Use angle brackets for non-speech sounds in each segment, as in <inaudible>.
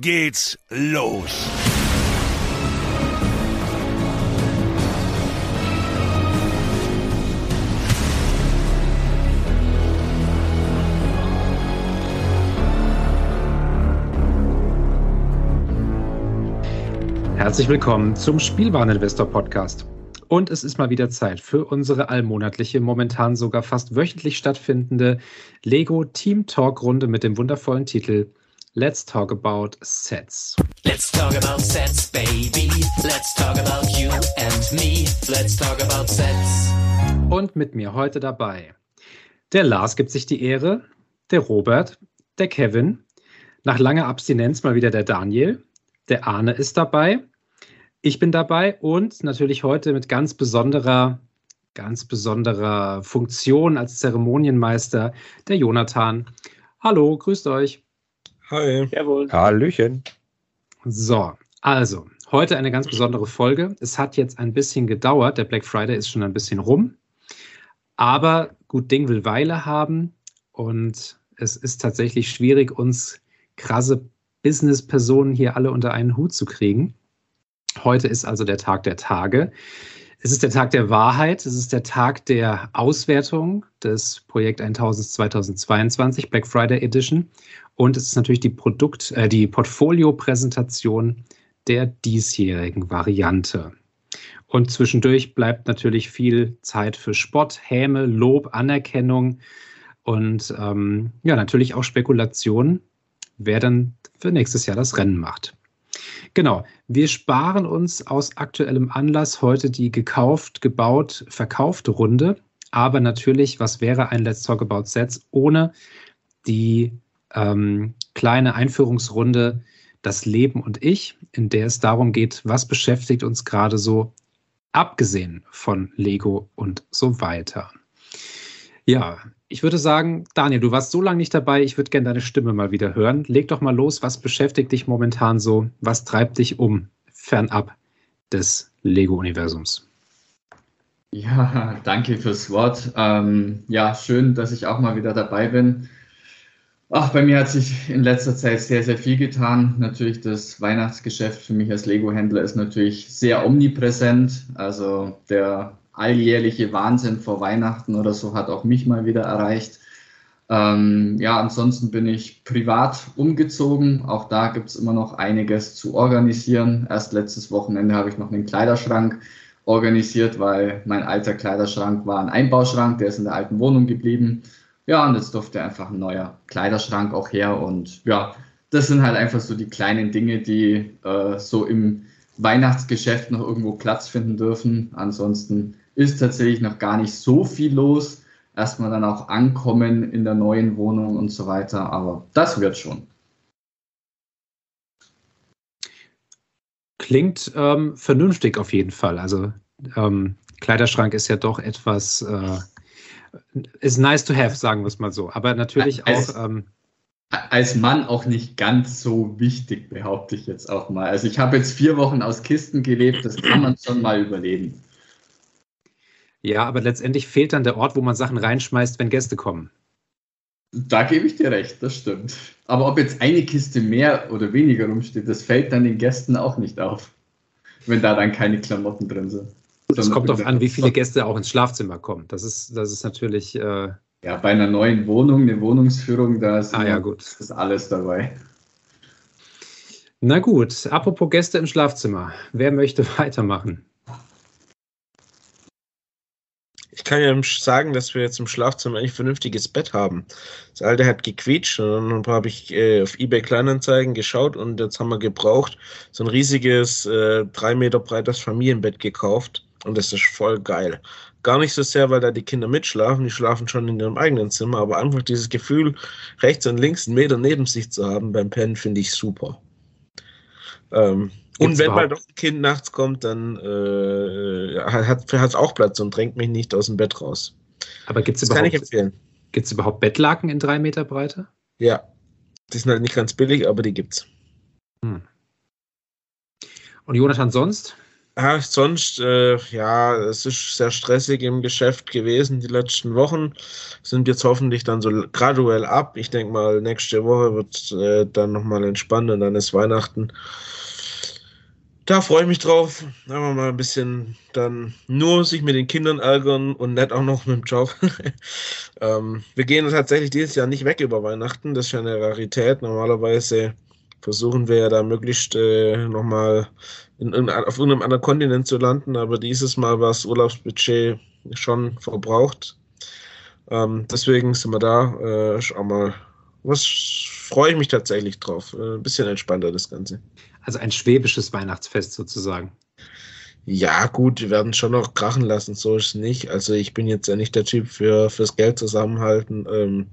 geht's los. Herzlich willkommen zum Spielwareninvestor Podcast. Und es ist mal wieder Zeit für unsere allmonatliche, momentan sogar fast wöchentlich stattfindende Lego Team Talk Runde mit dem wundervollen Titel Let's talk about sets. Let's talk about sets, baby. Let's talk about you and me. Let's talk about sets. Und mit mir heute dabei. Der Lars gibt sich die Ehre, der Robert, der Kevin, nach langer Abstinenz mal wieder der Daniel, der Arne ist dabei, ich bin dabei und natürlich heute mit ganz besonderer, ganz besonderer Funktion als Zeremonienmeister der Jonathan. Hallo, grüßt euch. Hi. Jawohl. Hallöchen. So, also, Heute eine ganz besondere Folge. Es hat jetzt ein bisschen gedauert. Der Black Friday ist schon ein bisschen rum. Aber gut Ding will Weile haben. Und es ist tatsächlich schwierig, uns krasse Business-Personen hier alle unter einen Hut zu kriegen. Heute ist also der Tag der Tage. Es ist der Tag der Wahrheit. Es ist der Tag der Auswertung des Projekt 1000 2022 Black Friday Edition. Und es ist natürlich die Produkt, äh, die Portfolio-Präsentation der diesjährigen Variante. Und zwischendurch bleibt natürlich viel Zeit für Spott, Häme, Lob, Anerkennung und ähm, ja, natürlich auch Spekulation, wer dann für nächstes Jahr das Rennen macht. Genau, wir sparen uns aus aktuellem Anlass heute die gekauft, gebaut, verkaufte Runde. Aber natürlich, was wäre ein Let's Talk About Sets ohne die ähm, kleine Einführungsrunde Das Leben und ich, in der es darum geht, was beschäftigt uns gerade so, abgesehen von Lego und so weiter. Ja, ich würde sagen, Daniel, du warst so lange nicht dabei, ich würde gerne deine Stimme mal wieder hören. Leg doch mal los, was beschäftigt dich momentan so? Was treibt dich um, fernab des Lego-Universums? Ja, danke fürs Wort. Ähm, ja, schön, dass ich auch mal wieder dabei bin. Ach, bei mir hat sich in letzter Zeit sehr, sehr viel getan. Natürlich das Weihnachtsgeschäft für mich als Lego-Händler ist natürlich sehr omnipräsent. Also der alljährliche Wahnsinn vor Weihnachten oder so hat auch mich mal wieder erreicht. Ähm, ja, ansonsten bin ich privat umgezogen. Auch da gibt es immer noch einiges zu organisieren. Erst letztes Wochenende habe ich noch einen Kleiderschrank organisiert, weil mein alter Kleiderschrank war ein Einbauschrank, der ist in der alten Wohnung geblieben. Ja, und jetzt durfte einfach ein neuer Kleiderschrank auch her. Und ja, das sind halt einfach so die kleinen Dinge, die äh, so im Weihnachtsgeschäft noch irgendwo Platz finden dürfen. Ansonsten ist tatsächlich noch gar nicht so viel los. Erstmal dann auch ankommen in der neuen Wohnung und so weiter, aber das wird schon. Klingt ähm, vernünftig auf jeden Fall. Also ähm, Kleiderschrank ist ja doch etwas, äh, ist nice to have, sagen wir es mal so. Aber natürlich als, auch. Ähm, als Mann auch nicht ganz so wichtig, behaupte ich jetzt auch mal. Also ich habe jetzt vier Wochen aus Kisten gelebt, das kann man schon mal überleben. Ja, aber letztendlich fehlt dann der Ort, wo man Sachen reinschmeißt, wenn Gäste kommen. Da gebe ich dir recht, das stimmt. Aber ob jetzt eine Kiste mehr oder weniger rumsteht, das fällt dann den Gästen auch nicht auf, wenn da dann keine Klamotten drin sind. Es kommt darauf an, wie viele Gäste auch ins Schlafzimmer kommen. Das ist, das ist natürlich. Äh ja, bei einer neuen Wohnung, eine Wohnungsführung, da ist, ah, ja, gut. ist alles dabei. Na gut, apropos Gäste im Schlafzimmer. Wer möchte <laughs> weitermachen? Ich kann ja sagen, dass wir jetzt im Schlafzimmer ein vernünftiges Bett haben. Das alte hat gequietscht und dann habe ich äh, auf eBay Kleinanzeigen geschaut und jetzt haben wir gebraucht so ein riesiges, äh, drei Meter breites Familienbett gekauft und das ist voll geil. Gar nicht so sehr, weil da die Kinder mitschlafen, die schlafen schon in ihrem eigenen Zimmer, aber einfach dieses Gefühl, rechts und links einen Meter neben sich zu haben beim Pennen, finde ich super. Ähm, und wenn mal doch ein Kind nachts kommt, dann äh, hat es auch Platz und drängt mich nicht aus dem Bett raus. Aber gibt es überhaupt, Gibt's überhaupt Bettlaken in drei Meter Breite? Ja. Die sind halt nicht ganz billig, aber die gibt's. Hm. Und Jonathan sonst? Ja, sonst, äh, ja, es ist sehr stressig im Geschäft gewesen die letzten Wochen. Sind jetzt hoffentlich dann so graduell ab. Ich denke mal, nächste Woche wird äh, dann nochmal entspannen und dann ist Weihnachten da freue ich mich drauf. Einfach mal ein bisschen dann nur sich mit den Kindern ärgern und nicht auch noch mit dem Job. <laughs> ähm, wir gehen tatsächlich dieses Jahr nicht weg über Weihnachten. Das ist ja eine Rarität. Normalerweise versuchen wir ja da möglichst äh, nochmal auf irgendeinem anderen Kontinent zu landen, aber dieses Mal war das Urlaubsbudget schon verbraucht. Ähm, deswegen sind wir da. Äh, schau mal, was freue ich mich tatsächlich drauf. Äh, ein bisschen entspannter das Ganze. Also ein schwäbisches Weihnachtsfest sozusagen. Ja, gut, wir werden schon noch krachen lassen, so ist es nicht. Also ich bin jetzt ja nicht der Typ für fürs Geld zusammenhalten, ähm,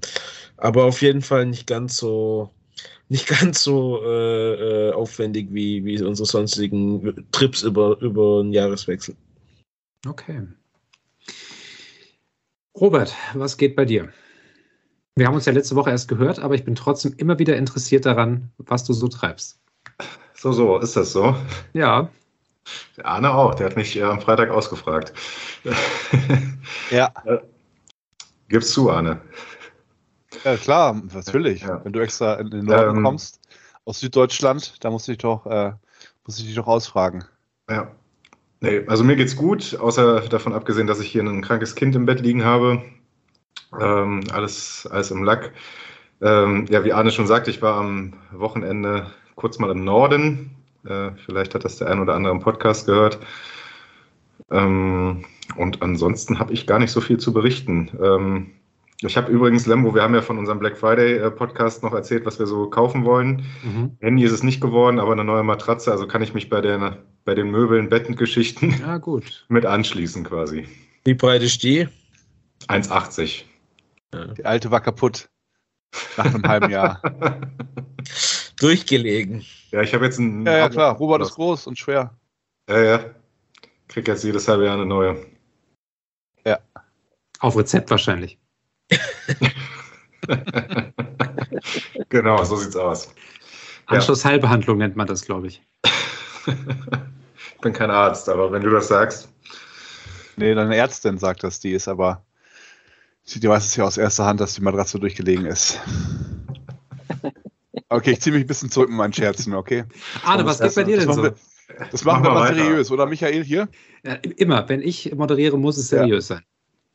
aber auf jeden Fall nicht ganz so nicht <laughs> ganz so äh, äh, aufwendig wie, wie unsere sonstigen Trips über, über einen Jahreswechsel. Okay. Robert, was geht bei dir? Wir haben uns ja letzte Woche erst gehört, aber ich bin trotzdem immer wieder interessiert daran, was du so treibst. So, so, ist das so? Ja. Der Arne auch, der hat mich äh, am Freitag ausgefragt. <laughs> Ja. Gib's zu, Arne. Ja, klar, natürlich. Ja. Wenn du extra in den Norden Ähm. kommst, aus Süddeutschland, da muss ich doch, äh, muss ich dich doch ausfragen. Ja. Nee, also mir geht's gut, außer davon abgesehen, dass ich hier ein krankes Kind im Bett liegen habe. Ähm, alles, alles im Lack. Ähm, ja, wie Arne schon sagte, ich war am Wochenende kurz mal im Norden. Äh, vielleicht hat das der ein oder andere im Podcast gehört. Ähm, und ansonsten habe ich gar nicht so viel zu berichten. Ähm, ich habe übrigens, Lembo, wir haben ja von unserem Black Friday äh, Podcast noch erzählt, was wir so kaufen wollen. Mhm. Handy ist es nicht geworden, aber eine neue Matratze, also kann ich mich bei, der, bei den Möbeln, Bettengeschichten Ja, gut. <laughs> mit anschließen quasi. Wie breit ist die? 1,80. Die alte war kaputt. Nach einem halben Jahr. <laughs> Durchgelegen. Ja, ich habe jetzt ein. Ja, ja, klar. Robert ist groß und schwer. Ja, ja. Krieg jetzt jedes halbe Jahr eine neue. Auf Rezept wahrscheinlich. <laughs> genau, so sieht's aus. Ja. Anschlussheilbehandlung nennt man das, glaube ich. ich bin kein Arzt, aber wenn du das sagst. Nee, deine Ärztin sagt das, die ist aber. Sie die weiß es ja aus erster Hand, dass die Matratze durchgelegen ist. Okay, ich ziehe mich ein bisschen zurück mit meinen Scherzen, okay? Arne, was geht bei dir Das denn so? wir, das machen wir mal weiter. seriös, oder Michael hier? Ja, immer, wenn ich moderiere, muss es seriös sein.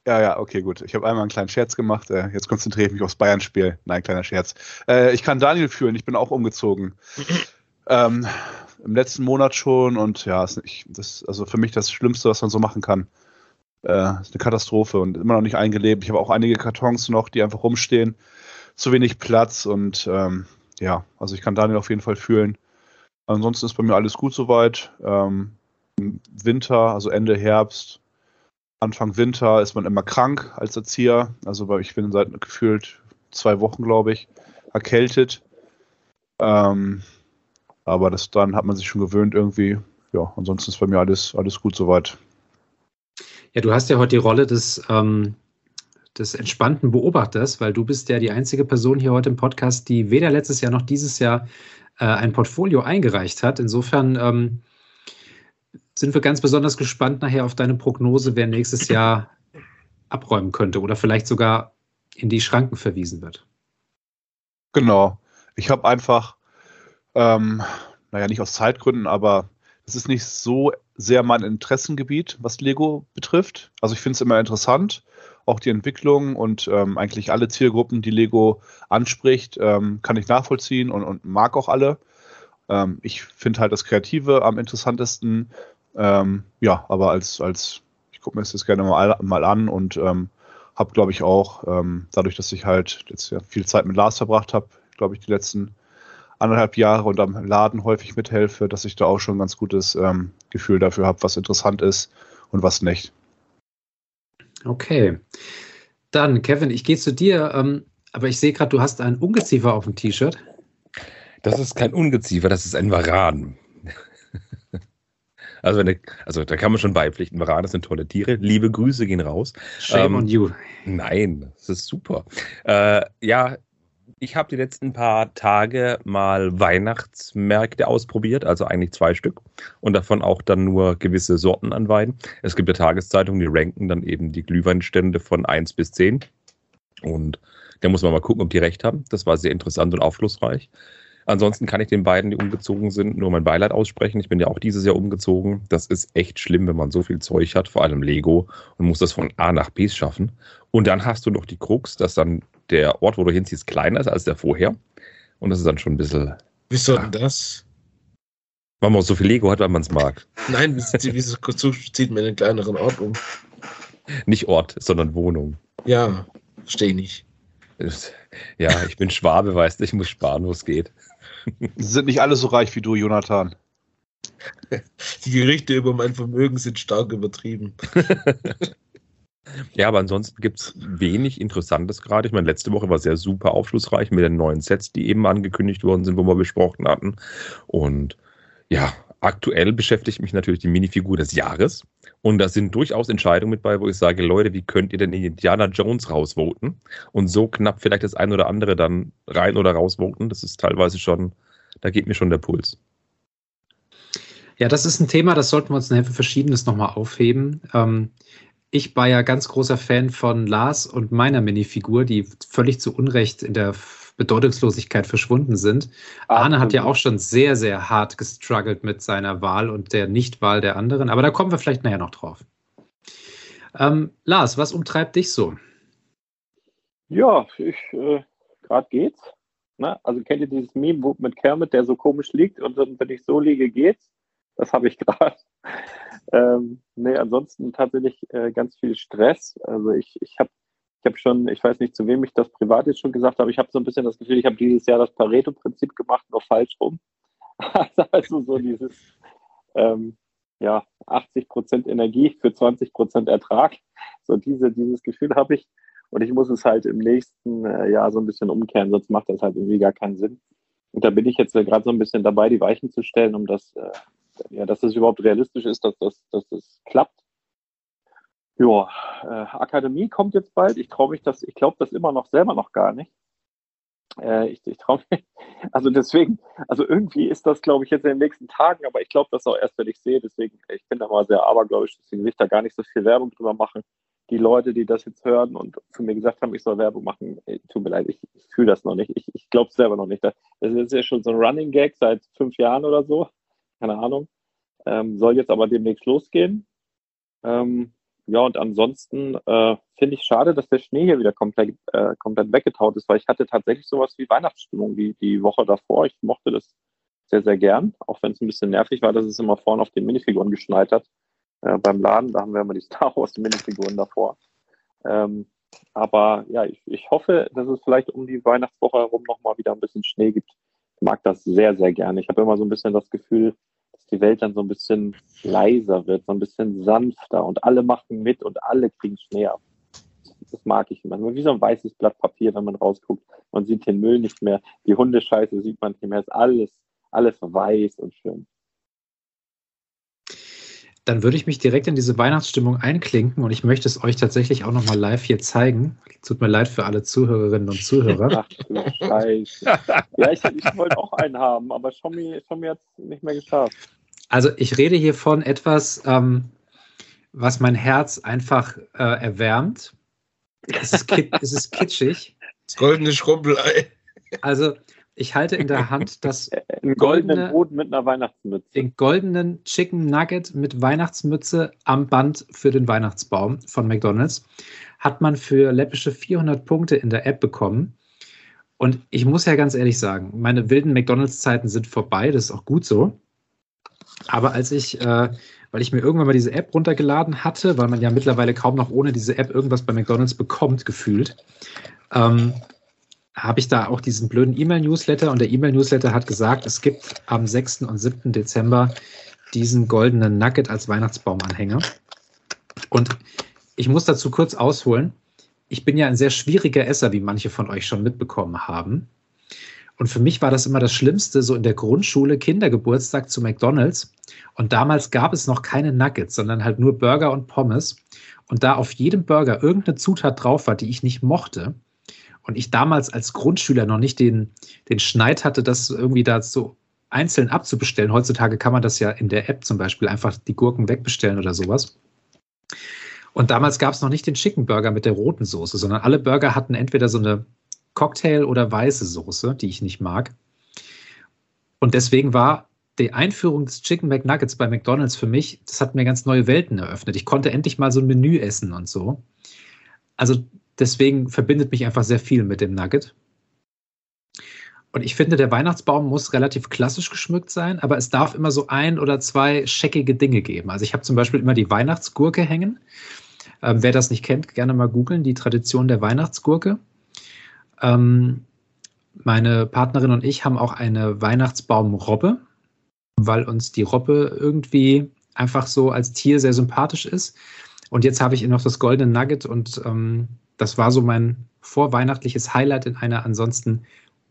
Ja, ja, okay, gut. Ich habe einmal einen kleinen Scherz gemacht. Äh, jetzt konzentriere ich mich aufs Bayern-Spiel. Nein, kleiner Scherz. Äh, ich kann Daniel führen. Ich bin auch umgezogen. ähm, Im letzten Monat schon und ja, ist nicht, das ist also für mich das Schlimmste, was man so machen kann. Äh, ist eine Katastrophe und immer noch nicht eingelebt. Ich habe auch einige Kartons noch, die einfach rumstehen. Zu wenig Platz und ähm, ja, also ich kann Daniel auf jeden Fall fühlen. Ansonsten ist bei mir alles gut soweit. Ähm, Winter, also Ende Herbst, Anfang Winter ist man immer krank als Erzieher. Also bei- ich bin seit gefühlt zwei Wochen, glaube ich, erkältet. Ähm, aber das dann hat man sich schon gewöhnt irgendwie. Ja, ansonsten ist bei mir alles, alles gut soweit. Ja, du hast ja heute die Rolle des, ähm, des entspannten Beobachters, weil du bist ja die einzige Person hier heute im Podcast, die weder letztes Jahr noch dieses Jahr äh, ein Portfolio eingereicht hat. Insofern ähm, sind wir ganz besonders gespannt nachher auf deine Prognose, wer nächstes Jahr abräumen könnte oder vielleicht sogar in die Schranken verwiesen wird. Genau. Ich habe einfach, ähm, naja, nicht aus Zeitgründen, aber es ist nicht so sehr mein Interessengebiet, was Lego betrifft. Also ich finde es immer interessant, auch die Entwicklung und ähm, eigentlich alle Zielgruppen, die Lego anspricht, ähm, kann ich nachvollziehen und, und mag auch alle. Ähm, ich finde halt das Kreative am interessantesten. Ähm, ja, aber als, als ich gucke mir das gerne mal, mal an und ähm, habe, glaube ich, auch, ähm, dadurch, dass ich halt jetzt ja viel Zeit mit Lars verbracht habe, glaube ich, die letzten anderthalb Jahre und am Laden häufig mithelfe, dass ich da auch schon ein ganz gutes Gefühl dafür habe, was interessant ist und was nicht. Okay. Dann, Kevin, ich gehe zu dir, ähm, aber ich sehe gerade, du hast ein Ungeziefer auf dem T-Shirt. Das ist kein Ungeziefer, das ist ein Varan. <laughs> Also, der, also da kann man schon beipflichten. Varan sind tolle Tiere. Liebe Grüße gehen raus. Shame Ähm, on you. Nein, das ist super. Äh, ja, ich habe die letzten paar Tage mal Weihnachtsmärkte ausprobiert, also eigentlich zwei Stück und davon auch dann nur gewisse Sorten an Wein. Es gibt ja Tageszeitungen, die ranken dann eben die Glühweinstände von 1 bis 10 und da muss man mal gucken, ob die recht haben. Das war sehr interessant und aufschlussreich. Ansonsten kann ich den beiden, die umgezogen sind, nur mein Beileid aussprechen. Ich bin ja auch dieses Jahr umgezogen. Das ist echt schlimm, wenn man so viel Zeug hat, vor allem Lego, und muss das von A nach B schaffen. Und dann hast du noch die Krux, dass dann der Ort, wo du hinziehst, kleiner ist als der vorher. Und das ist dann schon ein bisschen, Wieso denn das? weil man so viel Lego hat, weil man es mag. Nein, wieso, <laughs> zieht man in einen kleineren Ort um? Nicht Ort, sondern Wohnung. Ja, verstehe ich nicht. Ja, ich bin Schwabe, weißt du, ich muss sparen, wo es geht. Sie sind nicht alle so reich wie du, Jonathan. Die Gerichte über mein Vermögen sind stark übertrieben. <laughs> Ja, aber ansonsten gibt es wenig Interessantes gerade. Ich meine, letzte Woche war sehr super aufschlussreich mit den neuen Sets, die eben angekündigt worden sind, wo wir besprochen hatten. Und ja, aktuell beschäftigt mich natürlich die Minifigur des Jahres. Und da sind durchaus Entscheidungen mit bei, wo ich sage, Leute, wie könnt ihr denn den Indiana Jones rausvoten? Und so knapp vielleicht das ein oder andere dann rein oder rausvoten. Das ist teilweise schon, da geht mir schon der Puls. Ja, das ist ein Thema, das sollten wir uns nachher für Verschiedenes nochmal aufheben. Ähm, ich war ja ganz großer Fan von Lars und meiner Minifigur, die völlig zu Unrecht in der Bedeutungslosigkeit verschwunden sind. Arne hat ja auch schon sehr, sehr hart gestruggelt mit seiner Wahl und der Nichtwahl der anderen, aber da kommen wir vielleicht nachher noch drauf. Ähm, Lars, was umtreibt dich so? Ja, ich, äh, gerade geht's. Ne? Also kennt ihr dieses Meme mit Kermit, der so komisch liegt und dann, wenn ich so liege, geht's? Das habe ich <laughs> gerade. ähm, nee, ansonsten tatsächlich äh, ganz viel Stress. Also ich, ich habe ich habe schon, ich weiß nicht, zu wem ich das privat jetzt schon gesagt habe, ich habe so ein bisschen das Gefühl, ich habe dieses Jahr das Pareto-Prinzip gemacht, nur falsch rum. <laughs> also so dieses, ähm, ja, 80 Prozent Energie für 20 Prozent Ertrag. So diese, dieses Gefühl habe ich. Und ich muss es halt im nächsten äh, Jahr so ein bisschen umkehren, sonst macht das halt irgendwie gar keinen Sinn. Und da bin ich jetzt äh, gerade so ein bisschen dabei, die Weichen zu stellen, um das, äh, ja, dass es überhaupt realistisch ist, dass das, dass das klappt. Ja, äh, Akademie kommt jetzt bald. Ich traue mich das, ich glaube das immer noch selber noch gar nicht. Äh, ich ich traue mich, <laughs> also deswegen, also irgendwie ist das, glaube ich, jetzt in den nächsten Tagen, aber ich glaube das auch erst, wenn ich sehe. Deswegen, ich bin da mal sehr abergläubisch, deswegen will ich da gar nicht so viel Werbung drüber machen. Die Leute, die das jetzt hören und zu mir gesagt haben, ich soll Werbung machen, ey, tut mir leid, ich, ich fühle das noch nicht. Ich, ich glaube es selber noch nicht. Das ist ja schon so ein Running Gag seit fünf Jahren oder so. Keine Ahnung. Ähm, soll jetzt aber demnächst losgehen. Ähm, ja, und ansonsten äh, finde ich schade, dass der Schnee hier wieder komplett, äh, komplett weggetaut ist, weil ich hatte tatsächlich sowas wie Weihnachtsstimmung die, die Woche davor. Ich mochte das sehr, sehr gern, auch wenn es ein bisschen nervig war, dass es immer vorne auf den Minifiguren geschneit hat. Äh, beim Laden, da haben wir immer die <laughs> Star Wars Minifiguren davor. Ähm, aber ja, ich, ich hoffe, dass es vielleicht um die Weihnachtswoche herum nochmal wieder ein bisschen Schnee gibt. Ich mag das sehr, sehr gerne. Ich habe immer so ein bisschen das Gefühl, die Welt dann so ein bisschen leiser wird, so ein bisschen sanfter und alle machen mit und alle kriegen Schnee ab. Das mag ich immer. Wie so ein weißes Blatt Papier, wenn man rausguckt. Man sieht den Müll nicht mehr. Die Hundescheiße sieht man nicht mehr. Es ist alles, alles weiß und schön. Dann würde ich mich direkt in diese Weihnachtsstimmung einklinken und ich möchte es euch tatsächlich auch nochmal live hier zeigen. Tut mir leid für alle Zuhörerinnen und Zuhörer. <laughs> Ach Scheiße. Ja, ich, ich wollte auch einen haben, aber schon mir, schon mir jetzt nicht mehr geschafft. Also ich rede hier von etwas, ähm, was mein Herz einfach äh, erwärmt. Es ist, es ist kitschig. Das goldene Schrumpelei. Also ich halte in der <laughs> Hand das Ein goldenen Boden mit einer Weihnachtsmütze. Den goldenen Chicken Nugget mit Weihnachtsmütze am Band für den Weihnachtsbaum von McDonald's. Hat man für läppische 400 Punkte in der App bekommen. Und ich muss ja ganz ehrlich sagen, meine wilden McDonald's-Zeiten sind vorbei. Das ist auch gut so. Aber als ich, äh, weil ich mir irgendwann mal diese App runtergeladen hatte, weil man ja mittlerweile kaum noch ohne diese App irgendwas bei McDonalds bekommt, gefühlt, ähm, habe ich da auch diesen blöden E-Mail-Newsletter und der E-Mail-Newsletter hat gesagt, es gibt am 6. und 7. Dezember diesen goldenen Nugget als Weihnachtsbaumanhänger. Und ich muss dazu kurz ausholen. Ich bin ja ein sehr schwieriger Esser, wie manche von euch schon mitbekommen haben. Und für mich war das immer das Schlimmste, so in der Grundschule, Kindergeburtstag zu McDonalds. Und damals gab es noch keine Nuggets, sondern halt nur Burger und Pommes. Und da auf jedem Burger irgendeine Zutat drauf war, die ich nicht mochte, und ich damals als Grundschüler noch nicht den, den Schneid hatte, das irgendwie da so einzeln abzubestellen. Heutzutage kann man das ja in der App zum Beispiel einfach die Gurken wegbestellen oder sowas. Und damals gab es noch nicht den Chicken Burger mit der roten Soße, sondern alle Burger hatten entweder so eine Cocktail oder weiße Soße, die ich nicht mag. Und deswegen war die Einführung des Chicken McNuggets bei McDonald's für mich, das hat mir ganz neue Welten eröffnet. Ich konnte endlich mal so ein Menü essen und so. Also deswegen verbindet mich einfach sehr viel mit dem Nugget. Und ich finde, der Weihnachtsbaum muss relativ klassisch geschmückt sein, aber es darf immer so ein oder zwei scheckige Dinge geben. Also ich habe zum Beispiel immer die Weihnachtsgurke hängen. Ähm, wer das nicht kennt, gerne mal googeln, die Tradition der Weihnachtsgurke. Ähm, meine Partnerin und ich haben auch eine Weihnachtsbaumrobbe, weil uns die Robbe irgendwie einfach so als Tier sehr sympathisch ist. Und jetzt habe ich noch das goldene Nugget und ähm, das war so mein vorweihnachtliches Highlight in einer ansonsten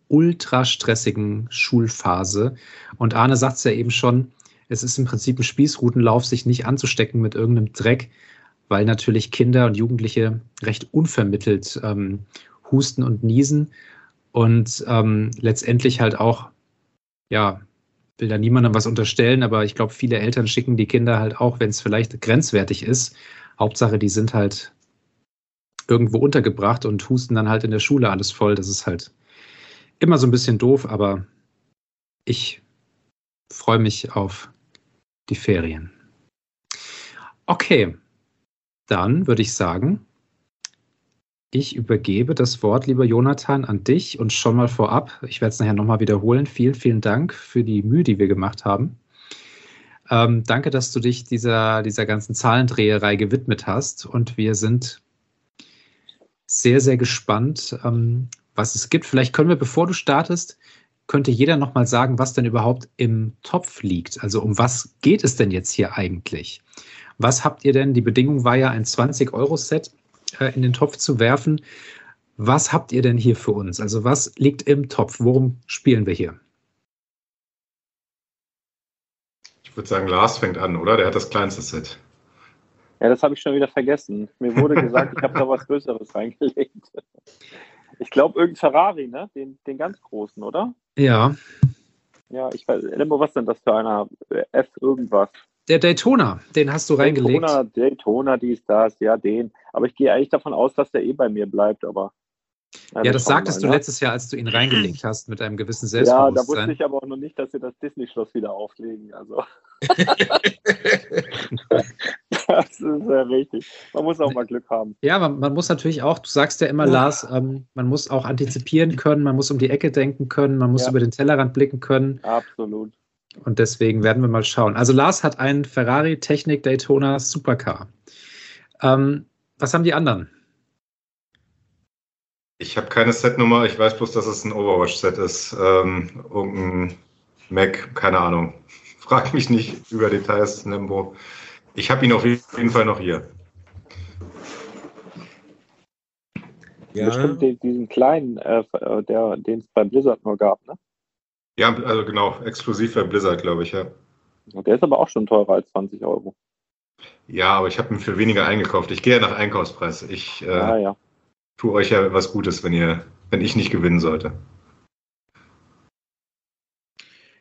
ultra stressigen Schulphase. Und Arne sagt es ja eben schon, es ist im Prinzip ein Spießrutenlauf, sich nicht anzustecken mit irgendeinem Dreck, weil natürlich Kinder und Jugendliche recht unvermittelt ähm, husten und niesen und ähm, letztendlich halt auch ja will da niemandem was unterstellen, aber ich glaube, viele Eltern schicken die Kinder halt auch, wenn es vielleicht grenzwertig ist. Hauptsache, die sind halt irgendwo untergebracht und husten dann halt in der Schule alles voll. Das ist halt immer so ein bisschen doof, aber ich freue mich auf die Ferien. Okay, dann würde ich sagen, ich übergebe das Wort, lieber Jonathan, an dich und schon mal vorab, ich werde es nachher nochmal wiederholen, vielen, vielen Dank für die Mühe, die wir gemacht haben. Ähm, danke, dass du dich dieser, dieser ganzen Zahlendreherei gewidmet hast und wir sind sehr, sehr gespannt, ähm, was es gibt. Vielleicht können wir, bevor du startest, könnte jeder nochmal sagen, was denn überhaupt im Topf liegt. Also um was geht es denn jetzt hier eigentlich? Was habt ihr denn? Die Bedingung war ja ein 20-Euro-Set äh, in den Topf zu werfen. Was habt ihr denn hier für uns? Also was liegt im Topf? Worum spielen wir hier? Ich würde sagen, Lars fängt an, oder? Der hat das kleinste Set. Ja, das habe ich schon wieder vergessen. Mir wurde gesagt, ich habe da was Größeres reingelegt. Ich glaube, irgendein Ferrari, ne? Den, den ganz großen, oder? Ja. Ja, ich weiß, Limbo, was denn das für einer? F irgendwas. Der Daytona, den hast du reingelegt. Daytona, Daytona, dies, das, ja, den. Aber ich gehe eigentlich davon aus, dass der eh bei mir bleibt, aber. Ja, ja das sagtest mal, du ne? letztes Jahr, als du ihn reingelegt hast, mit einem gewissen Selbstbewusstsein. Ja, da wusste ich aber auch noch nicht, dass sie das Disney-Schloss wieder auflegen. Also. <laughs> das ist ja richtig. Man muss auch mal Glück haben. Ja, man, man muss natürlich auch, du sagst ja immer, Lars, ähm, man muss auch antizipieren können, man muss um die Ecke denken können, man muss ja. über den Tellerrand blicken können. Absolut. Und deswegen werden wir mal schauen. Also Lars hat einen Ferrari Technik Daytona Supercar. Ähm, was haben die anderen? Ich habe keine Setnummer, ich weiß bloß, dass es ein Overwatch-Set ist. Ähm, irgendein Mac, keine Ahnung. <laughs> Frag mich nicht über Details, Limbo. Ich habe ihn auf jeden Fall noch hier. Ja. Bestimmt den, diesen kleinen, äh, den es bei Blizzard nur gab, ne? Ja, also genau, exklusiv für Blizzard, glaube ich, ja. Der ist aber auch schon teurer als 20 Euro. Ja, aber ich habe ihn für weniger eingekauft. Ich gehe ja nach Einkaufspreis. Ich äh, ah, ja. Tue euch ja was Gutes, wenn ihr, wenn ich nicht gewinnen sollte.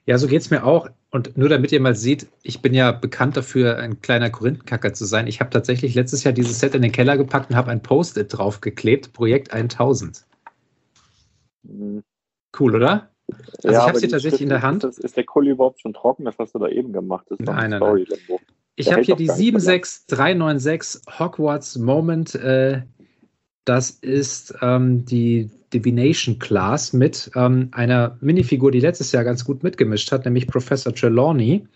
Ja, so geht es mir auch. Und nur damit ihr mal seht, ich bin ja bekannt dafür, ein kleiner Korinthenkacker zu sein. Ich habe tatsächlich letztes Jahr dieses Set in den Keller gepackt und habe ein Post-it draufgeklebt, Projekt 1000. Mhm. Cool, oder? Also ja, ich habe sie tatsächlich in der Hand. Ist, ist der Kuli überhaupt schon trocken? Das hast du da eben gemacht. Das nein, nein, Story nein. Ich habe hier die 76396 Hogwarts Moment. Äh, das ist ähm, die Divination Class mit ähm, einer Minifigur, die letztes Jahr ganz gut mitgemischt hat, nämlich Professor Trelawney.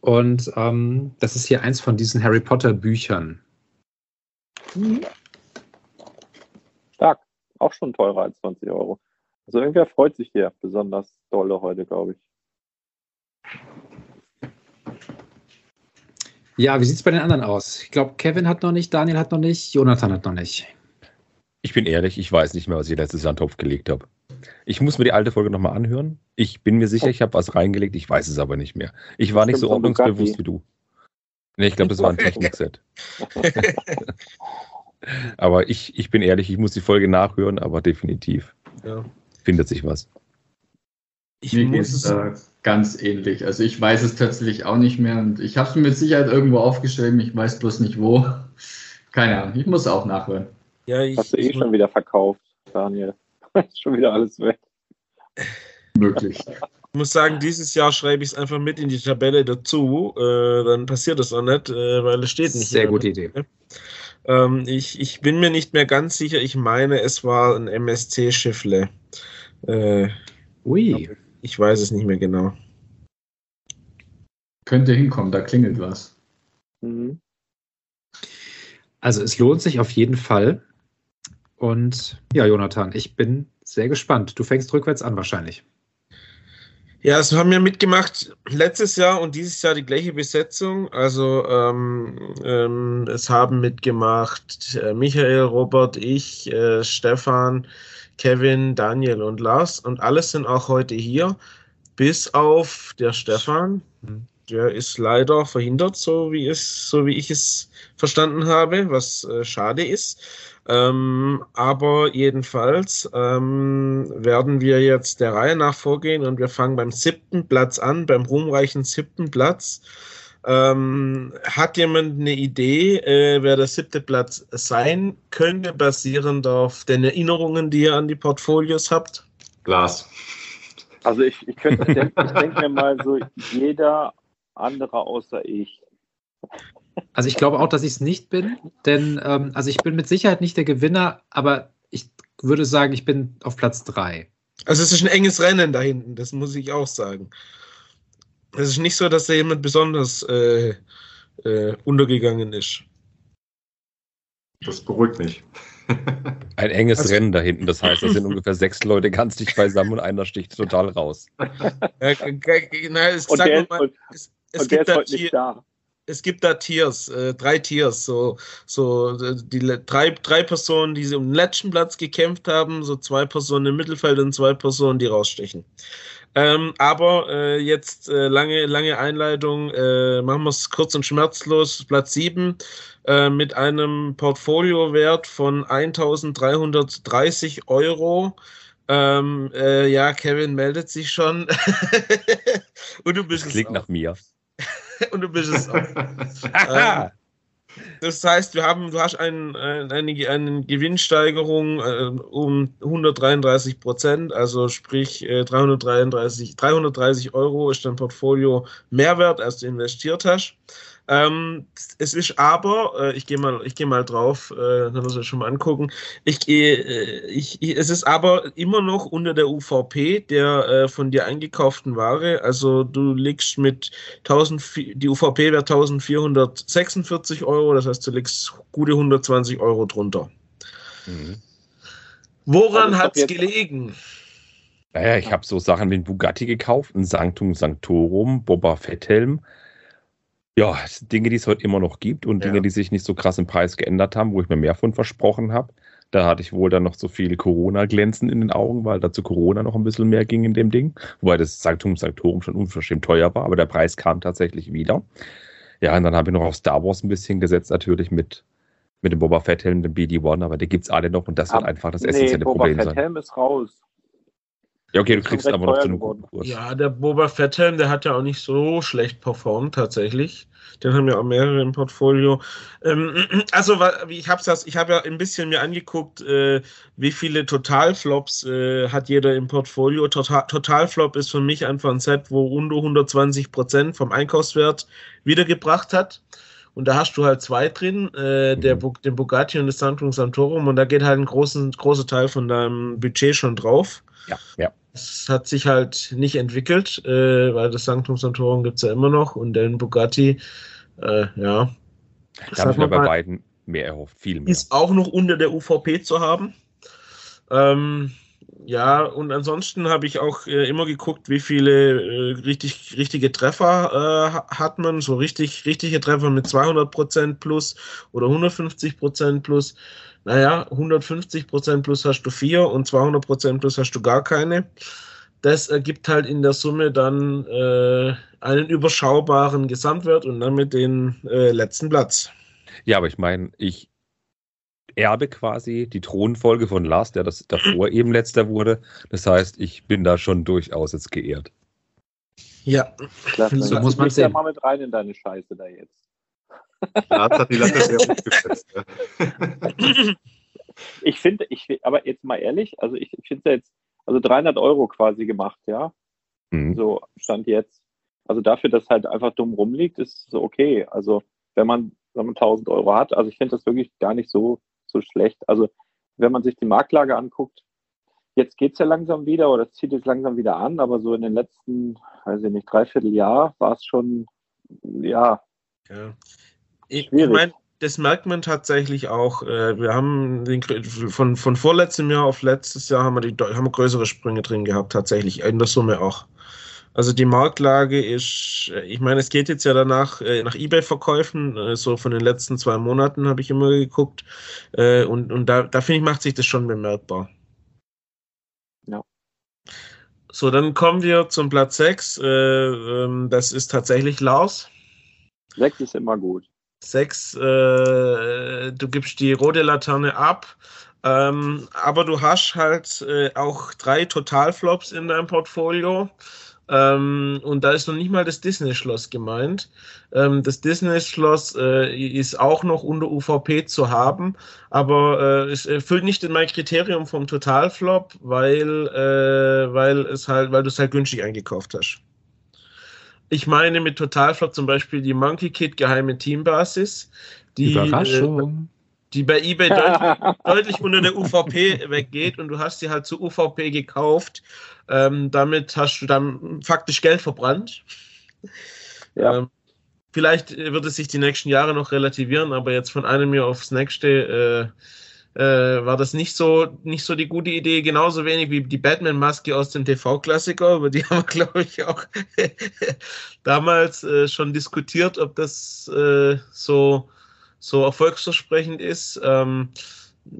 Und ähm, das ist hier eins von diesen Harry Potter Büchern. Stark. Auch schon teurer als 20 Euro. Also irgendwer freut sich hier besonders dolle heute, glaube ich. Ja, wie sieht es bei den anderen aus? Ich glaube, Kevin hat noch nicht, Daniel hat noch nicht, Jonathan hat noch nicht. Ich bin ehrlich, ich weiß nicht mehr, was ich letztes Jahr in den Topf gelegt habe. Ich muss mir die alte Folge nochmal anhören. Ich bin mir sicher, ich habe was reingelegt, ich weiß es aber nicht mehr. Ich war nicht so ordnungsbewusst wie du. Nee, ich glaube, das war ein Technikset. <laughs> aber ich, ich bin ehrlich, ich muss die Folge nachhören, aber definitiv. Ja findet sich was. Ich Mir geht es äh, ganz ähnlich. Also ich weiß es tatsächlich auch nicht mehr und ich habe es mit Sicherheit irgendwo aufgeschrieben. Ich weiß bloß nicht wo. Keine Ahnung. Ich muss auch nachhören. Ja, ich, Hast du eh schon wieder verkauft, Daniel. <laughs> Ist schon wieder alles weg. Möglich. Ich muss sagen, dieses Jahr schreibe ich es einfach mit in die Tabelle dazu. Äh, dann passiert das auch nicht, äh, weil es steht nicht. Sehr gute Idee. Ähm, ich, ich bin mir nicht mehr ganz sicher. Ich meine, es war ein MSC-Schiffle. Äh, Ui. Ich weiß es nicht mehr genau. Könnte hinkommen, da klingelt was. Mhm. Also es lohnt sich auf jeden Fall. Und ja, Jonathan, ich bin sehr gespannt. Du fängst rückwärts an wahrscheinlich. Ja, es haben wir mitgemacht letztes Jahr und dieses Jahr die gleiche Besetzung. Also ähm, ähm, es haben mitgemacht äh, Michael, Robert, ich, äh, Stefan, Kevin, Daniel und Lars und alle sind auch heute hier, bis auf der Stefan. der ist leider verhindert, so wie es, so wie ich es verstanden habe, was äh, schade ist. Ähm, aber jedenfalls ähm, werden wir jetzt der Reihe nach vorgehen und wir fangen beim siebten Platz an, beim ruhmreichen siebten Platz. Ähm, hat jemand eine Idee, äh, wer der siebte Platz sein könnte, basierend auf den Erinnerungen, die ihr an die Portfolios habt? Glas. Also ich, ich könnte, ich denke mir mal so, jeder andere außer ich. Also ich glaube auch, dass ich es nicht bin, denn ähm, also ich bin mit Sicherheit nicht der Gewinner, aber ich würde sagen, ich bin auf Platz drei. Also es ist ein enges Rennen da hinten, das muss ich auch sagen. Es ist nicht so, dass da jemand besonders äh, äh, untergegangen ist. Das beruhigt mich. <laughs> Ein enges Also- Rennen da hinten. Das heißt, da sind <laughs> ungefähr sechs Leute ganz dicht beisammen und einer sticht total raus. Na, es, Und der, mal es, es, und der ist heute nicht da. Es gibt da Tiers, äh, drei Tiers, so, so äh, die drei, drei Personen, die um den letzten Platz gekämpft haben, so zwei Personen im Mittelfeld und zwei Personen, die rausstechen. Ähm, aber äh, jetzt äh, lange, lange Einleitung, äh, machen wir es kurz und schmerzlos. Platz 7 äh, mit einem Portfoliowert von 1330 Euro. Ähm, äh, ja, Kevin meldet sich schon. <laughs> und du bist klingt nach mir. <laughs> Und du bist es auch. <laughs> Ähm, das heißt, wir haben, du hast ein- eine, eine Gewinnsteigerung äh, um 133 Prozent, also sprich äh, 333, 330 Euro ist dein Portfolio mehr wert, als du investiert hast. Ähm, es ist aber, äh, ich gehe mal, ich gehe mal drauf, äh, dann muss ich schon mal angucken. Ich äh, ich, ich, es ist aber immer noch unter der UVP der äh, von dir eingekauften Ware. Also du liegst mit 1000, vi- die UVP wäre 1446 Euro, das heißt, du liegst gute 120 Euro drunter. Mhm. Woran Also hat es gelegen? Naja, ich habe so Sachen wie ein Bugatti gekauft, ein Sanctum Sanctorum, Boba Fetthelm. Ja, Dinge, die es heute immer noch gibt und Ja. Dinge, die sich nicht so krass im Preis geändert haben, wo ich mir mehr von versprochen habe. Da hatte ich wohl dann noch so viel Corona-Glänzen in den Augen, weil dazu Corona noch ein bisschen mehr ging in dem Ding. Wobei das Sanctum Sanctorum schon unverschämt teuer war, aber der Preis kam tatsächlich wieder. Ja, und dann habe ich noch auf Star Wars ein bisschen gesetzt, natürlich mit, mit dem Boba Fetthelm, dem BD-1, aber die gibt's alle noch und das wird Ab- einfach das nee, essentielle Boba Problem sein. Fetthelm ist raus. Ja, okay, du kriegst aber noch zu einem guten Kurs. Ja, der Boba Fetthelm, der hat ja auch nicht so schlecht performt tatsächlich. Den haben ja auch mehrere im Portfolio. Ähm, <clears throat> also ich habe das, ich habe ja ein bisschen mir angeguckt, äh, wie viele Totalflops äh, hat jeder im Portfolio. Total, Totalflop ist für mich einfach ein Set, wo unter 120 Prozent vom Einkaufswert wiedergebracht hat. Und da hast du halt zwei drin, äh, der, Mhm. Den Bugatti und das Sanctum Santorum. Und da geht halt ein großen, großer Teil von deinem Budget schon drauf. Ja, ja. Es hat sich halt nicht entwickelt, äh, weil das Sanctum Sanctorum gibt es ja immer noch und den Bugatti, äh, ja. Da habe ich mir bei beiden mehr erhofft, viel mehr. ist auch noch unter der UVP zu haben. Ähm, ja, und ansonsten habe ich auch äh, immer geguckt, wie viele äh, richtig, richtige Treffer äh, ha- hat man. So richtig, richtige Treffer mit 200% plus oder 150% plus. Naja, 150% plus hast du vier und 200% plus hast du gar keine. Das ergibt halt in der Summe dann äh, einen überschaubaren Gesamtwert und damit den äh, letzten Platz. Ja, aber ich meine, ich erbe quasi die Thronfolge von Lars, der das davor <clears throat> eben letzter wurde. Das heißt, ich bin da schon durchaus jetzt geehrt. Ja, Klasse. So Dann muss man sehen. mal mit rein in deine Scheiße da jetzt. Lars hat die Latte sehr hoch <laughs> gesetzt. ja. Ich finde, ich, aber jetzt mal ehrlich, also ich finde ja jetzt, also 300 Euro quasi gemacht, ja, Mhm. so stand jetzt. Also dafür, dass halt einfach dumm rumliegt, ist so okay. Also wenn man, wenn man 1000 Euro hat, also ich finde das wirklich gar nicht so, so schlecht. Also wenn man sich die Marktlage anguckt, jetzt geht's ja langsam wieder oder es zieht jetzt langsam wieder an, aber so in den letzten, weiß ich nicht, dreiviertel Jahr war es schon, ja, Ja. Ich, meine, das merkt man tatsächlich auch. Äh, wir haben den, von, von vorletztem Jahr auf letztes Jahr haben wir, die, haben wir größere Sprünge drin gehabt, tatsächlich, in der Summe auch. Also die Marktlage ist, äh, ich meine, es geht jetzt ja danach äh, nach Ebay-Verkäufen, äh, so von den letzten zwei Monaten habe ich immer geguckt. Und und da, da finde ich, macht sich das schon bemerkbar. Ja. So, dann kommen wir zum Platz 6. Äh, ähm, das ist tatsächlich Lars. 6 ist immer gut. 6, äh, du gibst die rote Laterne ab. Ähm, aber du hast halt auch drei Totalflops in deinem Portfolio. Ähm, und da ist noch nicht mal das Disney-Schloss gemeint. Ähm, das Disney-Schloss äh, ist auch noch unter UVP zu haben, aber äh, es erfüllt nicht mein Kriterium vom Totalflop, weil, äh, weil es halt, weil du es halt günstig eingekauft hast. Ich meine mit Totalflop zum Beispiel die Monkey Kid geheime Teambasis, die Überraschung. Die bei eBay deutlich, deutlich unter der UVP weggeht und du hast sie halt zu UVP gekauft. Ähm, damit hast du dann faktisch Geld verbrannt. Ja. Ähm, vielleicht wird es sich die nächsten Jahre noch relativieren, aber jetzt von einem Jahr aufs nächste äh, äh, war das nicht so, nicht so die gute Idee. Genauso wenig wie die Batman-Maske aus dem TV-Klassiker, über die <laughs> haben wir, glaube ich, auch <laughs> damals äh, schon diskutiert, ob das äh, so so erfolgsversprechend ist. Ähm,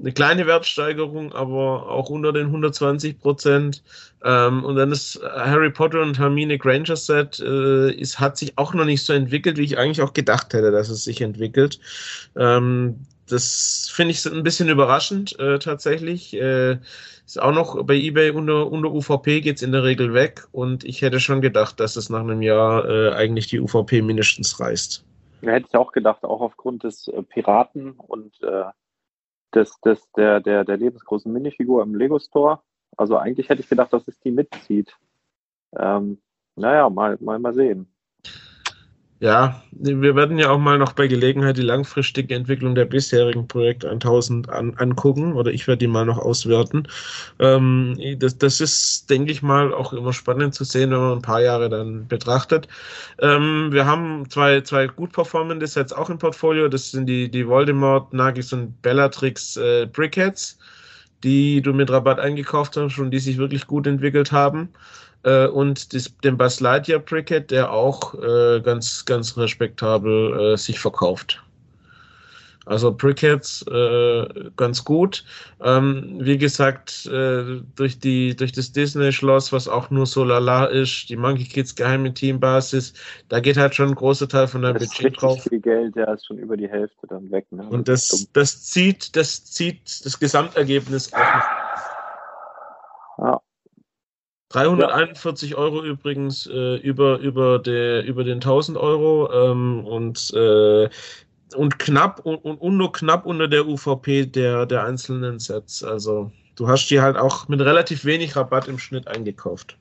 eine kleine Wertsteigerung, aber auch unter den 120 Prozent. Ähm, und dann das Harry Potter und Hermine Granger Set äh, ist, hat sich auch noch nicht so entwickelt, wie ich eigentlich auch gedacht hätte, dass es sich entwickelt. Ähm, das finde ich ein bisschen überraschend äh, tatsächlich. Äh, ist auch noch bei eBay unter, unter UVP geht's in der Regel weg und ich hätte schon gedacht, dass es nach einem Jahr äh, eigentlich die UVP mindestens reißt. Ja, hätte ich auch gedacht, auch aufgrund des äh, Piraten und äh, des, des, der, der, der lebensgroßen Minifigur im Lego Store. Also eigentlich hätte ich gedacht, dass es die mitzieht. Ähm, naja, mal, mal, mal sehen. Ja, wir werden ja auch mal noch bei Gelegenheit die langfristige Entwicklung der bisherigen Projekt 1000 an, angucken oder ich werde die mal noch auswerten. Ähm, das, das ist, denke ich mal, auch immer spannend zu sehen, wenn man ein paar Jahre dann betrachtet. Ähm, wir haben zwei, zwei gut performende Sets auch im Portfolio. Das sind die, die Voldemort, Nagis und Bellatrix äh, Brickheads, die du mit Rabatt eingekauft hast und die sich wirklich gut entwickelt haben äh, und das, den Buzz Lightyear Bricket, der auch äh, ganz, ganz respektabel äh, sich verkauft. Also Brickheads äh, ganz gut. Ähm, wie gesagt, äh, durch, die, durch das Disney-Schloss, was auch nur so lala ist, die Monkey Kids geheime Teambasis, da geht halt schon ein großer Teil von deinem Das Budget drauf. viel Geld, der ist schon über die Hälfte dann weg. Ne? Und das, das zieht, das zieht das Gesamtergebnis auch noch Ja. 341 Euro übrigens äh, über, über, der, über den 1000 Euro ähm, und, äh, und knapp und, und, nur knapp unter der UVP der, der einzelnen Sets. Also du hast die halt auch mit relativ wenig Rabatt im Schnitt eingekauft.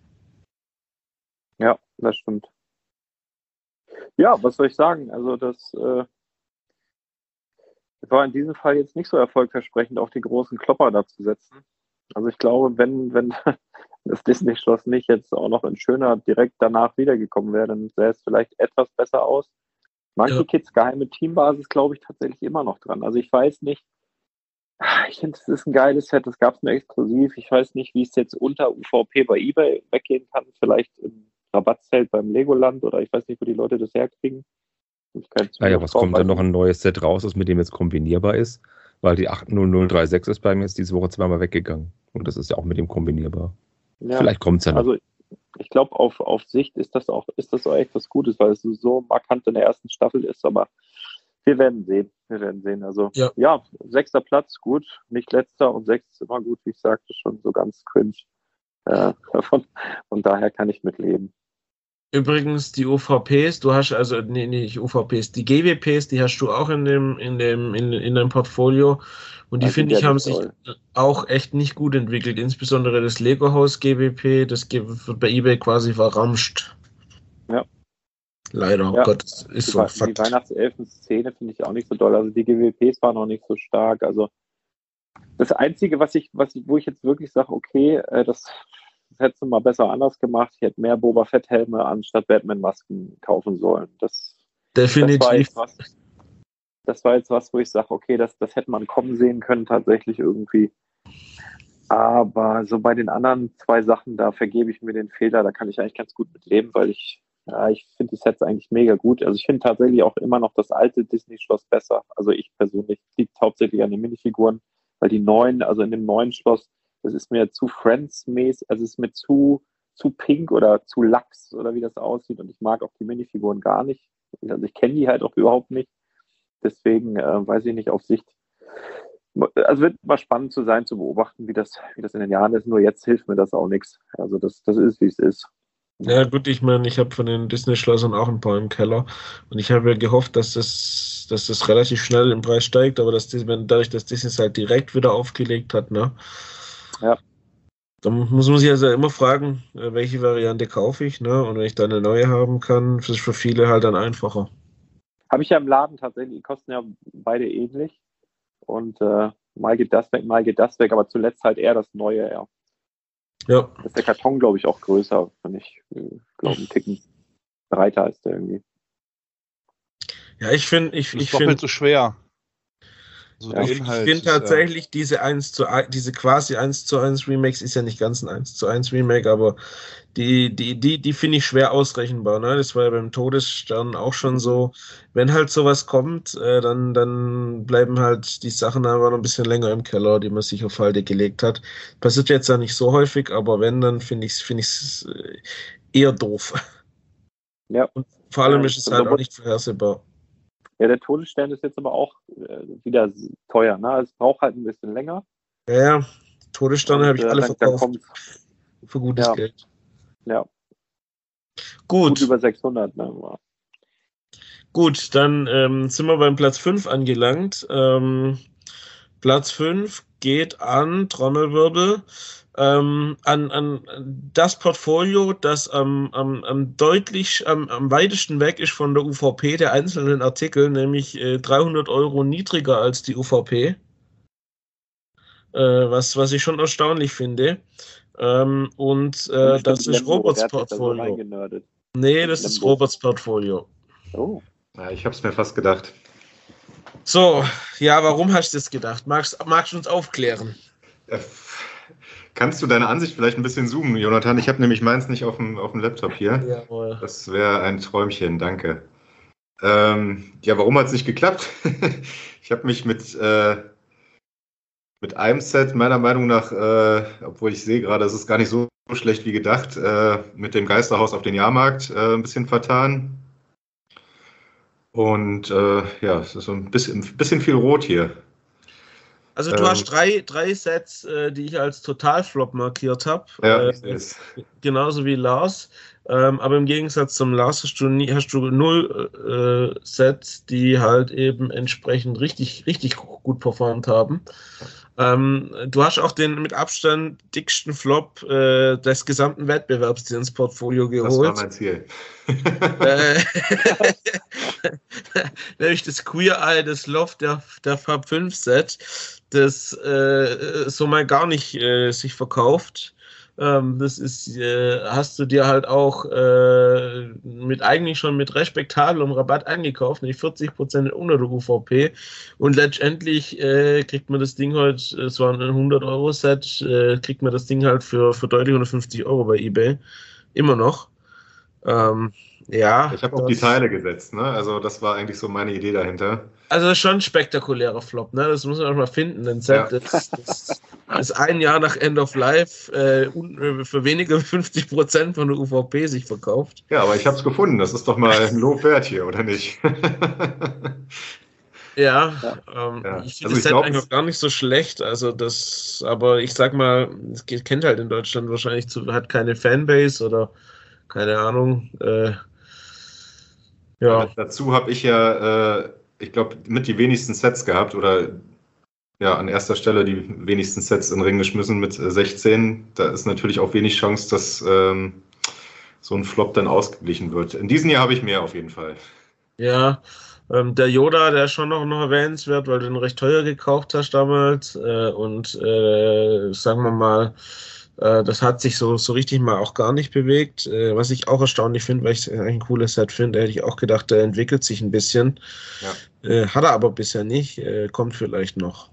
Ja, das stimmt. Ja, was soll ich sagen? Also das äh, war in diesem Fall jetzt nicht so erfolgversprechend, auf die großen Klopper da zu setzen. Also ich glaube, wenn, wenn das Disney-Schloss nicht jetzt auch noch in schöner direkt danach wiedergekommen wäre, dann sähe es vielleicht etwas besser aus. Monkey Ja. Kids geheime Teambasis glaube ich tatsächlich immer noch dran. Also ich weiß nicht, ich finde, es ist ein geiles Set, das gab es nur exklusiv. Ich weiß nicht, wie es jetzt unter UVP bei eBay weggehen kann. Vielleicht im Rabattzelt beim Legoland oder ich weiß nicht, wo die Leute das herkriegen. Naja, was kommt dann noch ein neues Set raus, das mit dem jetzt kombinierbar ist? Weil die 80036 ist bei mir jetzt diese Woche zweimal weggegangen. Und das ist ja auch mit dem kombinierbar. Ja. Vielleicht kommt es ja noch. Also ich glaube, auf, auf Sicht ist das auch, ist das auch echt was Gutes, weil es so markant in der ersten Staffel ist, aber wir werden sehen. Wir werden sehen. Also Ja. ja, sechster Platz, gut, nicht letzter und sechs ist immer gut, wie ich sagte, schon so ganz cringe. Äh, <laughs> davon. Und daher kann ich mitleben. Übrigens, die UVPs, du hast also, nee, nicht UVPs, die GWPs, die hast du auch in dem, in dem, in, in deinem Portfolio. Und die Also finde ich haben sich toll. auch echt nicht gut entwickelt. Insbesondere das Lego Haus GWP, das wird bei eBay quasi verramscht. Ja. Leider, oh Ja. Gott, das ist Die, so die Fakt. Weihnachtselfen-Szene finde ich auch nicht so doll. Also die GWPs waren auch nicht so stark. Also das Einzige, was ich, was ich, wo ich jetzt wirklich sage, okay, äh, das, das hättest du mal besser anders gemacht. Ich hätte mehr Boba Fett-Helme anstatt Batman-Masken kaufen sollen. Das, das war Definitiv. jetzt was, das war jetzt was, wo ich sage, okay, das, das hätte man kommen sehen können, tatsächlich irgendwie. Aber so bei den anderen zwei Sachen, da vergebe ich mir den Fehler, da kann ich eigentlich ganz gut mit leben, weil ich, ja, ich finde die Sets eigentlich mega gut. Also ich finde tatsächlich auch immer noch das alte Disney-Schloss besser. Also ich persönlich liegt hauptsächlich an den Minifiguren, weil die neuen, also in dem neuen Schloss, das ist mir zu Friends-mäßig, also es ist mir zu, zu pink oder zu lax oder wie das aussieht. Und ich mag auch die Minifiguren gar nicht. Also ich kenne die halt auch überhaupt nicht. Deswegen äh, weiß ich nicht auf Sicht. Also wird mal spannend zu sein, zu beobachten, wie das, wie das in den Jahren ist. Nur jetzt hilft mir das auch nichts. Also das, das ist, wie es ist. Ja, gut, ich meine, ich habe von den Disney-Schlössern auch ein paar im Keller und ich habe ja gehofft, dass das, dass das relativ schnell im Preis steigt, aber dass das, wenn, dadurch, dass Disney es halt direkt wieder aufgelegt hat, ne? Ja. Dann muss man sich also immer fragen, äh, welche Variante kaufe ich, ne? Und wenn ich da eine neue haben kann, ist es für viele halt dann einfacher. Habe ich ja im Laden tatsächlich, die kosten ja beide ähnlich. Und äh, mal geht das weg, mal geht das weg, aber zuletzt halt eher das Neue, ja. Ja. Ist der Karton, glaube ich, auch größer, wenn ich glaube, einen Ticken breiter ist der irgendwie. Ja, ich finde, ich, ich ist doppelt finde, so schwer. So Ja, ich finde ist ja- tatsächlich diese 1 zu 1, diese quasi 1 zu 1 Remakes ist ja nicht ganz ein 1 zu 1 Remake, aber die, die, die, die finde ich schwer ausrechenbar. Ne? Das war ja beim Todesstern auch schon so. Wenn halt sowas kommt, äh, dann, dann bleiben halt die Sachen einfach noch ein bisschen länger im Keller, die man sich auf Halde gelegt hat. Passiert jetzt ja nicht so häufig, aber wenn, dann finde ich es find ich's, äh, eher doof. Ja. Und vor allem Ja, ist es also halt auch nicht vorhersehbar. Ja, der Todesstern ist jetzt aber auch äh, wieder teuer. Ne? Es braucht halt ein bisschen länger. Ja, ja. Todessterne habe ich äh, alle dann- dann verkauft kommt's- für gutes Ja. Geld. Ja, Gut. gut über 600. Ne? Gut, dann ähm, sind wir beim Platz 5 angelangt. Ähm, Platz 5 geht an Trommelwirbel, ähm, an, an das Portfolio, das am, am, am deutlich, am, am weitesten weg ist von der UVP der einzelnen Artikel, nämlich äh, 300 Euro niedriger als die UVP. Äh, was, was ich schon erstaunlich finde. Ähm, und äh, Und das ist Roberts Portfolio. Nee, das ist. Roberts Portfolio. Oh, Ja, ich habe es mir fast gedacht. So, ja, warum hast du das gedacht? Magst, magst du uns aufklären? Äh, Kannst du deine Ansicht vielleicht ein bisschen zoomen, Jonathan? Ich habe nämlich meins nicht auf dem, auf dem Laptop hier. Jawohl. Das wäre ein Träumchen, danke. Ähm, ja, warum hat es nicht geklappt? <laughs> ich habe mich mit, äh, mit einem Set meiner Meinung nach, äh, obwohl ich sehe gerade, es ist gar nicht so schlecht wie gedacht, äh, mit dem Geisterhaus auf den Jahrmarkt äh, ein bisschen vertan. Und äh, ja, es ist so ein bisschen, ein bisschen viel Rot hier. Also du Ähm. hast drei, drei Sets, äh, die ich als Totalflop markiert habe. Ja, äh, genauso wie Lars. Ähm, aber im Gegensatz zum Lars hast du, nie, hast du null äh, Sets, die halt eben entsprechend richtig, richtig gut performt haben. Ähm, du hast auch den mit Abstand dicksten Flop äh, des gesamten Wettbewerbs dir ins Portfolio Das war geholt. mein Ziel. Äh, <laughs> nämlich das Queer Eye, das Loft der, der Fab 5 Set, das äh, so mal gar nicht äh, sich verkauft. Ähm, das ist, äh, hast du dir halt auch äh, mit eigentlich schon mit respektablem Rabatt eingekauft, nämlich 40% unter der UVP. Und letztendlich äh, kriegt man das Ding heute, es war ein 100 Euro Set, äh, kriegt man das Ding halt für, für deutlich 150 Euro bei eBay. Immer noch. Ähm, ja. Ich habe auf das- die Teile gesetzt, ne? Also das war eigentlich so meine Idee dahinter. Also das ist schon ein spektakulärer Flop, ne? Das muss man auch mal finden. Ein Set, Ja. das, das ist ein Jahr nach End of Life äh, un- äh, für weniger als <laughs> 50 Prozent von der UVP sich verkauft. Ja, aber ich habe es gefunden. Das ist doch mal ein Lob wert hier, oder nicht? <laughs> Ja, Ja. Ähm, Ja. ich finde Also Set glaub, eigentlich es- auch gar nicht so schlecht. Also das, aber ich sag mal, es kennt halt in Deutschland wahrscheinlich zu, hat keine Fanbase oder keine Ahnung. Äh, ja, Dazu habe ich ja, äh, ich glaube, mit die wenigsten Sets gehabt oder ja, an erster Stelle die wenigsten Sets in den Ring geschmissen mit äh, 16. Da ist natürlich auch wenig Chance, dass ähm, so ein Flop dann ausgeglichen wird. In diesem Jahr habe ich mehr auf jeden Fall. Ja, ähm, der Yoda, der ist schon noch, noch erwähnenswert, weil du den recht teuer gekauft hast damals. Äh, und äh, sagen wir mal, äh, das hat sich so, so richtig mal auch gar nicht bewegt. Äh, was ich auch erstaunlich finde, weil ich es eigentlich ein cooles Set finde, hätte ich auch gedacht, der entwickelt sich ein bisschen. Äh, hat er aber bisher nicht, äh, kommt vielleicht noch.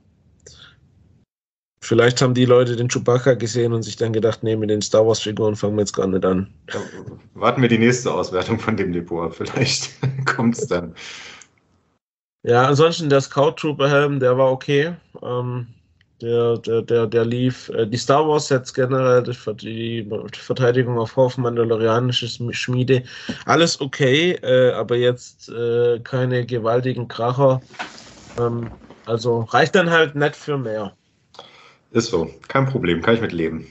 Vielleicht haben die Leute den Chewbacca gesehen und sich dann gedacht, nee, mit den Star Wars-Figuren fangen wir jetzt gar nicht an. Ja, warten wir die nächste Auswertung von dem Depot ab. Vielleicht <laughs> kommt es dann. Ja, ansonsten der Scout Trooper Helm, der war okay. Ähm, der, der, der, der lief. Äh, die Star Wars Sets generell, die, Verteidigung auf Hof, Mandalorianische Schmiede, alles okay, äh, aber jetzt äh, keine gewaltigen Kracher. Ähm, also reicht dann halt nicht für mehr. Ist so, kein Problem, kann ich mit leben.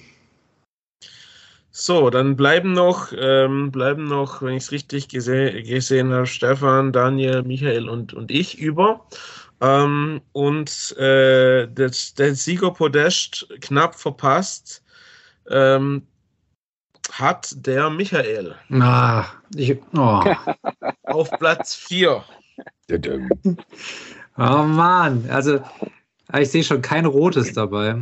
So, dann bleiben noch, ähm, bleiben noch, wenn ich es richtig gese gesehen habe, Stefan, Daniel, Michael und, und ich über. Ähm, und äh, der, der Sieger Podest knapp verpasst ähm, hat der Michael. Ah, ich, oh. <laughs> Auf Platz 4. oh Mann, also ich sehe schon kein Rotes dabei.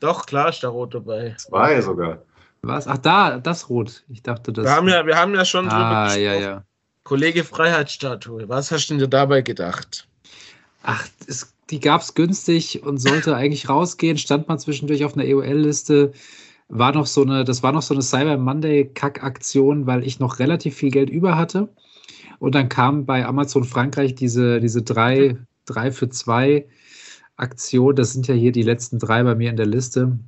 Doch, klar ist da Rot dabei. Zwei sogar. Was? Ach, da, das Rot. Ich dachte, das. Wir haben ja, wir haben ja schon drüber ah, gesprochen. Ja, ja. Kollege Freiheitsstatue, was hast du dir dabei gedacht? Ach, es, die gab es günstig und sollte eigentlich rausgehen. Stand mal zwischendurch auf einer EOL-Liste. War noch so eine, das war noch so eine Cyber Monday-Kack-Aktion, weil ich noch relativ viel Geld über hatte. Und dann kam bei Amazon Frankreich diese, diese drei, drei für zwei Aktion. Das sind ja hier die letzten drei bei mir in der Liste.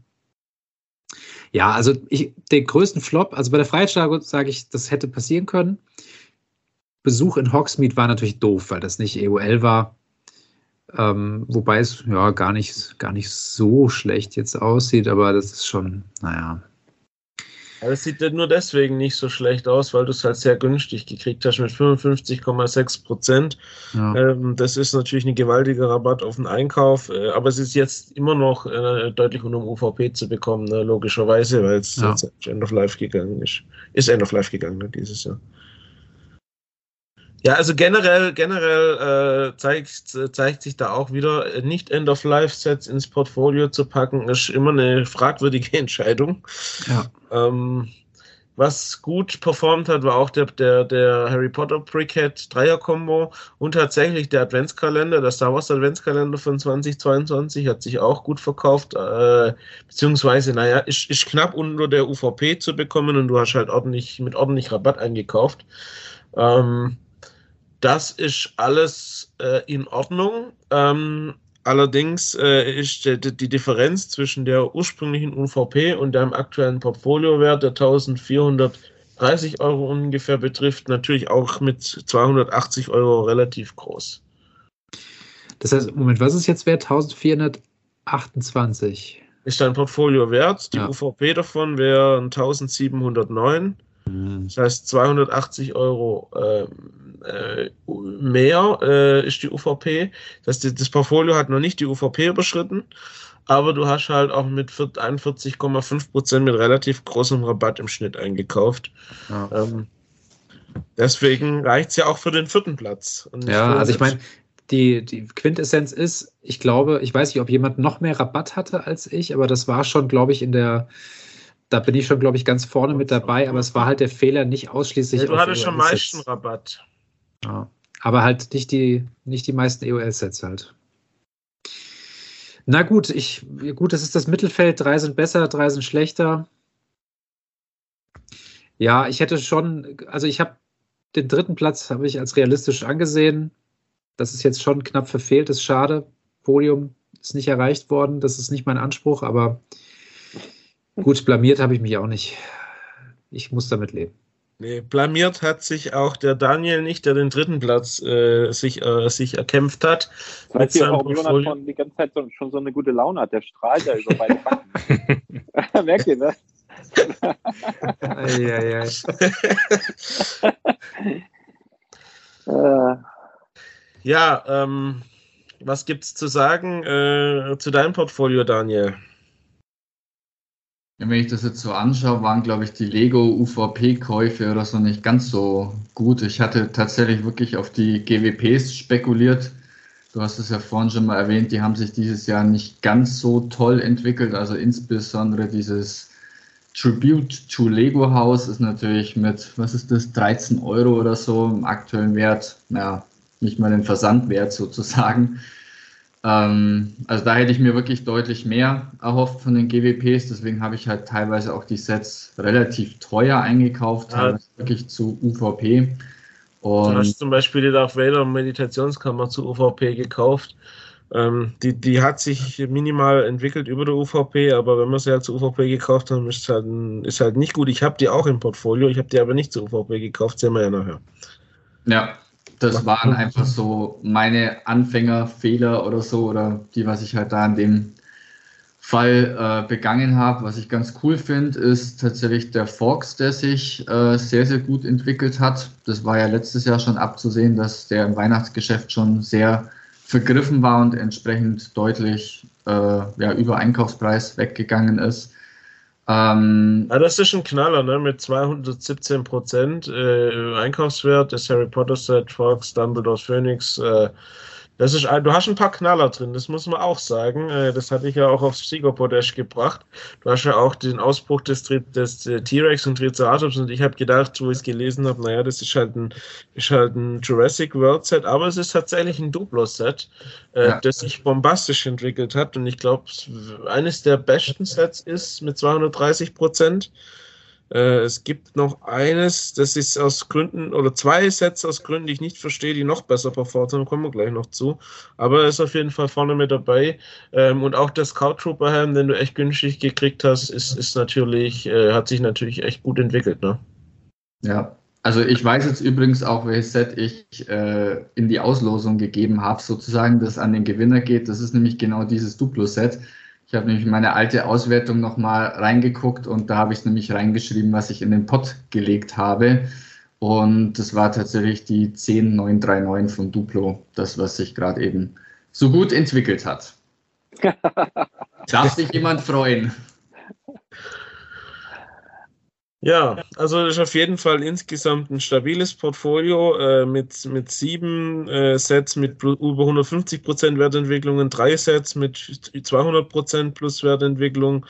Ja, also ich, den größten Flop, also bei der Freiheitsstatue sage ich, das hätte passieren können. Besuch in Hogsmeade war natürlich doof, weil das nicht EOL war. Ähm, wobei es ja gar nicht, gar nicht so schlecht jetzt aussieht, aber das ist schon, naja. Aber es sieht nur deswegen nicht so schlecht aus, weil du es halt sehr günstig gekriegt hast mit 55,6 Prozent. Ja. Ähm, das ist natürlich ein gewaltiger Rabatt auf den Einkauf, äh, aber es ist jetzt immer noch äh, deutlich unter dem UVP zu bekommen, ne, logischerweise, weil es ja. jetzt End of Life gegangen ist. Ist End of Life gegangen ne, dieses Jahr. Ja, also generell, generell äh, zeigt, zeigt sich da auch wieder, äh, nicht End-of-Life-Sets ins Portfolio zu packen, ist immer eine fragwürdige <laughs> Entscheidung. Ja. Ähm, was gut performt hat, war auch der, der, der Harry Potter Brickhead Dreier-Kombo und tatsächlich der Adventskalender, der Star Wars Adventskalender von 2022 hat sich auch gut verkauft, äh, beziehungsweise, naja, ist, ist knapp unter der UVP zu bekommen und du hast halt ordentlich, mit ordentlich Rabatt eingekauft. Ähm, das ist alles äh, in Ordnung. Ähm, allerdings äh, ist die, die, Differenz zwischen der ursprünglichen UVP und dem aktuellen Portfoliowert, der 1430 Euro ungefähr betrifft, natürlich auch mit 280 Euro relativ groß. Das heißt, Moment, was ist jetzt wert? 1428. Ist dein Portfolio wert? Die ja. UVP davon wäre 1709. Mhm. Das heißt, 280 Euro ähm, äh, mehr äh, ist die UVP. Das, heißt, das Portfolio hat noch nicht die UVP überschritten, aber du hast halt auch mit 41,5 Prozent mit relativ großem Rabatt im Schnitt eingekauft. Ja. Ähm, deswegen reicht es ja auch für den vierten Platz. ja, also ich meine, die, die Quintessenz ist, ich glaube, ich weiß nicht, ob jemand noch mehr Rabatt hatte als ich, aber das war schon, glaube ich, in der da bin ich schon, glaube ich, ganz vorne mit dabei, aber es war halt der Fehler nicht ausschließlich. Ja, du hattest schon meisten Rabatt. Ja. Aber halt nicht die, nicht die meisten EOL-Sets halt. Na gut, ich, gut, das ist das Mittelfeld. Drei sind besser, drei sind schlechter. Ja, ich hätte schon, also ich habe den dritten Platz habe ich als realistisch angesehen. Das ist jetzt schon knapp verfehlt, ist schade. Podium ist nicht erreicht worden, das ist nicht mein Anspruch, aber Gut, blamiert habe ich mich auch nicht. Ich muss damit leben. Nee, blamiert hat sich auch der Daniel nicht, der den dritten Platz äh, sich, äh, sich erkämpft hat. Das heißt, mit warum Jonathan die ganze Zeit so, schon so eine gute Laune hat. Der strahlt ja über beide Backen. <laughs> Merkt ihr, ne? ja, ja. ja, ähm, was gibt's zu sagen äh, zu deinem Portfolio, Daniel? Wenn ich das jetzt so anschaue, waren, glaube ich, die Lego-UVP-Käufe oder so nicht ganz so gut. Ich hatte tatsächlich wirklich auf die GWPs spekuliert. Du hast es ja vorhin schon mal erwähnt, die haben sich dieses Jahr nicht ganz so toll entwickelt. Also insbesondere dieses Tribute to Lego House ist natürlich mit, was ist das, 13 Euro oder so im aktuellen Wert, ja, nicht mal den Versandwert sozusagen. Ähm, also da hätte ich mir wirklich deutlich mehr erhofft von den GWPs. Deswegen habe ich halt teilweise auch die Sets relativ teuer eingekauft, ja. teilweise wirklich zu UVP. Und du hast zum Beispiel die Darth Vader Meditationskammer zu UVP gekauft. Ähm, die, die hat sich minimal entwickelt über der UVP, aber wenn wir sie halt zur UVP gekauft haben, ist halt, ist halt nicht gut. Ich habe die auch im Portfolio, ich habe die aber nicht zur UVP gekauft, sehen wir ja nachher. Ja, das waren einfach so meine Anfängerfehler oder so, oder die, was ich halt da in dem Fall äh, begangen habe. Was ich ganz cool finde, ist tatsächlich der Fox, der sich äh, sehr, sehr gut entwickelt hat. Das war ja letztes Jahr schon abzusehen, dass der im Weihnachtsgeschäft schon sehr vergriffen war und entsprechend deutlich äh, ja, über Einkaufspreis weggegangen ist. Ähm, ja, das ist ein Knaller, ne? Mit 217 Prozent äh, Einkaufswert des Harry Potter Set, Fox, Dumbledore's Phoenix, äh, das ist, du hast ein paar Knaller drin, das muss man auch sagen. Äh, das hatte ich ja auch aufs Siegerpodesh gebracht. Du hast ja auch den Ausbruch des, des äh, T-Rex und Triceratops und ich habe gedacht, wo ich es gelesen habe, naja, das ist halt ein, ist halt ein Jurassic World Set, aber es ist tatsächlich ein Duplo-Set, äh, ja. das sich bombastisch entwickelt hat und ich glaube, eines der besten Sets ist mit 230 Prozent. Äh, es gibt noch eines, das ist aus Gründen, oder zwei Sets aus Gründen, die ich nicht verstehe, die noch besser performt haben, kommen wir gleich noch zu. Aber er ist auf jeden Fall vorne mit dabei. Ähm, und auch der Scout Trooper Helm, den du echt günstig gekriegt hast, ist, ist natürlich, äh, hat sich natürlich echt gut entwickelt, ne? Ja, also ich weiß jetzt übrigens auch, welches Set ich äh, in die Auslosung gegeben habe, sozusagen, das an den Gewinner geht. Das ist nämlich genau dieses Duplo-Set. Ich habe nämlich meine alte Auswertung nochmal reingeguckt und da habe ich nämlich reingeschrieben, was ich in den Pot gelegt habe. Und das war tatsächlich die 10939 von Duplo, das, was sich gerade eben so gut entwickelt hat. <laughs> Darf sich jemand freuen? Ja, also das ist auf jeden Fall insgesamt ein stabiles Portfolio äh, mit, mit sieben äh, Sets mit über 150 Prozent Wertentwicklungen, drei Sets mit 200 Prozent plus Wertentwicklung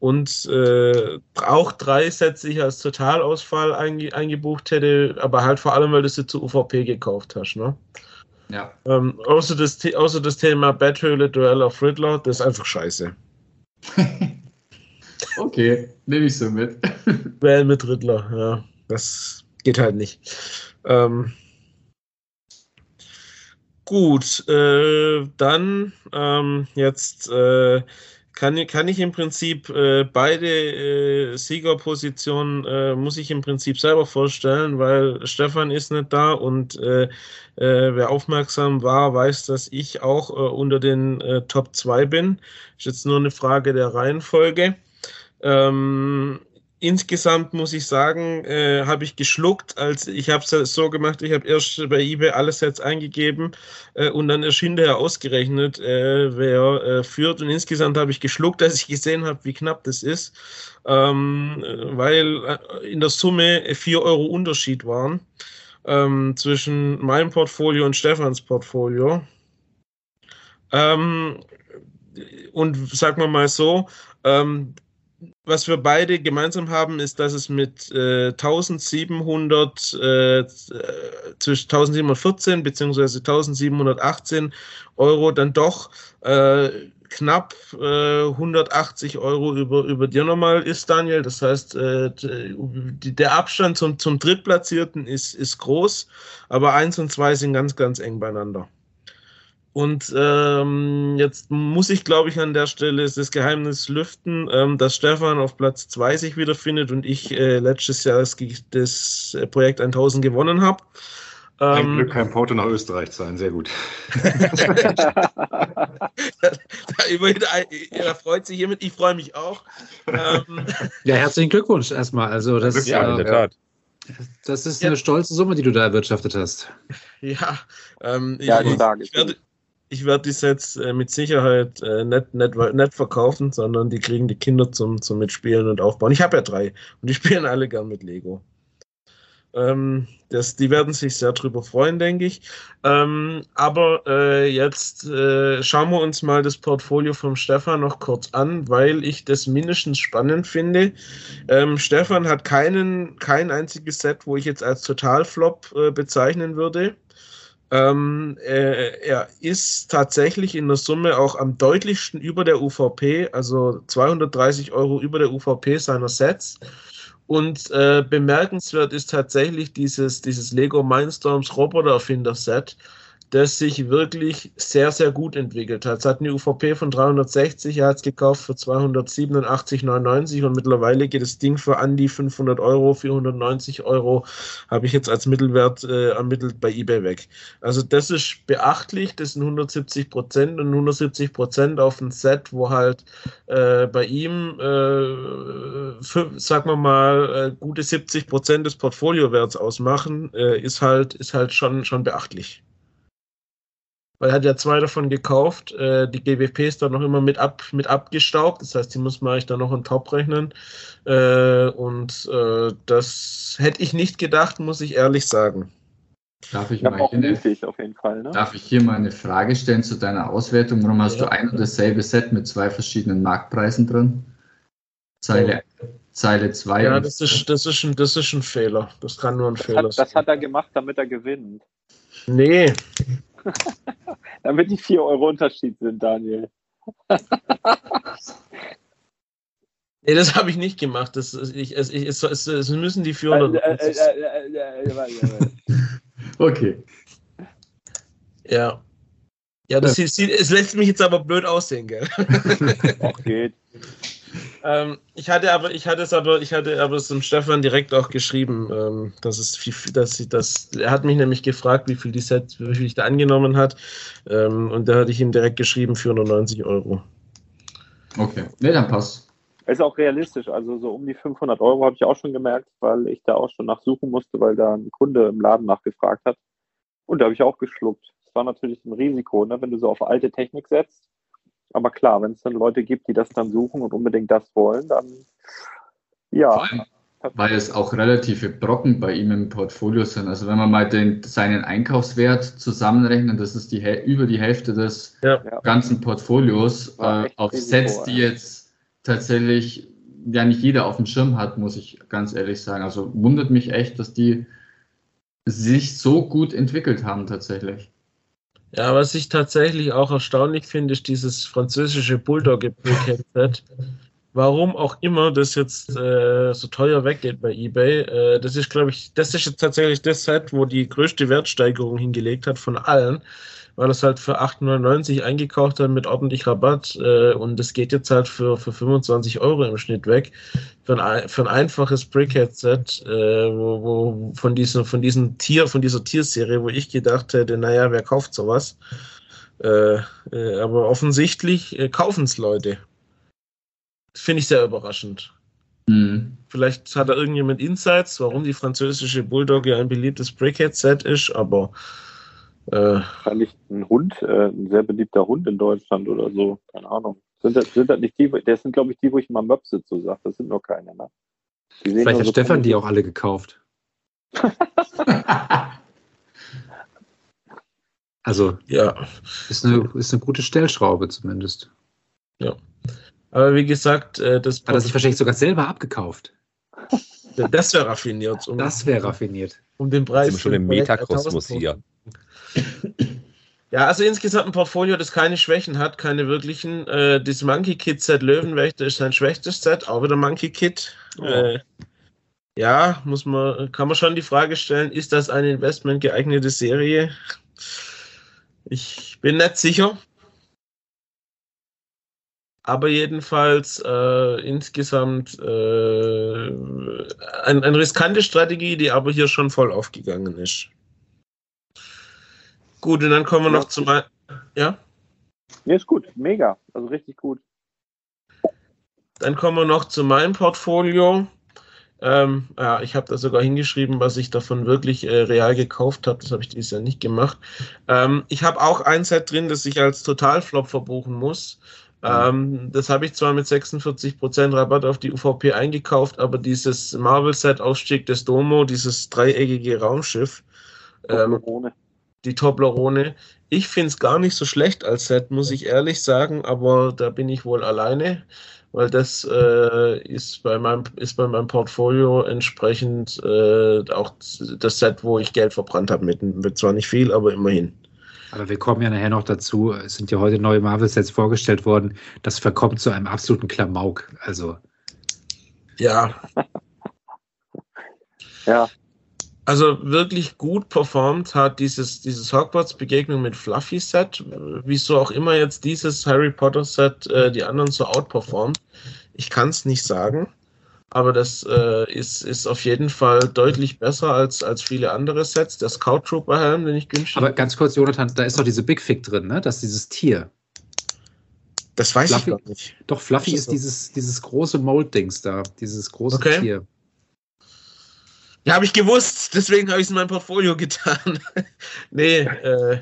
und äh, auch drei Sets, die ich als Totalausfall einge eingebucht hätte, aber halt vor allem, weil du sie zur UVP gekauft hast. Ne? Ja. Ähm, außer, das, außer das Thema Betthöhle Duell of Riddler, das ist einfach scheiße. <laughs> Okay, nehme ich so mit. <laughs> Well mit Riddler, ja. Das geht halt nicht. Ähm, gut, äh, dann ähm, jetzt äh, kann, kann ich im Prinzip äh, beide äh, Siegerpositionen äh, muss ich im Prinzip selber vorstellen, weil Stefan ist nicht da und äh, wer aufmerksam war, weiß, dass ich auch unter den Top 2 bin. Ist jetzt nur eine Frage der Reihenfolge. Ähm, insgesamt muss ich sagen, äh, habe ich geschluckt, als ich habe es so gemacht, ich habe erst bei eBay alles jetzt eingegeben äh, und dann erst hinterher ausgerechnet, äh, wer äh, führt. Und insgesamt habe ich geschluckt, als ich gesehen habe, wie knapp das ist, ähm, weil äh, in der Summe 4 Euro Unterschied waren ähm, zwischen meinem Portfolio und Stefans Portfolio. Ähm, und sagen wir mal so, ähm, was wir beide gemeinsam haben, ist, dass es mit äh, 1700 äh, zwischen 1714 bzw. 1718 Euro dann doch äh, knapp 180 äh, Euro über, über dir nochmal ist, Daniel. Das heißt, äh, die, der Abstand zum, zum Drittplatzierten ist, ist groß, aber eins und zwei sind ganz, ganz eng beieinander. Und ähm, jetzt muss ich, glaube ich, an der Stelle das Geheimnis lüften, ähm, dass Stefan auf Platz 2 sich wiederfindet und ich äh, letztes Jahr das, das Projekt 1000 gewonnen habe. Ein ähm, Glück, kein Porto nach Österreich sein, sehr gut. <laughs> da, immerhin, er freut sich hiermit, ich freue mich auch. Ähm, <laughs> ja, herzlichen Glückwunsch erstmal. Also das, ja, in der Tat. Das ist eine stolze Summe, die du da erwirtschaftet hast. Ja, ähm, ja ich, ich, werde, ich werde die Sets äh, mit Sicherheit äh, nicht, nicht, nicht verkaufen, sondern die kriegen die Kinder zum, zum Mitspielen und Aufbauen. Ich habe ja drei und die <laughs> spielen alle gern mit Lego. Ähm, das, die werden sich sehr drüber freuen, denke ich. Ähm, aber äh, jetzt äh, schauen wir uns mal das Portfolio vom Stefan noch kurz an, weil ich das mindestens spannend finde. Ähm, Stefan hat keinen, kein einziges Set, wo ich jetzt als Totalflop äh, bezeichnen würde. Ähm, äh, er ist tatsächlich in der Summe auch am deutlichsten über der UVP, also 230 Euro über der UVP seiner Sets. Und äh, bemerkenswert ist tatsächlich dieses, dieses Lego Mindstorms Roboter Erfinder Set, das sich wirklich sehr, sehr gut entwickelt hat. Es hat eine UVP von 360, er hat es gekauft für 287,99 und mittlerweile geht das Ding für an die 500 Euro, 490 Euro, habe ich jetzt als Mittelwert äh, ermittelt bei eBay weg. Also das ist beachtlich, das sind 170 Prozent und 170 Prozent auf ein Set, wo halt äh, bei ihm, äh, für, sagen wir mal, äh, gute 70 Prozent des Portfoliowerts ausmachen, äh, ist halt, ist halt schon, schon beachtlich weil er hat ja zwei davon gekauft. Äh, die GWP ist dann noch immer mit, ab, mit abgestaubt, das heißt, die muss man eigentlich dann noch on top rechnen. Äh, und äh, das hätte ich nicht gedacht, muss ich ehrlich sagen. Darf ich, Ja, mal hier eine, nötig auf jeden Fall. Ne? darf ich hier mal eine Frage stellen zu deiner Auswertung? Warum hast Ja. du ein und dasselbe Set mit zwei verschiedenen Marktpreisen drin? Zeile, Zeile 2 Ja, das ist, das, ist ein, das ist ein Fehler. Das kann nur ein Das Fehler hat, sein. das hat er gemacht, damit er gewinnt. nee, <laughs> Damit die 4 Euro Unterschied sind, Daniel. nee, das habe ich nicht gemacht. Das, ich, es, ich, es, es, es müssen die Äh, 400. äh, äh, äh, äh. <laughs> Okay. ja. Ja, das sieht, sieht- es lässt mich jetzt aber blöd aussehen, gell? <laughs> Auch geht. Ähm, ich hatte aber, ich hatte es aber, ich hatte aber es dem Stefan direkt auch geschrieben, ähm, dass es viel, dass sie das, er hat mich nämlich gefragt, wie viel die Set, wie viel ich da angenommen hat, ähm, und da hatte ich ihm direkt geschrieben 490 Euro. Okay. Ne, dann passt. Ist auch realistisch. Also so um die 500 Euro habe ich auch schon gemerkt, weil ich da auch schon nachsuchen musste, weil da ein Kunde im Laden nachgefragt hat. Und da habe ich auch geschluckt. Das war natürlich ein Risiko, ne, wenn du so auf alte Technik setzt. Aber klar, wenn es dann Leute gibt, die das dann suchen und unbedingt das wollen, dann ja. Vor allem, weil es auch relative Brocken bei ihm im Portfolio sind. Also wenn man mal den, seinen Einkaufswert zusammenrechnet, das ist die, über die Hälfte des Ja. Ganzen Portfolios äh, auf Sets, die jetzt tatsächlich ja nicht jeder auf dem Schirm hat, muss ich ganz ehrlich sagen. Also wundert mich echt, dass die sich so gut entwickelt haben tatsächlich. Ja, was ich tatsächlich auch erstaunlich finde, ist dieses französische Bulldog-Set. Warum auch immer das jetzt äh, so teuer weggeht bei eBay. Äh, das ist, glaube ich, das ist jetzt tatsächlich das Set, wo die größte Wertsteigerung hingelegt hat von allen, weil es halt für 8,99 eingekauft hat mit ordentlich Rabatt äh, und das geht jetzt halt für, für 25 Euro im Schnitt weg. Für ein, für ein einfaches Brickhead-Set, äh, wo, wo von diesem, von diesem Tier, von dieser Tierserie, wo ich gedacht hätte, naja, wer kauft sowas? Äh, äh, aber offensichtlich äh, kaufen es Leute. Finde ich sehr überraschend. Mhm. Vielleicht hat da irgendjemand Insights, warum die französische Bulldog ja ein beliebtes Brickhead-Set ist, aber äh, Wahrscheinlich ein Hund, äh, ein sehr beliebter Hund in Deutschland oder so. Keine Ahnung. Sind das, sind das nicht die, das sind, glaube ich, die, wo ich mal Möpse zu sage. Das sind nur keine, ne? Die sehen Vielleicht hat so Stefan die auch alle gekauft. <laughs> Also ja. ist eine, ist eine gute Stellschraube zumindest. Aber wie gesagt, äh, das, Hat er sich wahrscheinlich sogar selber abgekauft. das wäre raffiniert. Um, Das wäre raffiniert. um den Preis. Sind wir schon im Metakosmos 1000 hier. Ja, also insgesamt ein Portfolio, das keine Schwächen hat, keine wirklichen. Äh, das Monkey Kid Set Löwenwächter ist sein schwächstes Set, auch wieder Monkey Kid. Oh. Äh, ja, muss man, kann man schon die Frage stellen, ist das eine Investment geeignete Serie? Ich bin nicht sicher. Aber jedenfalls äh, insgesamt äh, ein, eine riskante Strategie, die aber hier schon voll aufgegangen ist. Gut, und dann kommen wir Ja. noch zu mein, ja, Nee, ist gut. Mega. Also richtig gut. dann kommen wir noch zu meinem Portfolio. Ähm, ja, ich habe da sogar hingeschrieben, was ich davon wirklich äh, real gekauft habe. Das habe ich dieses Jahr nicht gemacht. Ähm, ich habe auch ein Set drin, das ich als Totalflop verbuchen muss. Ähm, das habe ich zwar mit 46% Rabatt auf die UVP eingekauft, aber dieses Marvel-Set Aufstieg des Domo, dieses dreieckige Raumschiff, ähm, Ohne. Die Toblerone. Ich finde es gar nicht so schlecht als Set, muss ich ehrlich sagen, aber da bin ich wohl alleine, weil das äh, ist, bei meinem, ist bei meinem Portfolio entsprechend äh, auch das Set, wo ich Geld verbrannt habe. Mit, mit zwar nicht viel, aber immerhin. Aber wir kommen ja nachher noch dazu. Es sind ja heute neue Marvel-Sets vorgestellt worden. Das verkommt zu einem absoluten Klamauk. Also Ja, <laughs> Ja. Also wirklich gut performt hat dieses, dieses Hogwarts-Begegnung mit Fluffy-Set, wieso auch immer jetzt dieses Harry Potter-Set äh, die anderen so outperformt. Ich kann es nicht sagen, aber das äh, ist, ist auf jeden Fall deutlich besser als, als viele andere Sets. Der Scout Trooper Helm, den ich günstig. Aber ganz kurz, Jonathan, da ist doch diese Big Fig drin, ne? Das ist dieses Tier. Das weiß Fluffy, ich gar nicht. Doch, Fluffy ist ist dieses, dieses große Mold-Dings da, dieses große Okay. Tier. Ja, habe ich gewusst, deswegen habe ich es in mein Portfolio getan. <laughs> nee, äh,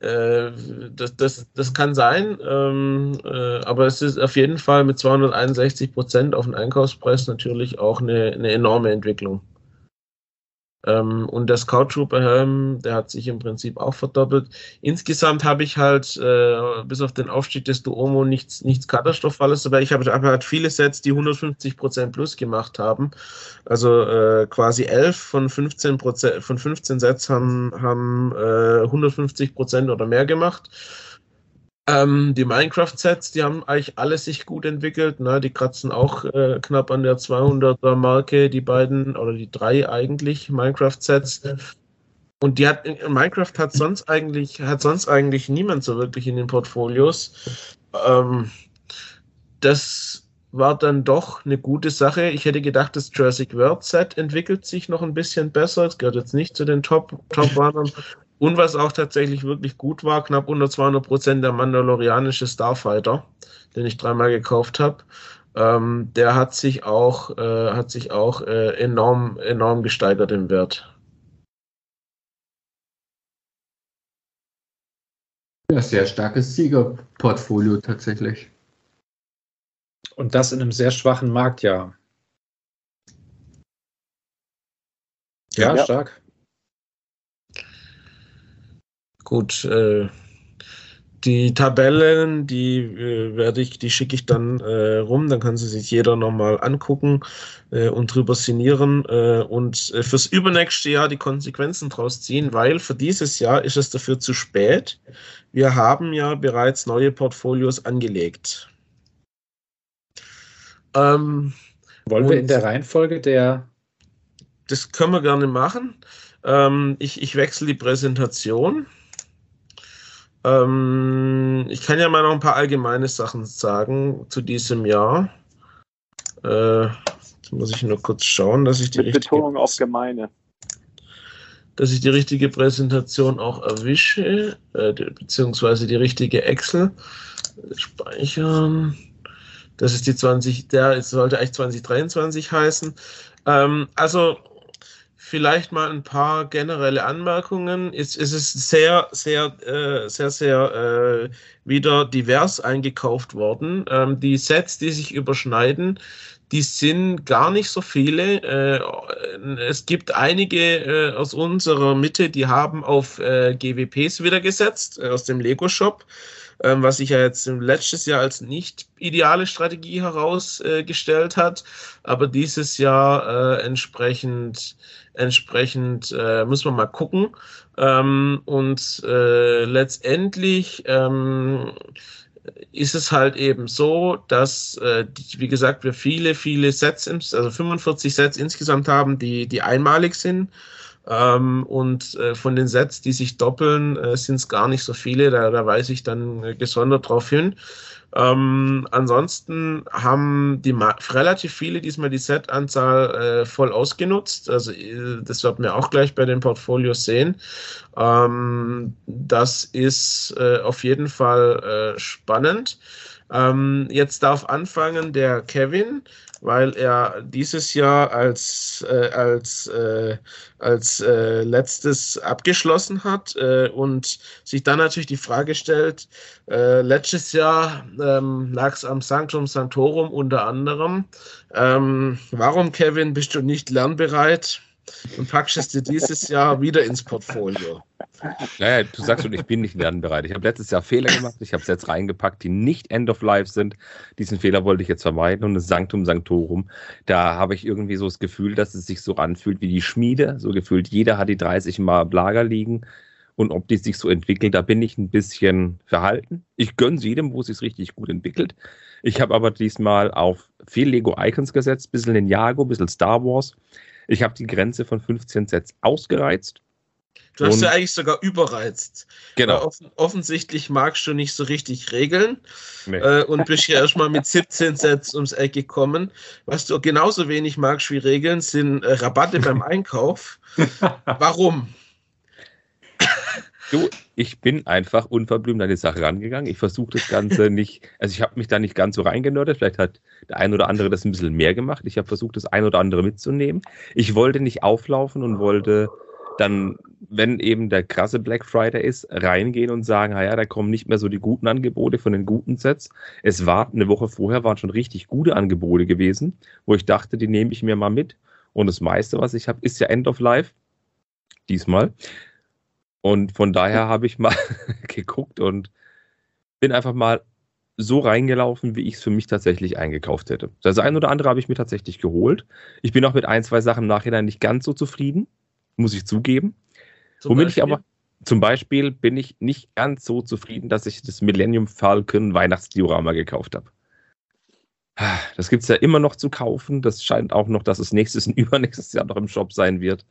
äh, das, das, das kann sein, ähm, äh, aber es ist auf jeden Fall mit 261 Prozent auf den Einkaufspreis natürlich auch eine, eine enorme Entwicklung. Ähm, und der Scout Trooper Helm, der hat sich im Prinzip auch verdoppelt. Insgesamt habe ich halt äh, bis auf den Aufstieg des Duomo nichts, nichts Katastrophales dabei. Ich habe aber halt viele Sets, die 150% plus gemacht haben. Also äh, quasi 11 von 15, Prozent, von 15 Sets haben, haben äh, 150% oder mehr gemacht. Ähm, die Minecraft-Sets, die haben eigentlich alle sich gut entwickelt. Ne? Die kratzen auch äh, knapp an der 200er-Marke, die beiden oder die drei eigentlich Minecraft-Sets. Und die hat Minecraft hat sonst eigentlich hat sonst eigentlich niemand so wirklich in den Portfolios. Ähm, das war dann doch eine gute Sache. Ich hätte gedacht, das Jurassic World Set entwickelt sich noch ein bisschen besser. Es gehört jetzt nicht zu den Top Top Runnern. Und was auch tatsächlich wirklich gut war, knapp unter 200 Prozent der Mandalorianische Starfighter, den ich dreimal gekauft habe. Ähm, der hat sich auch äh, hat sich auch äh, enorm enorm gesteigert im Wert. Ja, sehr starkes Siegerportfolio tatsächlich. Und das in einem sehr schwachen Marktjahr. Ja, Ja. stark. Gut, äh, die Tabellen, die äh, werde ich, die schicke ich dann äh, rum, dann kann sie sich jeder nochmal angucken äh, und drüber sinnieren äh, und äh, fürs übernächste Jahr die Konsequenzen draus ziehen, weil für dieses Jahr ist es dafür zu spät. Wir haben ja bereits neue Portfolios angelegt. Ähm, Wollen wir in der Reihenfolge der. das können wir gerne machen. Ähm, ich, ich wechsle die Präsentation. Ähm, ich kann ja mal noch ein paar allgemeine Sachen sagen zu diesem Jahr. Äh, jetzt muss ich nur kurz schauen, dass ich die, Mit richtige, Betonung auf gemeine. dass ich die richtige Präsentation auch erwische, äh, beziehungsweise die richtige Excel. Speichern. Das ist die 20, der sollte eigentlich 2023 heißen. Ähm, also vielleicht mal ein paar generelle Anmerkungen. Es, es ist sehr, sehr, äh, sehr, sehr äh, wieder divers eingekauft worden. Ähm, die Sets, die sich überschneiden, die sind gar nicht so viele. Äh, es gibt einige äh, aus unserer Mitte, die haben auf äh, GWPs wieder gesetzt, äh, aus dem Lego-Shop ähm, was sich ja jetzt im letztes Jahr als nicht ideale Strategie herausgestellt hat, aber dieses Jahr äh, entsprechend entsprechend äh, müssen wir mal gucken ähm, und äh, letztendlich ähm, ist es halt eben so, dass, äh, wie gesagt, wir viele, viele Sets, also 45 Sets insgesamt haben, die, die einmalig sind. Ähm, und äh, von den Sets, die sich doppeln, äh, sind es gar nicht so viele. Da, da weise ich dann äh, gesondert drauf hin. Ähm, ansonsten haben die Ma relativ viele diesmal die Set-Anzahl äh, voll ausgenutzt. Also äh, das wird man auch gleich bei den Portfolios sehen. Ähm, das ist äh, auf jeden Fall äh, spannend. Ähm, jetzt darf anfangen der Kevin, weil er dieses Jahr als, äh, als, äh, als äh, letztes abgeschlossen hat äh, und sich dann natürlich die Frage stellt, äh, letztes Jahr ähm, lag es am Sanctum Sanctorum unter anderem. Ähm, warum, Kevin, bist du nicht lernbereit und packst es dir dieses Jahr wieder ins Portfolio? Naja, du sagst schon, ich bin nicht lernbereit. Ich habe letztes Jahr Fehler gemacht. Ich habe Sets reingepackt, die nicht End of Life sind. Diesen Fehler wollte ich jetzt vermeiden. Und das Sanctum Sanctorum, da habe ich irgendwie so das Gefühl, dass es sich so anfühlt wie die Schmiede. So gefühlt, jeder hat die 30 Mal im Lager liegen. Und ob die sich so entwickelt, da bin ich ein bisschen verhalten. Ich gönne jedem, wo es sich richtig gut entwickelt. Ich habe aber diesmal auf viel Lego Icons gesetzt, bisschen Ninjago, bisschen Star Wars. Ich habe die Grenze von 15 Sets ausgereizt. Du hast ja eigentlich sogar überreizt. Genau. offen, offensichtlich magst du nicht so richtig regeln Nee. äh, und bist hier erstmal mit 17 Sets ums Eck gekommen. Was du genauso wenig magst wie Regeln, sind äh, Rabatte beim Einkauf. <laughs> Warum? Du, ich bin einfach unverblümt an die Sache rangegangen. Ich versuche das Ganze <laughs> nicht, also ich habe mich da nicht ganz so reingenördet. Vielleicht hat der ein oder andere das ein bisschen mehr gemacht. Ich habe versucht, das ein oder andere mitzunehmen. Ich wollte nicht auflaufen und wollte dann, wenn eben der krasse Black Friday ist, reingehen und sagen, naja, da kommen nicht mehr so die guten Angebote von den guten Sets. Es war eine Woche vorher, waren schon richtig gute Angebote gewesen, wo ich dachte, die nehme ich mir mal mit. Und das meiste, was ich habe, ist ja End of Life. Diesmal. Und von daher habe ich mal <laughs> geguckt und bin einfach mal so reingelaufen, wie ich es für mich tatsächlich eingekauft hätte. Das ein oder andere habe ich mir tatsächlich geholt. Ich bin auch mit ein, zwei Sachen im Nachhinein nicht ganz so zufrieden, muss ich zugeben. Zum Womit ich aber, zum Beispiel bin ich nicht ganz so zufrieden, dass ich das Millennium Falcon Weihnachtsdiorama gekauft habe. Das gibt es ja immer noch zu kaufen. Das scheint auch noch, dass es nächstes <laughs> und übernächstes Jahr noch im Shop sein wird.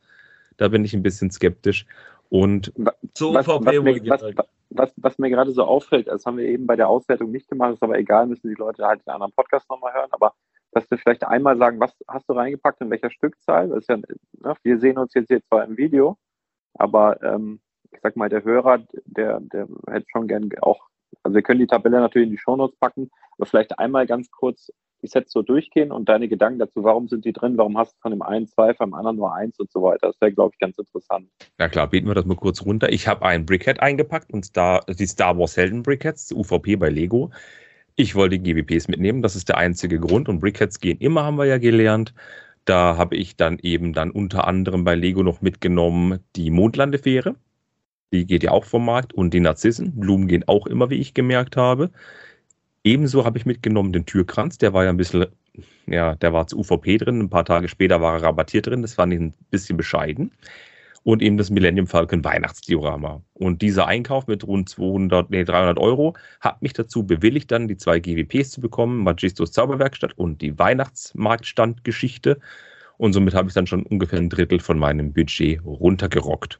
Da bin ich ein bisschen skeptisch. Und So was, was, UVP mir, wohl was, gedrückt. was, was mir gerade so auffällt, das haben wir eben bei der Auswertung nicht gemacht, ist aber egal, müssen die Leute halt den anderen Podcast nochmal hören, aber dass wir vielleicht einmal sagen, was hast du reingepackt, in welcher Stückzahl? Das ist ja, ne, wir sehen uns jetzt hier zwar im Video, aber ähm, ich sag mal, der Hörer, der, der hätte schon gern auch, also wir können die Tabelle natürlich in die Shownotes packen, aber vielleicht einmal ganz kurz die Sets so durchgehen und deine Gedanken dazu, warum sind die drin, warum hast du von dem einen zwei, vom anderen nur eins und so weiter. Das wäre, glaube ich, ganz interessant. Na klar, beten wir das mal kurz runter. Ich habe ein Brickhead eingepackt und Star, die Star Wars Helden Brickheads, UVP bei Lego. Ich wollte die GWPs mitnehmen, das ist der einzige Grund. Und Brickheads gehen immer, haben wir ja gelernt. Da habe ich dann eben dann unter anderem bei Lego noch mitgenommen die Mondlandefähre. Die geht ja auch vom Markt. Und die Narzissen. Blumen gehen auch immer, wie ich gemerkt habe. Ebenso habe ich mitgenommen den Türkranz. Der war ja ein bisschen, ja, der war zu UVP drin. Ein paar Tage später war er rabattiert drin. Das fand ich ein bisschen bescheiden und eben das Millennium Falcon Weihnachtsdiorama. Und dieser Einkauf mit rund 200, nee, 300 Euro hat mich dazu bewilligt, dann die zwei GWPs zu bekommen, Magistos Zauberwerkstatt und die Weihnachtsmarktstandgeschichte. Und somit habe ich dann schon ungefähr ein Drittel von meinem Budget runtergerockt.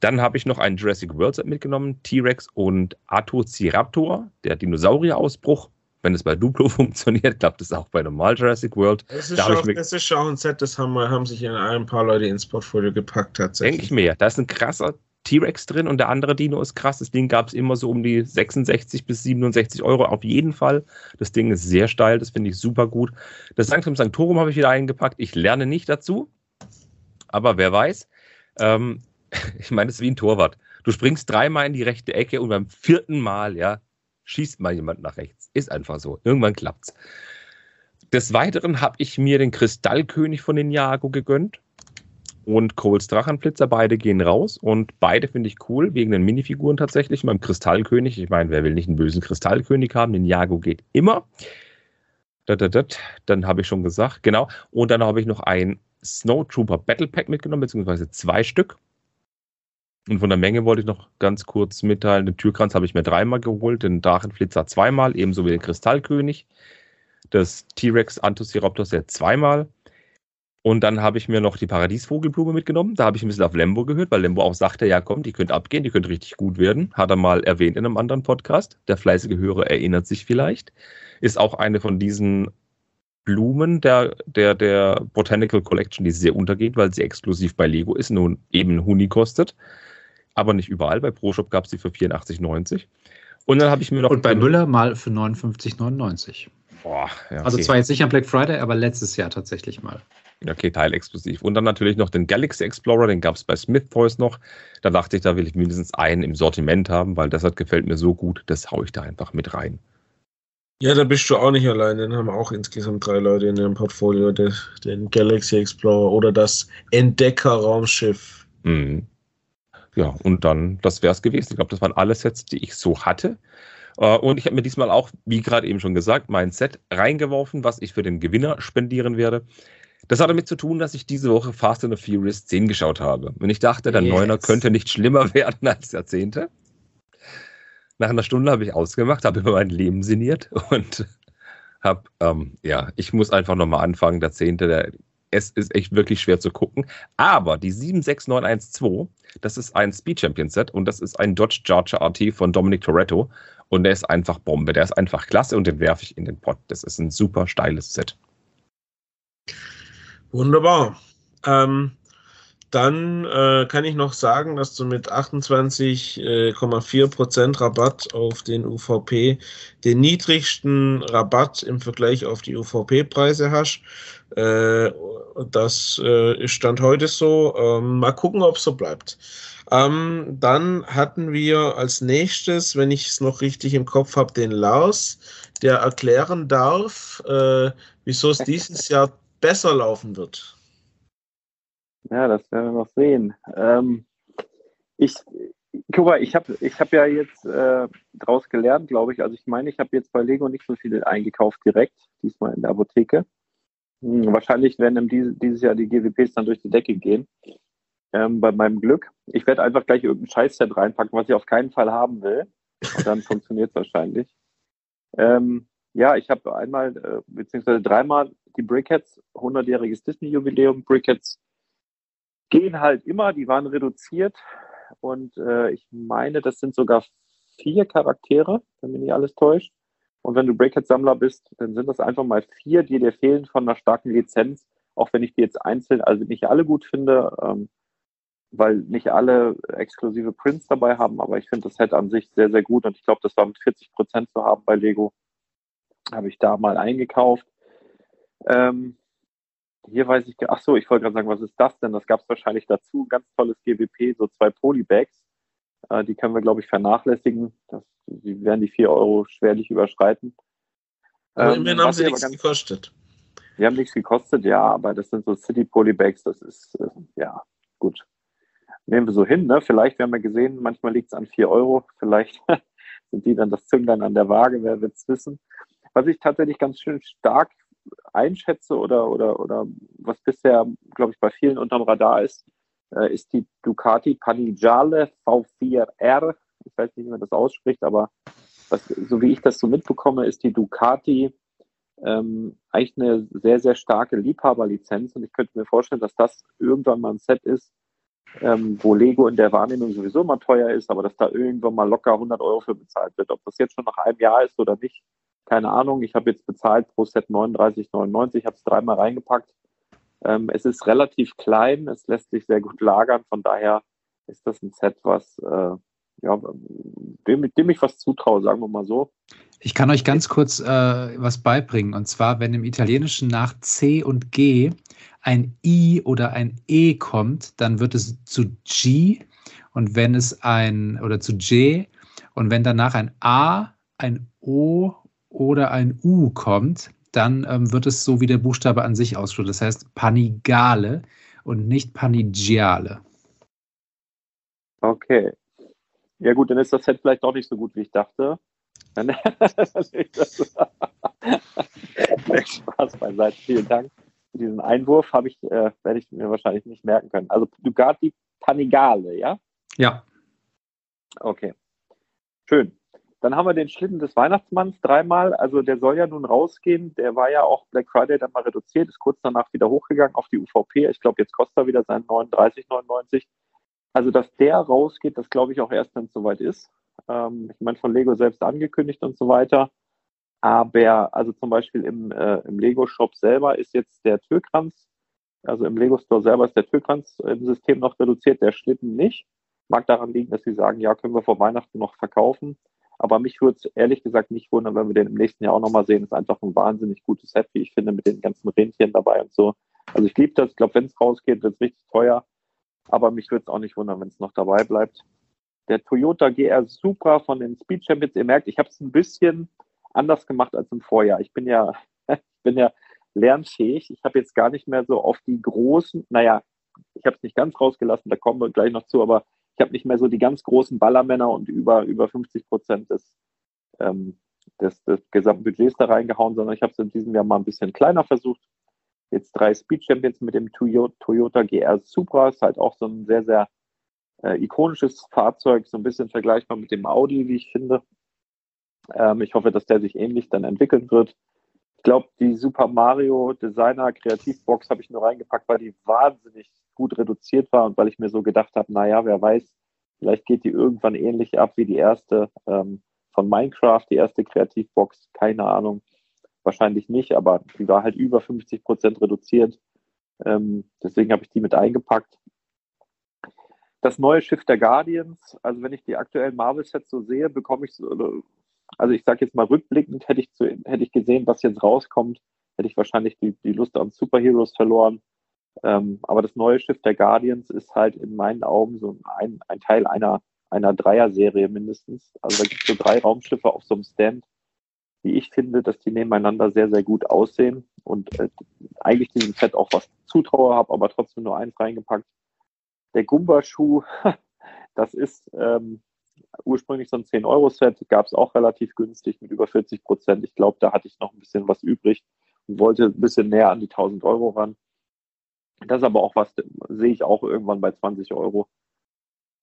Dann habe ich noch einen Jurassic World Set mitgenommen, T-Rex und Atociraptor, der Dinosaurierausbruch. Wenn es bei Duplo <laughs> funktioniert, klappt es auch bei normal Jurassic World. Das ist, Da auch, das ist auch ein Set, das haben, haben sich in ein paar Leute ins Portfolio gepackt tatsächlich. Denke ich mir. Da ist ein krasser T-Rex drin und der andere Dino ist krass. Das Ding gab es immer so um die 66 bis 67 Euro auf jeden Fall. Das Ding ist sehr steil, das finde ich super gut. Das Sanctum Sanctorum habe ich wieder eingepackt. Ich lerne nicht dazu, aber wer weiß. Ähm, <laughs> ich meine, es ist wie ein Torwart. Du springst dreimal in die rechte Ecke und beim vierten Mal, ja, schießt mal jemand nach rechts. Ist einfach so. Irgendwann klappt's. Des Weiteren habe ich mir den Kristallkönig von den Jago gegönnt und Coles Drachenflitzer. Beide gehen raus und beide finde ich cool, wegen den Minifiguren tatsächlich. Beim Kristallkönig, ich meine, wer will nicht einen bösen Kristallkönig haben? Den Jago geht immer. Dat, dat, dat. Dann habe ich schon gesagt, genau. Und dann habe ich noch ein Snowtrooper Battle Pack mitgenommen, beziehungsweise zwei Stück. Und von der Menge wollte ich noch ganz kurz mitteilen, den Türkranz habe ich mir dreimal geholt, den Drachenflitzer zweimal, ebenso wie den Kristallkönig. Das T-Rex Anthociraptor Set zweimal. Und dann habe ich mir noch die Paradiesvogelblume mitgenommen. Da habe ich ein bisschen auf Lembo gehört, weil Lembo auch sagte, ja komm, die könnte abgehen, die könnte richtig gut werden. Hat er mal erwähnt in einem anderen Podcast. Der fleißige Hörer erinnert sich vielleicht. Ist auch eine von diesen Blumen der, der, der Botanical Collection, die sehr untergeht, weil sie exklusiv bei Lego ist, nun eben Huni kostet. Aber nicht überall. Bei ProShop gab es sie für 84,90. Und dann habe ich mir noch. Und bei Müller mal für 59,99. Boah, ja, Also okay. zwar jetzt nicht am Black Friday, aber letztes Jahr tatsächlich mal. Okay, teilexklusiv. Und dann natürlich noch den Galaxy Explorer, den gab es bei Smith Toys noch. Da dachte ich, da will ich mindestens einen im Sortiment haben, weil das hat gefällt mir so gut, das haue ich da einfach mit rein. Ja, da bist du auch nicht allein. Den haben auch insgesamt drei Leute in ihrem Portfolio. Den, den Galaxy Explorer oder das Entdecker-Raumschiff. Mhm. Ja, und dann, das wäre es gewesen. Ich glaube, das waren alle Sets, die ich so hatte. Äh, Und ich habe mir diesmal auch, wie gerade eben schon gesagt, mein Set reingeworfen, was ich für den Gewinner spendieren werde. Das hat damit zu tun, dass ich diese Woche Fast and the Furious 10 geschaut habe. Und ich dachte, der Yes. Neuner könnte nicht schlimmer <laughs> werden als der Zehnte. Nach einer Stunde habe ich ausgemacht, habe über mein Leben sinniert und <laughs> habe, ähm, ja, ich muss einfach nochmal anfangen. Der Zehnte, der es ist echt wirklich schwer zu gucken. Aber die 76912, das ist ein Speed Champion Set und das ist ein Dodge Charger RT von Dominic Toretto. Und der ist einfach Bombe. Der ist einfach klasse und den werfe ich in den Pot. Das ist ein super steiles Set. Wunderbar. Ähm, dann äh, kann ich noch sagen, dass du mit 28,4% Rabatt auf den UVP den niedrigsten Rabatt im Vergleich auf die UVP-Preise hast. Äh, das äh, ist Stand heute so. Ähm, mal gucken, ob es so bleibt. Ähm, dann hatten wir als nächstes, wenn ich es noch richtig im Kopf habe, den Lars, der erklären darf, äh, wieso es dieses Jahr besser laufen wird. Ja, das werden wir noch sehen. Ähm, ich, guck mal, ich habe ich hab ja jetzt äh, daraus gelernt, glaube ich. Also ich meine, ich habe jetzt bei Lego nicht so viel eingekauft direkt, diesmal in der Apotheke. Hm, wahrscheinlich werden dieses, dieses Jahr die GWPs dann durch die Decke gehen. Ähm, bei meinem Glück. Ich werde einfach gleich irgendein Scheißset reinpacken, was ich auf keinen Fall haben will. Und dann <laughs> funktioniert es wahrscheinlich. Ähm, ja, ich habe einmal, äh, beziehungsweise dreimal die Brickheads, 100-jähriges Disney-Jubiläum, Brickheads gehen halt immer, die waren reduziert und äh, ich meine, das sind sogar vier Charaktere, wenn mich nicht alles täuscht. Und wenn du Breakhead-Sammler bist, dann sind das einfach mal vier, die dir fehlen von einer starken Lizenz, auch wenn ich die jetzt einzeln, also nicht alle gut finde, ähm, weil nicht alle exklusive Prints dabei haben, aber ich finde das Set an sich sehr, sehr gut und ich glaube, das war mit 40 Prozent zu haben bei Lego. Habe ich da mal eingekauft. Ähm, hier weiß ich, ach so, ich wollte gerade sagen, was ist das denn? Das gab es wahrscheinlich dazu. Ganz tolles GWP, so zwei Polybags. Äh, die können wir, glaube ich, vernachlässigen. Das, die werden die 4 Euro schwerlich überschreiten. Aber ähm, immerhin haben sie nichts ganz, gekostet. Die haben nichts gekostet, ja, aber das sind so City Polybags, das ist, äh, ja, gut. Nehmen wir so hin, ne? Vielleicht, wir haben ja gesehen, manchmal liegt es an 4 Euro, vielleicht <laughs> sind die dann das Zünglein an der Waage, wer wird es wissen. Was ich tatsächlich ganz schön stark einschätze oder, oder, oder was bisher, glaube ich, bei vielen unterm Radar ist, äh, ist die Ducati Panigale V4R. Ich weiß nicht, wie man das ausspricht, aber was, so wie ich das so mitbekomme, ist die Ducati ähm, eigentlich eine sehr, sehr starke Liebhaberlizenz und ich könnte mir vorstellen, dass das irgendwann mal ein Set ist, ähm, wo Lego in der Wahrnehmung sowieso mal teuer ist, aber dass da irgendwann mal locker 100 Euro für bezahlt wird. Ob das jetzt schon nach einem Jahr ist oder nicht, keine Ahnung, ich habe jetzt bezahlt pro Set 39,99, habe es dreimal reingepackt. Ähm, es ist relativ klein, es lässt sich sehr gut lagern, von daher ist das ein Set, was äh, ja, dem, dem ich was zutraue, sagen wir mal so. Ich kann euch ganz kurz äh, was beibringen. Und zwar, wenn im Italienischen nach C und G ein I oder ein E kommt, dann wird es zu G. Und wenn es ein, oder zu J, und wenn danach ein A, ein O oder ein U kommt, dann ähm, wird es so wie der Buchstabe an sich ausgesprochen. Das heißt Panigale und nicht Panigiale. Okay. Ja gut, dann ist das Set vielleicht doch nicht so gut, wie ich dachte. <laughs> Spaß beiseite. Vielen Dank für diesen Einwurf. Habe ich, äh, werde ich mir wahrscheinlich nicht merken können. Also Ducati Panigale, ja? Ja. Okay. Schön. Dann haben wir den Schlitten des Weihnachtsmanns dreimal. Also der soll ja nun rausgehen. Der war ja auch Black Friday dann mal reduziert, ist kurz danach wieder hochgegangen auf die UVP. Ich glaube, jetzt kostet er wieder seinen 39,99. Also dass der rausgeht, das glaube ich auch erst, wenn es soweit ist. Ähm, ich meine, von Lego selbst angekündigt und so weiter. Aber also zum Beispiel im, äh, im Lego-Shop selber ist jetzt der Türkranz, also im Lego-Store selber ist der Türkranz im System noch reduziert, der Schlitten nicht. Mag daran liegen, dass sie sagen, ja, können wir vor Weihnachten noch verkaufen. Aber mich würde es ehrlich gesagt nicht wundern, wenn wir den im nächsten Jahr auch nochmal sehen. Ist einfach ein wahnsinnig gutes Set, wie ich finde, mit den ganzen Rentieren dabei und so. Also ich liebe das. Ich glaube, wenn es rausgeht, wird es richtig teuer. Aber mich würde es auch nicht wundern, wenn es noch dabei bleibt. Der Toyota GR Supra von den Speed Champions, ihr merkt, ich habe es ein bisschen anders gemacht als im Vorjahr. Ich bin ja, <laughs> bin ja lernfähig. Ich habe jetzt gar nicht mehr so auf die großen, naja, ich habe es nicht ganz rausgelassen, da kommen wir gleich noch zu, aber ich habe nicht mehr so die ganz großen Ballermänner und über, über 50 Prozent des, ähm, des, des gesamten Budgets da reingehauen, sondern ich habe es in diesem Jahr mal ein bisschen kleiner versucht. Jetzt drei Speed Champions mit dem Toyota GR Supra, ist halt auch so ein sehr, sehr äh, ikonisches Fahrzeug, so ein bisschen vergleichbar mit dem Audi, wie ich finde. Ähm, ich hoffe, dass der sich ähnlich dann entwickeln wird. glaube, die Super Mario Designer Kreativbox habe ich nur reingepackt, weil die wahnsinnig gut reduziert war und weil ich mir so gedacht habe, naja, wer weiß, vielleicht geht die irgendwann ähnlich ab wie die erste ähm, von Minecraft, die erste Kreativbox, keine Ahnung, wahrscheinlich nicht, aber die war halt über 50 Prozent reduziert. Ähm, deswegen habe ich die mit eingepackt. Das neue Schiff der Guardians, also wenn ich die aktuellen Marvel-Sets so sehe, bekomme ich so, also ich sage jetzt mal rückblickend, hätte ich, zu, hätte ich gesehen, was jetzt rauskommt, hätte ich wahrscheinlich die, die Lust an Superheroes verloren. Ähm, aber das neue Schiff der Guardians ist halt in meinen Augen so ein, ein Teil einer, einer Dreier-Serie mindestens. Also da gibt es so drei Raumschiffe auf so einem Stand, die ich finde, dass die nebeneinander sehr, sehr gut aussehen und äh, eigentlich diesem Set auch was zutraue, habe aber trotzdem nur eins reingepackt. Der Gumba-Schuh, <laughs> das ist ähm, ursprünglich so ein 10-Euro-Set, gab es auch relativ günstig mit über 40 Prozent. Ich glaube, da hatte ich noch ein bisschen was übrig und wollte ein bisschen näher an die 1000 Euro ran. Das ist aber auch was, sehe ich auch irgendwann bei 20 Euro.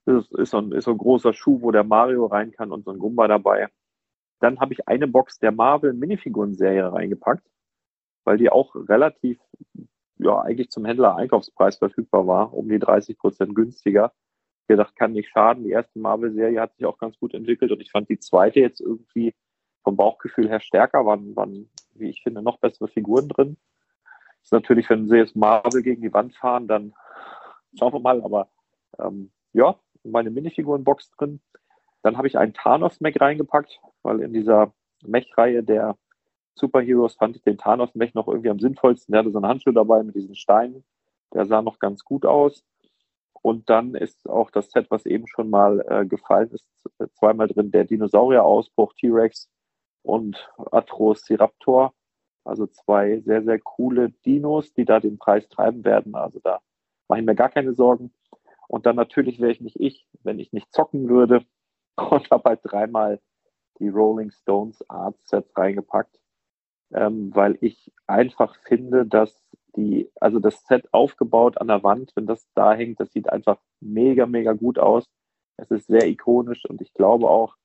Das ist so, ein, ist so ein großer Schuh, wo der Mario rein kann und so ein Gumba dabei. Dann habe ich eine Box der Marvel Minifiguren-Serie reingepackt, weil die auch relativ, ja, eigentlich zum Händler Einkaufspreis verfügbar war, um die 30 Prozent günstiger. Ich gedacht, kann nicht schaden. Die erste Marvel-Serie hat sich auch ganz gut entwickelt und ich fand die zweite jetzt irgendwie vom Bauchgefühl her stärker, waren, waren wie ich finde, noch bessere Figuren drin ist natürlich, wenn sie jetzt Marvel gegen die Wand fahren, dann schauen wir mal. Aber ähm, ja, meine Minifiguren-Box drin. Dann habe ich einen Thanos-Mech reingepackt, weil in dieser Mech-Reihe der Superheroes fand ich den Thanos-Mech noch irgendwie am sinnvollsten. Der hatte so einen Handschuh dabei mit diesen Steinen. Der sah noch ganz gut aus. Und dann ist auch das Set, was eben schon mal äh, gefallen ist, zweimal drin, der Dinosaurier-Ausbruch T-Rex und Atrociraptor. Also zwei sehr, sehr coole Dinos, die da den Preis treiben werden. Also da mache ich mir gar keine Sorgen. Und dann natürlich wäre ich nicht ich, wenn ich nicht zocken würde. <laughs> Und habe halt dreimal die Rolling Stones Art Sets reingepackt, ähm, weil ich einfach finde, dass die, also das Set aufgebaut an der Wand, wenn das da hängt, das sieht einfach mega, mega gut aus. Es ist sehr ikonisch und ich glaube auch,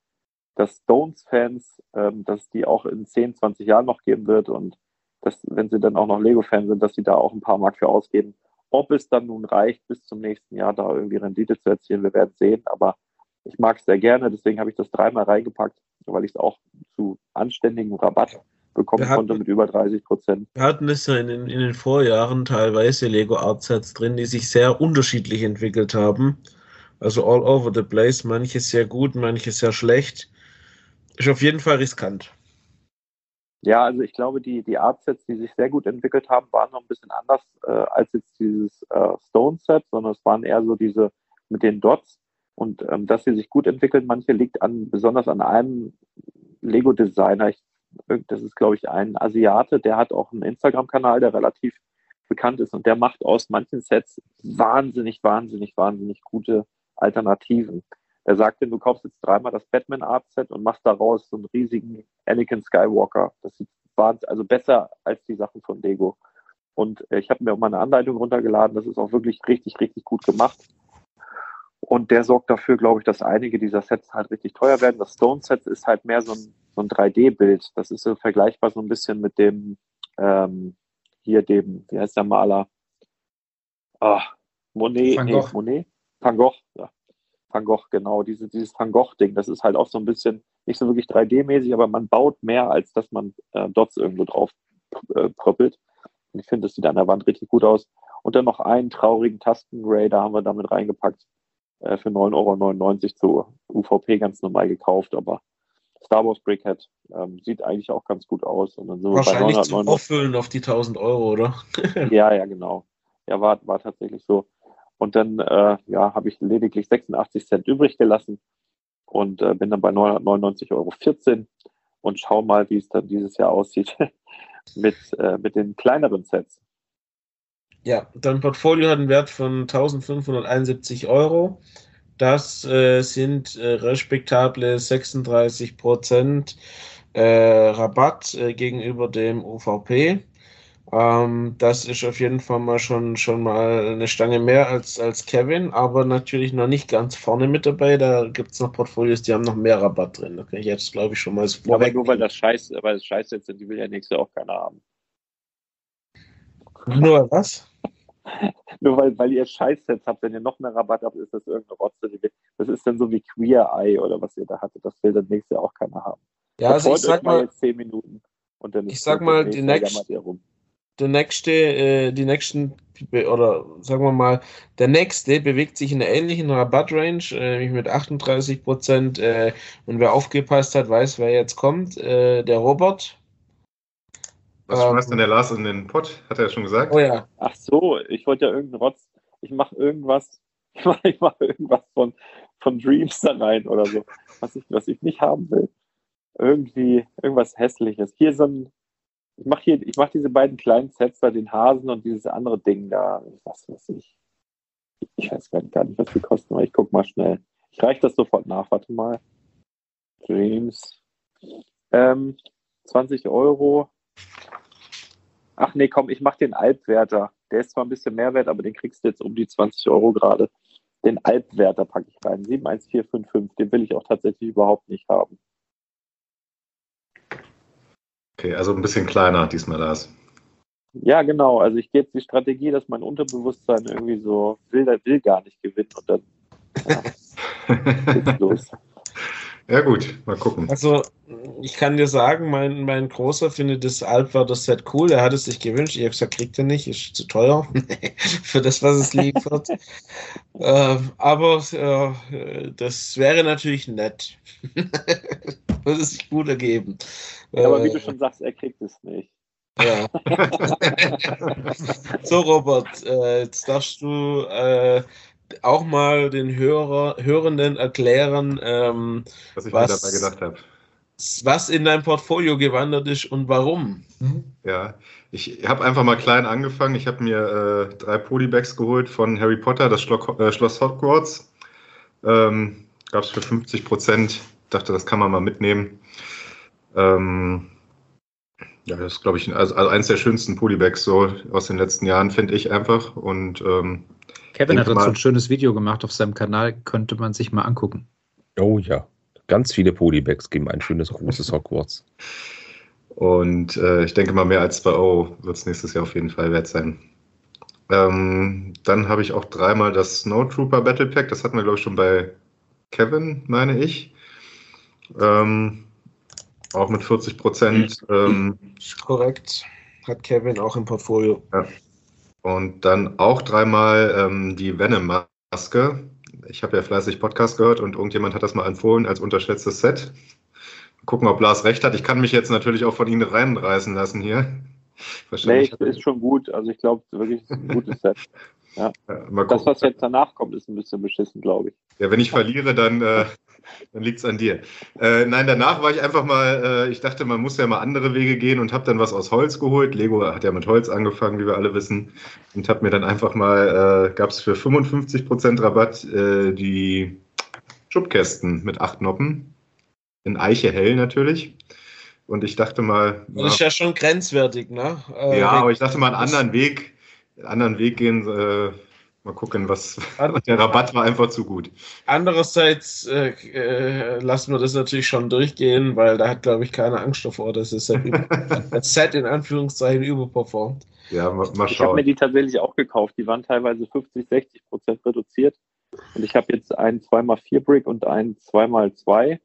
dass Stones-Fans, ähm, dass die auch in 10, 20 Jahren noch geben wird und dass, wenn sie dann auch noch Lego-Fans sind, dass sie da auch ein paar Mark für ausgeben. Ob es dann nun reicht, bis zum nächsten Jahr da irgendwie Rendite zu erzielen, wir werden sehen. Aber ich mag es sehr gerne, deswegen habe ich das dreimal reingepackt, weil ich es auch zu anständigem Rabatt bekommen hatten, konnte mit über 30 Prozent. Wir hatten es ja in, in, den Vorjahren teilweise Lego Art Sets drin, die sich sehr unterschiedlich entwickelt haben. Also all over the place, manches sehr gut, manches sehr schlecht. Ist auf jeden Fall riskant. Ja, also ich glaube, die, die Art-Sets, die sich sehr gut entwickelt haben, waren noch ein bisschen anders äh, als jetzt dieses äh, Stone-Set, sondern es waren eher so diese mit den Dots. Und ähm, dass sie sich gut entwickeln, manche liegt an, besonders an einem Lego-Designer. Das ist, glaube ich, ein Asiate, der hat auch einen Instagram-Kanal, der relativ bekannt ist und der macht aus manchen Sets wahnsinnig, wahnsinnig, wahnsinnig gute Alternativen. Er sagte, du kaufst jetzt dreimal das Batman Art Set und machst daraus so einen riesigen Anakin Skywalker. Das war also besser als die Sachen von Lego. Und äh, ich habe mir auch mal eine Anleitung runtergeladen. Das ist auch wirklich richtig, richtig gut gemacht. Und der sorgt dafür, glaube ich, dass einige dieser Sets halt richtig teuer werden. Das Stone Set ist halt mehr so ein, so ein 3D-Bild. Das ist so vergleichbar so ein bisschen mit dem, ähm, hier dem, wie heißt der Maler? Ah, Monet, Van Gogh. Nee, Monet? Van Gogh, ja. Van Gogh, genau, diese, dieses Van Gogh-Ding, das ist halt auch so ein bisschen, nicht so wirklich 3D-mäßig, aber man baut mehr, als dass man äh, Dots irgendwo drauf äh, pröppelt. Und ich finde, das sieht an der Wand richtig gut aus. Und dann noch einen traurigen Tasten-Ray, da haben wir damit reingepackt, äh, für 9,99 Euro zu UVP ganz normal gekauft, aber Star Wars Brickhead ähm, sieht eigentlich auch ganz gut aus. Und dann sind Wahrscheinlich wir bei zum Auffüllen auf die 1000 Euro, oder? ja, ja, genau. Ja, war, war tatsächlich so. Und dann äh, ja, habe ich lediglich 86 Cent übrig gelassen und äh, bin dann bei 999,14 Euro und schau mal, wie es dann dieses Jahr aussieht <laughs> mit, äh, mit den kleineren Sets. Ja, dein Portfolio hat einen Wert von 1571 Euro. Das äh, sind äh, respektable 36 Prozent äh, Rabatt äh, gegenüber dem UVP. Ähm, das ist auf jeden Fall mal schon, schon mal eine Stange mehr als, als Kevin, aber natürlich noch nicht ganz vorne mit dabei. Da gibt es noch Portfolios, die haben noch mehr Rabatt drin. Da kann ich jetzt, glaube ich, schon mal ja, Aber nur weil das Scheiß, weil das Scheiß jetzt sind, die will ja nächste auch keiner haben. Nur was? <laughs> nur weil, weil ihr Scheißsets habt, wenn ihr noch mehr Rabatt habt, ist das irgendeine Rotze. Das ist dann so wie Queer Eye oder was ihr da hattet. Das will dann nächste auch keiner haben. Ja, also ich sag mal, jetzt zehn Minuten. Und dann ich sag mal, die nächste, der nächste, äh, die nächsten, oder sagen wir mal, der nächste bewegt sich in einer ähnlichen Rabattrange, äh, mit 38 Prozent. Äh, und wer aufgepasst hat, weiß, wer jetzt kommt. Äh, der Robert. Was ähm, schmeißt denn der Lars in den Pott? Hat er ja schon gesagt. Oh ja. Ach so, ich wollte ja irgendeinen Rotz. Ich mache irgendwas. <laughs> Ich mache mach irgendwas von, von Dreams da rein oder so, was ich, was ich nicht haben will. Irgendwie irgendwas Hässliches. Hier so ein ich mache hier, ich mache diese beiden kleinen Sets da, den Hasen und dieses andere Ding da. Was weiß ich. Ich weiß gar nicht, was die kosten, aber ich guck mal schnell. Ich reiche das sofort nach. Warte mal. Dreams. Ähm, 20 Euro. Ach nee, komm, ich mache den Alpwerter. Der ist zwar ein bisschen mehr wert, aber den kriegst du jetzt um die 20 Euro gerade. Den Alpwerter packe ich rein. 71455. Den will ich auch tatsächlich überhaupt nicht haben. Okay, also ein bisschen kleiner diesmal das. Ja, genau. Also ich gehe jetzt die Strategie, dass mein Unterbewusstsein irgendwie so will, der will gar nicht gewinnen und dann ja, <laughs> geht's los. Ja gut, mal gucken. Also ich kann dir sagen, mein, mein Großer findet das Alpha das Set cool. Er hat es sich gewünscht. Ich habe gesagt, kriegt er nicht, ist zu teuer <laughs> für das, was es liefert. <laughs> äh, aber äh, das wäre natürlich nett. <laughs> Würde es sich gut ergeben. Ja, aber wie du schon sagst, er kriegt es nicht. Ja. so, Robert, äh, jetzt darfst du äh, auch mal den Hörer, Hörenden erklären, ähm, was ich was, mir dabei gedacht habe. Was in dein Portfolio gewandert ist und warum. Ja, ich habe einfach mal klein angefangen. Ich habe mir äh, drei Polybags geholt von Harry Potter, das Schlock, äh, Schloss Hogwarts. Ähm, Gab es für 50 Prozent. Dachte, das kann man mal mitnehmen. Ähm, ja, das ist, glaube ich, also, also eins der schönsten Polybags so aus den letzten Jahren, finde ich einfach. Und ähm, Kevin hat dazu ein schönes Video gemacht auf seinem Kanal, könnte man sich mal angucken. Oh ja, ganz viele Polybags geben ein schönes großes Hogwarts. Und äh, ich denke mal, mehr als 2 Euro wird es nächstes Jahr auf jeden Fall wert sein. Ähm, dann habe ich auch dreimal das Snowtrooper Battle Pack. Das hatten wir, glaube ich, schon bei Kevin, meine ich. Ähm, auch mit 40 Prozent. Ähm, Korrekt. Hat Kevin auch im Portfolio. Ja. Und dann auch dreimal ähm, die Venom-Maske. Ich habe ja fleißig Podcast gehört und irgendjemand hat das mal empfohlen als unterschätztes Set. Gucken, ob Lars recht hat. Ich kann mich jetzt natürlich auch von Ihnen reinreißen lassen hier. Nee, ist schon gut. Also ich glaube, wirklich ist ein gutes Set. <laughs> Ja. ja das, was jetzt danach kommt, ist ein bisschen beschissen, glaube ich. Ja, wenn ich verliere, dann äh, dann liegt es an dir. Äh, nein, danach war ich einfach mal, äh, ich dachte, man muss ja mal andere Wege gehen und habe dann was aus Holz geholt. Lego hat ja mit Holz angefangen, wie wir alle wissen. Und habe mir dann einfach mal, äh, gab es für 55% Rabatt äh, die Schubkästen mit acht Noppen. In Eiche hell natürlich. Und ich dachte mal. Das ist ja schon grenzwertig, ne? Äh, ja, aber ich dachte mal, einen anderen Weg, einen anderen Weg gehen äh, Mal gucken, was. <laughs> Der Rabatt war einfach zu gut. Andererseits äh, äh, lassen wir das natürlich schon durchgehen, weil da hat, glaube ich, keine Angst davor, dass es <laughs> das Set in Anführungszeichen überperformt. Ja, mal, mal Ich habe mir die tatsächlich auch gekauft. Die waren teilweise 50, 60 Prozent reduziert. Und ich habe jetzt einen 2x4 Brick und einen 2x2.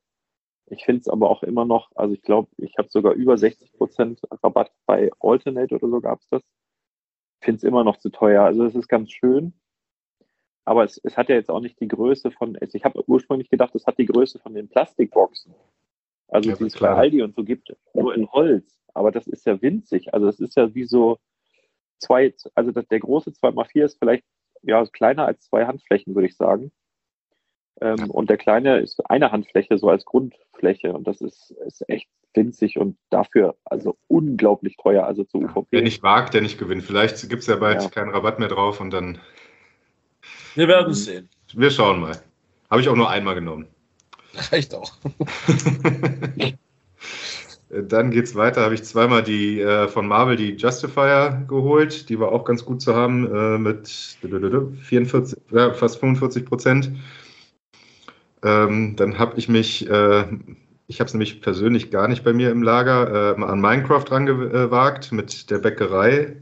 Ich finde es aber auch immer noch, also ich glaube, ich habe sogar über 60 Prozent Rabatt bei Alternate oder so gab es das. Ich finde es immer noch zu teuer. Also es ist ganz schön. Aber es, es hat ja jetzt auch nicht die Größe von, also ich habe ursprünglich gedacht, es hat die Größe von den Plastikboxen. Also ja, die es bei Aldi und so gibt, nur in Holz. Aber das ist ja winzig. Also es ist ja wie so zwei, also das, der große 2x4 ist vielleicht ja kleiner als zwei Handflächen, würde ich sagen. Ähm, und der kleine ist eine Handfläche, so als Grundfläche. Und das ist, ist echt winzig und dafür also unglaublich teuer. Also zu UVP. Wer nicht wagt, der nicht gewinnt. Vielleicht gibt es ja bald ja. keinen Rabatt mehr drauf und dann wir werden es sehen. Wir schauen mal. Habe ich auch nur einmal genommen. <laughs> Reicht auch. <laughs> Dann geht's weiter. Habe ich zweimal die äh, von Marvel die Justifier geholt. Die war auch ganz gut zu haben äh, mit 44, ja, fast 45 Prozent. Ähm, dann habe ich mich, äh, ich habe es nämlich persönlich gar nicht bei mir im Lager, äh, an Minecraft rangewagt mit der Bäckerei.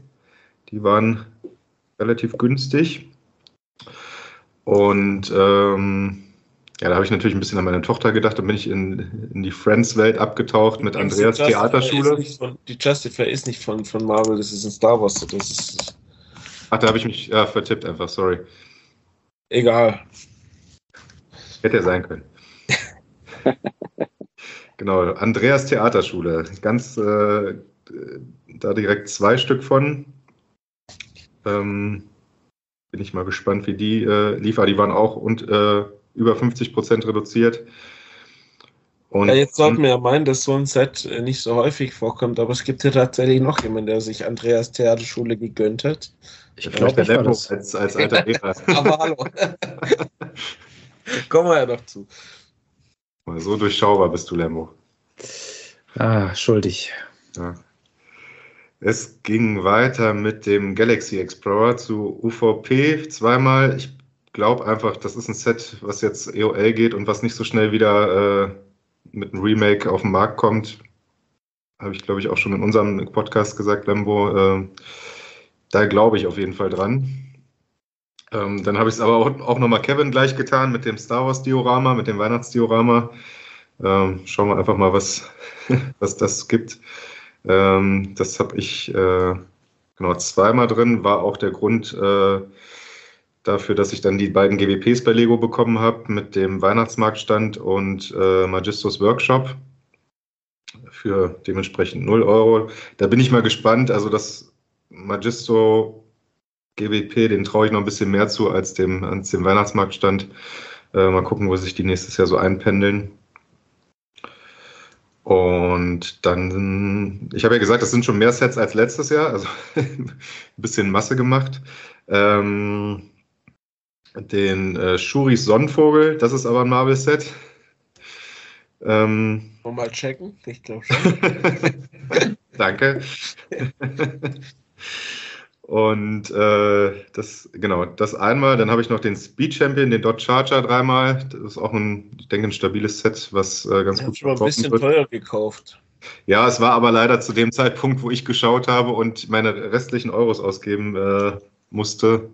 Die waren relativ günstig. Und ähm, ja, da habe ich natürlich ein bisschen an meine Tochter gedacht. Dann bin ich in, in die Friends-Welt abgetaucht mit Andreas Justifier Theaterschule. Von, die Justifier ist nicht von, von Marvel, das ist ein Star Wars. Das ist Ach, da habe ich mich äh, vertippt einfach, sorry. egal. Hätte ja sein können. <laughs> genau, Andreas Theaterschule. Ganz äh, da direkt zwei Stück von. Ähm, bin ich mal gespannt, wie die äh, liefern. Die waren auch und äh, über 50 Prozent reduziert. Und Ja, jetzt sollten wir ja meinen, dass so ein Set äh, nicht so häufig vorkommt, aber es gibt ja tatsächlich noch jemanden, der sich Andreas Theaterschule gegönnt hat. Ich glaube, der Lembo als, als alter Lehrer. <laughs> Aber hallo. <laughs> Kommen wir ja noch zu. Mal so durchschaubar bist du, Lembo. Ah, schuldig. Ja. Es ging weiter mit dem Galaxy Explorer zu UVP zweimal. Ich glaube einfach, das ist ein Set, was jetzt EOL geht und was nicht so schnell wieder äh, mit einem Remake auf den Markt kommt. Habe ich, glaube ich, auch schon in unserem Podcast gesagt, Lembo. Äh, da glaube ich auf jeden Fall dran. Ähm, dann habe ich es aber auch, auch nochmal Kevin gleich getan mit dem Star Wars Diorama, mit dem Weihnachtsdiorama. Ähm, schauen wir einfach mal, was, <laughs> was das gibt. Ähm, das habe ich äh, genau zweimal drin, war auch der Grund äh, dafür, dass ich dann die beiden GWPs bei Lego bekommen habe mit dem Weihnachtsmarktstand und äh, Magistos Workshop für dementsprechend 0 Euro. Da bin ich mal gespannt. Also das Magisto GWP, den traue ich noch ein bisschen mehr zu als dem, als dem Weihnachtsmarktstand. Äh, mal gucken, wo sich die nächstes Jahr so einpendeln. Und dann, ich habe ja gesagt, das sind schon mehr Sets als letztes Jahr, also <laughs> ein bisschen Masse gemacht. Ähm, den äh, Shuris Sonnenvogel, das ist aber ein Marvel-Set. Ähm, Wollen wir mal checken? Ich glaube <laughs> schon. Danke. <laughs> Und äh, das, genau, das einmal. Dann habe ich noch den Speed Champion, den Dodge Charger dreimal. Das ist auch ein, ich denke, ein stabiles Set, was äh, ganz Ich gut schon ein bisschen wird. teuer gekauft. Ja, es war aber leider zu dem Zeitpunkt, wo ich geschaut habe und meine restlichen Euros ausgeben äh, musste,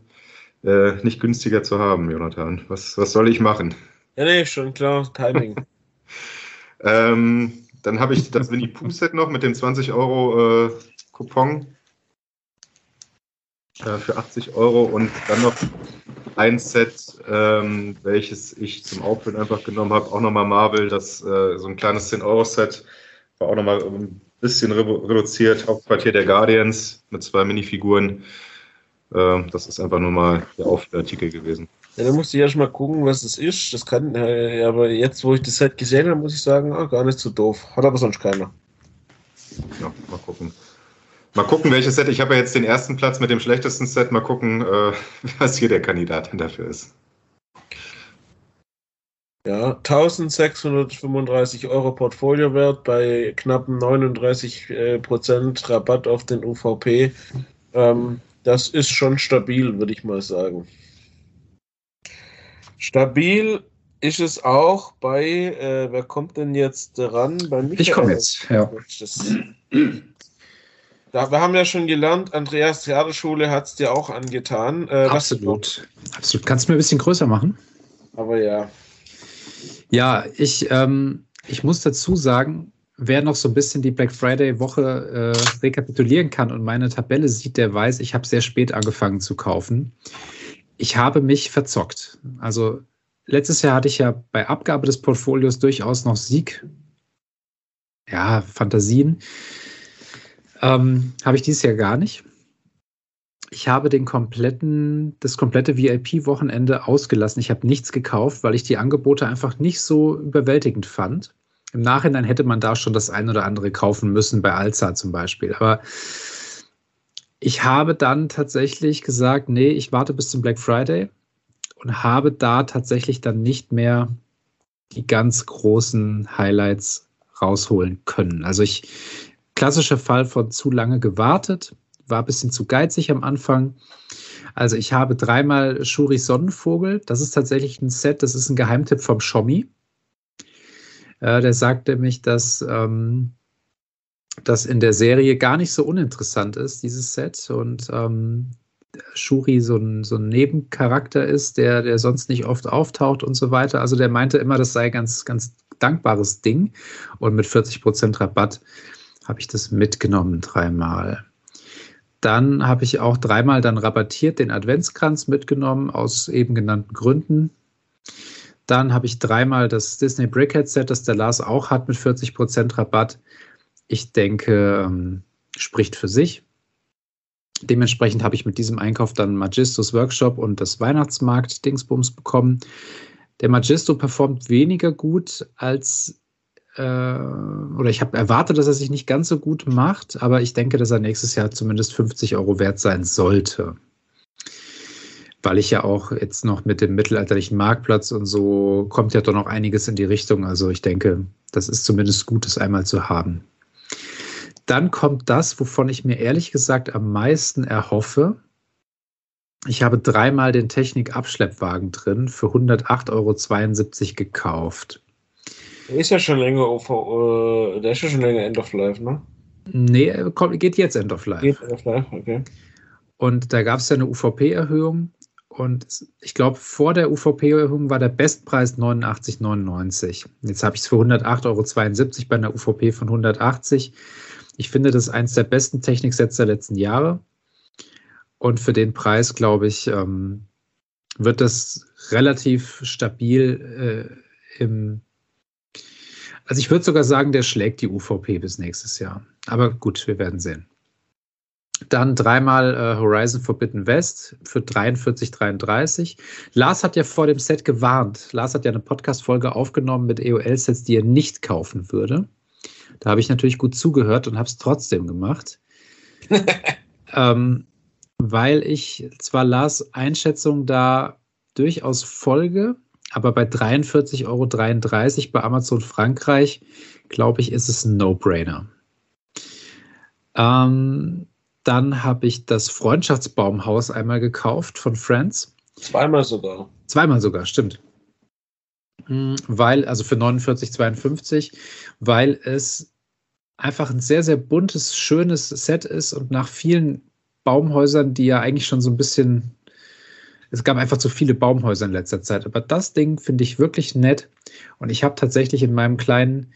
äh, nicht günstiger zu haben, Jonathan. Was, was soll ich machen? Ja, nee, schon klar. Timing. <laughs> <laughs> Ähm, dann habe ich das Winnie Pooh Set noch mit dem 20 Euro äh, Coupon äh, für 80 Euro und dann noch ein Set, ähm, welches ich zum Aufhören einfach genommen habe, auch nochmal Marvel, das äh, so ein kleines 10 Euro Set, war auch nochmal ein bisschen redu- reduziert, Hauptquartier der Guardians mit zwei Minifiguren. Äh, das ist einfach nur mal der Aufartikel gewesen. Ja, da musste ich erst mal gucken, was das ist. Das kann, äh, aber jetzt, wo ich das Set gesehen habe, muss ich sagen, ah, gar nicht so doof. Hat aber sonst keiner. Ja, mal gucken. Mal gucken, welches Set. Ich habe ja jetzt den ersten Platz mit dem schlechtesten Set. Mal gucken, äh, <laughs> was hier der Kandidat dafür ist. Ja, 1635 Euro Portfoliowert bei knappen 39 äh, Prozent Rabatt auf den UVP. Ähm, das ist schon stabil, würde ich mal sagen. Stabil ist es auch bei, äh, wer kommt denn jetzt ran? Bei Michael. Ich komme jetzt, ja. Das, <clears throat> da, wir haben ja schon gelernt, Andreas Theaterschule hat es dir auch angetan. Äh, Absolut. Absolut. Kannst du mir ein bisschen größer machen? Aber ja. Ja, ich, ähm, ich muss dazu sagen, wer noch so ein bisschen die Black Friday-Woche äh, rekapitulieren kann und meine Tabelle sieht, der weiß, ich habe sehr spät angefangen zu kaufen. Ich habe mich verzockt. Also letztes Jahr hatte ich ja bei Abgabe des Portfolios durchaus noch Sieg. Ja, Fantasien. Ähm, habe ich dieses Jahr gar nicht. Ich habe den kompletten, das komplette VIP-Wochenende ausgelassen. Ich habe nichts gekauft, weil ich die Angebote einfach nicht so überwältigend fand. Im Nachhinein hätte man da schon das ein oder andere kaufen müssen, bei Alza zum Beispiel. Aber ich habe dann tatsächlich gesagt, nee, ich warte bis zum Black Friday und habe da tatsächlich dann nicht mehr die ganz großen Highlights rausholen können. Also ich, klassischer Fall von zu lange gewartet, war ein bisschen zu geizig am Anfang. Also ich habe dreimal Shuris Sonnenvogel. Das ist tatsächlich ein Set, das ist ein Geheimtipp vom Schommi. Äh, der sagte nämlich, dass ähm, das in der Serie gar nicht so uninteressant ist, dieses Set. Und ähm, Shuri so ein, so ein Nebencharakter ist, der, der sonst nicht oft auftaucht und so weiter. Also der meinte immer, das sei ganz, ganz dankbares Ding. Und mit 40% Rabatt habe ich das mitgenommen dreimal. Dann habe ich auch dreimal dann rabattiert den Adventskranz mitgenommen, aus eben genannten Gründen. Dann habe ich dreimal das Disney Brickhead Set, das der Lars auch hat, mit 40% Rabatt. Ich denke, ähm, spricht für sich. Dementsprechend habe ich mit diesem Einkauf dann Magistos Workshop und das Weihnachtsmarkt Dingsbums bekommen. Der Magisto performt weniger gut als äh, oder ich habe erwartet, dass er sich nicht ganz so gut macht, aber ich denke, dass er nächstes Jahr zumindest 50 Euro wert sein sollte. Weil ich ja auch jetzt noch mit dem mittelalterlichen Marktplatz und so kommt ja doch noch einiges in die Richtung. Also ich denke, das ist zumindest gut, das einmal zu haben. Dann kommt das, wovon ich mir ehrlich gesagt am meisten erhoffe. Ich habe dreimal den Technik-Abschleppwagen drin für 108,72 Euro gekauft. Der ist ja schon länger auf, äh, der ist ja schon länger End of Life, ne? Nee, kommt, geht jetzt End of Life. Geht End of Life, okay. Und da gab es ja eine UVP-Erhöhung. Und ich glaube, vor der UVP-Erhöhung war der Bestpreis 89,99. Jetzt habe ich es für 108,72 Euro bei einer UVP von 180. Ich finde, das ist eines der besten Techniksets der letzten Jahre. Und für den Preis, glaube ich, ähm, wird das relativ stabil äh, im. Also ich würde sogar sagen, der schlägt die UVP bis nächstes Jahr. Aber gut, wir werden sehen. Dann dreimal äh, Horizon Forbidden West für 43,33. Lars hat ja vor dem Set gewarnt. Lars hat ja eine Podcast-Folge aufgenommen mit EOL-Sets, die er nicht kaufen würde. Da habe ich natürlich gut zugehört und habe es trotzdem gemacht. <laughs> ähm, weil ich zwar Lars Einschätzung da durchaus folge, aber bei 43,33 Euro bei Amazon Frankreich, glaube ich, ist es ein No-Brainer. Ähm, dann habe ich das Freundschaftsbaumhaus einmal gekauft von Friends. Zweimal sogar. Zweimal sogar, stimmt. Hm, weil, also für 49,52, weil es einfach ein sehr, sehr buntes, schönes Set ist und nach vielen Baumhäusern, die ja eigentlich schon so ein bisschen, es gab einfach zu viele Baumhäuser in letzter Zeit. Aber das Ding finde ich wirklich nett und ich habe tatsächlich in meinem kleinen,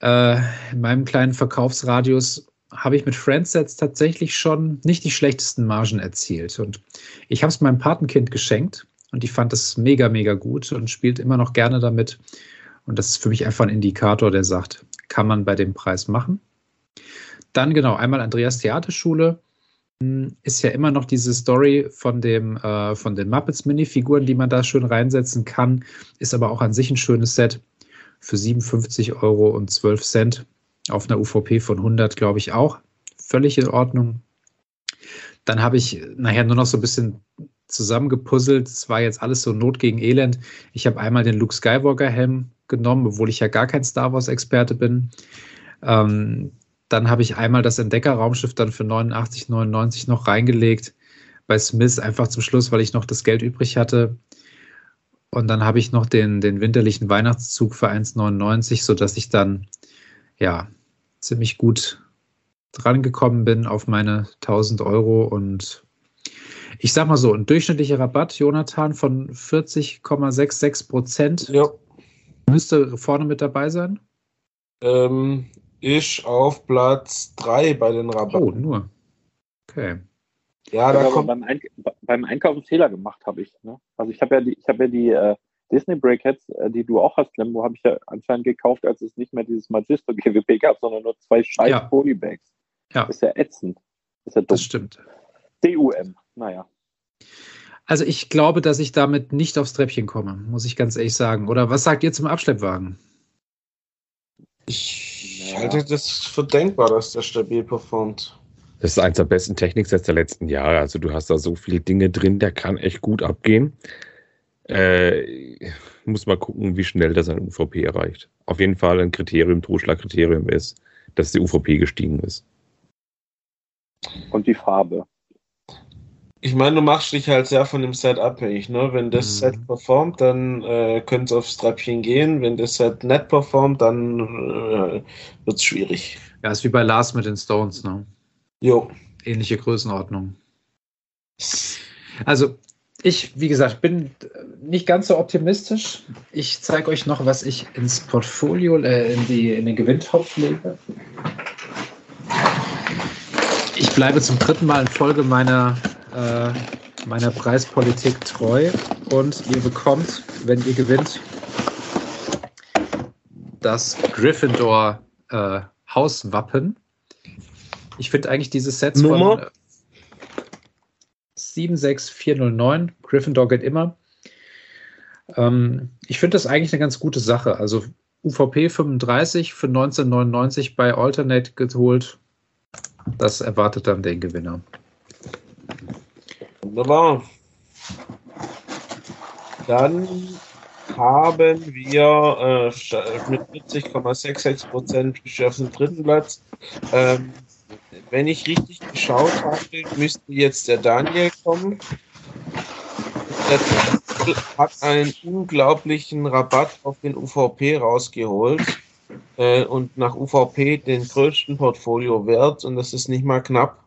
äh, in meinem kleinen Verkaufsradius habe ich mit Friendsets tatsächlich schon nicht die schlechtesten Margen erzielt. Und ich habe es meinem Patenkind geschenkt und die fand es mega, mega gut und spielt immer noch gerne damit. Und das ist für mich einfach ein Indikator, der sagt, kann man bei dem Preis machen. Dann genau, einmal Andreas Theaterschule ist ja immer noch diese Story von dem äh, von den Muppets Minifiguren, die man da schön reinsetzen kann, ist aber auch an sich ein schönes Set für 57 Euro und 12 Cent auf einer UVP von 100, glaube ich auch völlig in Ordnung. Dann habe ich nachher nur noch so ein bisschen zusammengepuzzelt. Es war jetzt alles so Not gegen Elend. Ich habe einmal den Luke Skywalker-Helm genommen, obwohl ich ja gar kein Star Wars-Experte bin. Ähm, dann habe ich einmal das Entdecker-Raumschiff dann für 89,99 noch reingelegt bei Smith, einfach zum Schluss, weil ich noch das Geld übrig hatte. Und dann habe ich noch den, den winterlichen Weihnachtszug für 1,99, sodass ich dann ja ziemlich gut drangekommen bin auf meine 1000 Euro und ich sag mal so, ein durchschnittlicher Rabatt, Jonathan, von 40,66 Prozent ja. müsste vorne mit dabei sein. Ähm, ich auf Platz 3 bei den Rabatten. Oh, nur. Okay. Ja, da kommt beim, Eink beim Einkaufen Fehler gemacht habe ich. Ne? Also ich habe ja die, ich habe ja die äh, Disney Breakheads, äh, die du auch hast, Lembo, habe ich ja anscheinend gekauft, als es nicht mehr dieses Magisto GWP gab, sondern nur zwei scheiß ja. Polybags. Ja. Ist ja ätzend. Das, ist ja das stimmt. DUM, naja. Also ich glaube, dass ich damit nicht aufs Treppchen komme, muss ich ganz ehrlich sagen. Oder was sagt ihr zum Abschleppwagen? Ich ja. halte das für denkbar, dass der stabil performt. Das ist eins der besten Techniksets der letzten Jahre. Also du hast da so viele Dinge drin, der kann echt gut abgehen. Äh, muss mal gucken, wie schnell das an UVP erreicht. Auf jeden Fall ein Kriterium, Totschlagkriterium ist, dass die UVP gestiegen ist. Und die Farbe. Ich meine, du machst dich halt sehr von dem Set abhängig. Ne? Wenn das Mhm. Set performt, dann äh, könnte es aufs Treppchen gehen. Wenn das Set nicht performt, dann äh, wird es schwierig. Ja, ist wie bei Lars mit den Stones, ne? Jo. Ähnliche Größenordnung. Also, ich, wie gesagt, bin nicht ganz so optimistisch. Ich zeige euch noch, was ich ins Portfolio, äh, in, die, in den Gewinntopf lege. Ich bleibe zum dritten Mal in Folge meiner, äh, meiner Preispolitik treu und ihr bekommt, wenn ihr gewinnt, das Gryffindor äh, Hauswappen. Ich finde eigentlich diese Sets Nummer? von äh, 76409, Gryffindor geht immer. Ähm, ich finde das eigentlich eine ganz gute Sache. Also UVP 35 für 1999 bei Alternate geholt. Das erwartet dann den Gewinner. Wunderbar. Dann haben wir äh, mit 40,66 Prozent auf dem dritten Platz. Ähm, wenn ich richtig geschaut habe, müsste jetzt der Daniel kommen. Der Daniel hat einen unglaublichen Rabatt auf den UVP rausgeholt äh, und nach UVP den größten Portfolio-Wert und das ist nicht mal knapp.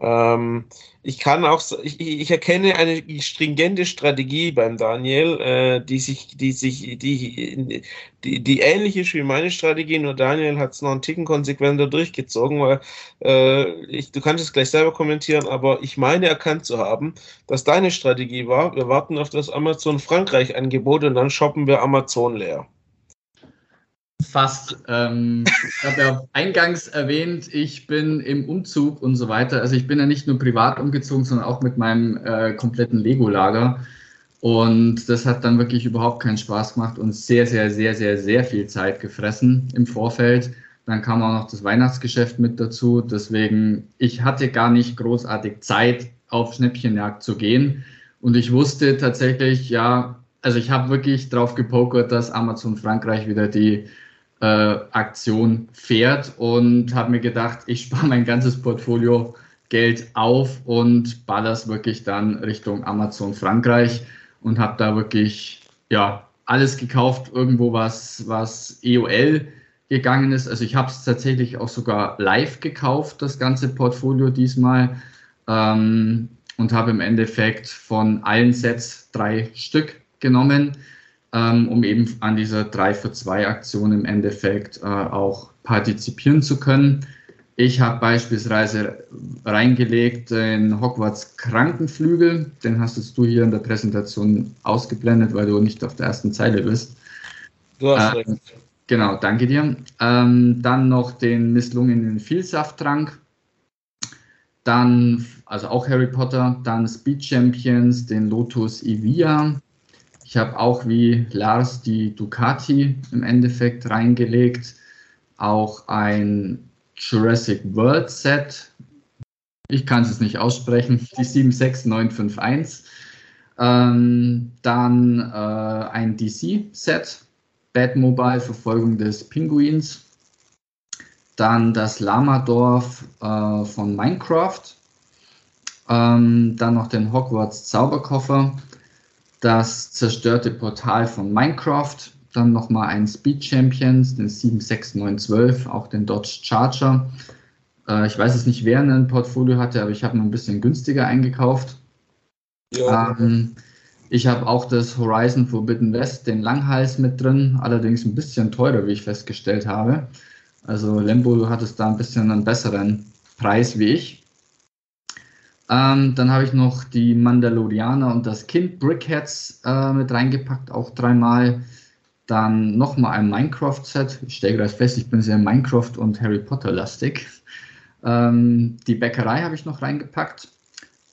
Ähm, ich kann auch, ich ich erkenne eine stringente Strategie beim Daniel, äh, die sich, die sich, die, die, die ähnlich ist wie meine Strategie, nur Daniel hat es noch einen Ticken konsequenter durchgezogen, weil äh, ich, du kannst es gleich selber kommentieren, aber ich meine erkannt zu haben, dass deine Strategie war, wir warten auf das Amazon Frankreich Angebot und dann shoppen wir Amazon leer. Fast. Ähm, ich habe ja eingangs erwähnt, ich bin im Umzug und so weiter. Also ich bin ja nicht nur privat umgezogen, sondern auch mit meinem äh, kompletten Lego-Lager. Und das hat dann wirklich überhaupt keinen Spaß gemacht und sehr, sehr, sehr, sehr, sehr viel Zeit gefressen im Vorfeld. Dann kam auch noch das Weihnachtsgeschäft mit dazu. Deswegen, ich hatte gar nicht großartig Zeit, auf Schnäppchenjagd zu gehen. Und ich wusste tatsächlich, ja, also ich habe wirklich drauf gepokert, dass Amazon Frankreich wieder die äh, Aktion fährt und habe mir gedacht, ich spare mein ganzes Portfolio Geld auf und baller's wirklich dann Richtung Amazon Frankreich und habe da wirklich ja alles gekauft, irgendwo was was EOL gegangen ist. Also ich habe es tatsächlich auch sogar live gekauft, das ganze Portfolio diesmal ähm, und habe im Endeffekt von allen Sets drei Stück genommen ähm, um eben an dieser 3 für 2 Aktion im Endeffekt äh, auch partizipieren zu können. Ich habe beispielsweise reingelegt den Hogwarts Krankenflügel, den hast jetzt du hier in der Präsentation ausgeblendet, weil du nicht auf der ersten Zeile bist. Du hast Ähm, recht. Genau, danke dir. Ähm, dann noch den misslungenen Vielsafttrank. Dann, also auch Harry Potter, dann Speed Champions, den Lotus Evia. Ich habe auch wie Lars die Ducati im Endeffekt reingelegt. Auch ein Jurassic World Set. Ich kann es nicht aussprechen. Die 76951. Ähm, dann äh, ein DC-Set. Batmobile, Verfolgung des Pinguins. Dann das Lamadorf äh, von Minecraft. Ähm, dann noch den Hogwarts Zauberkoffer. Das zerstörte Portal von Minecraft. Dann nochmal ein Speed Champions, den 76912, auch den Dodge Charger. Äh, ich weiß jetzt nicht, wer ein Portfolio hatte, aber ich habe noch ein bisschen günstiger eingekauft. Ja, Ähm, ich habe auch das Horizon Forbidden West, den Langhals mit drin, allerdings ein bisschen teurer, wie ich festgestellt habe. Also Lembo, du hattest da ein bisschen einen besseren Preis wie ich. Ähm, dann habe ich noch die Mandalorianer und das Kind Brickheads äh, mit reingepackt, auch dreimal. Dann nochmal ein Minecraft-Set. Ich stelle gerade fest, ich bin sehr Minecraft- und Harry Potter-lastig. Ähm, die Bäckerei habe ich noch reingepackt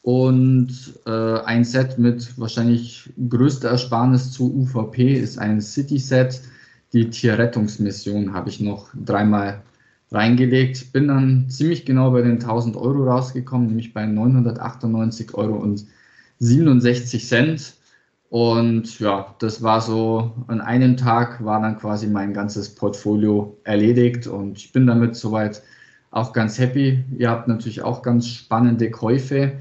und äh, ein Set mit wahrscheinlich größter Ersparnis zu UVP ist ein City-Set. Die Tierrettungsmission habe ich noch dreimal reingelegt. Bin dann ziemlich genau bei den 1000 Euro rausgekommen, nämlich bei 998 Euro und 67 Cent. Und ja, das war so, an einem Tag war dann quasi mein ganzes Portfolio erledigt und ich bin damit soweit auch ganz happy. Ihr habt natürlich auch ganz spannende Käufe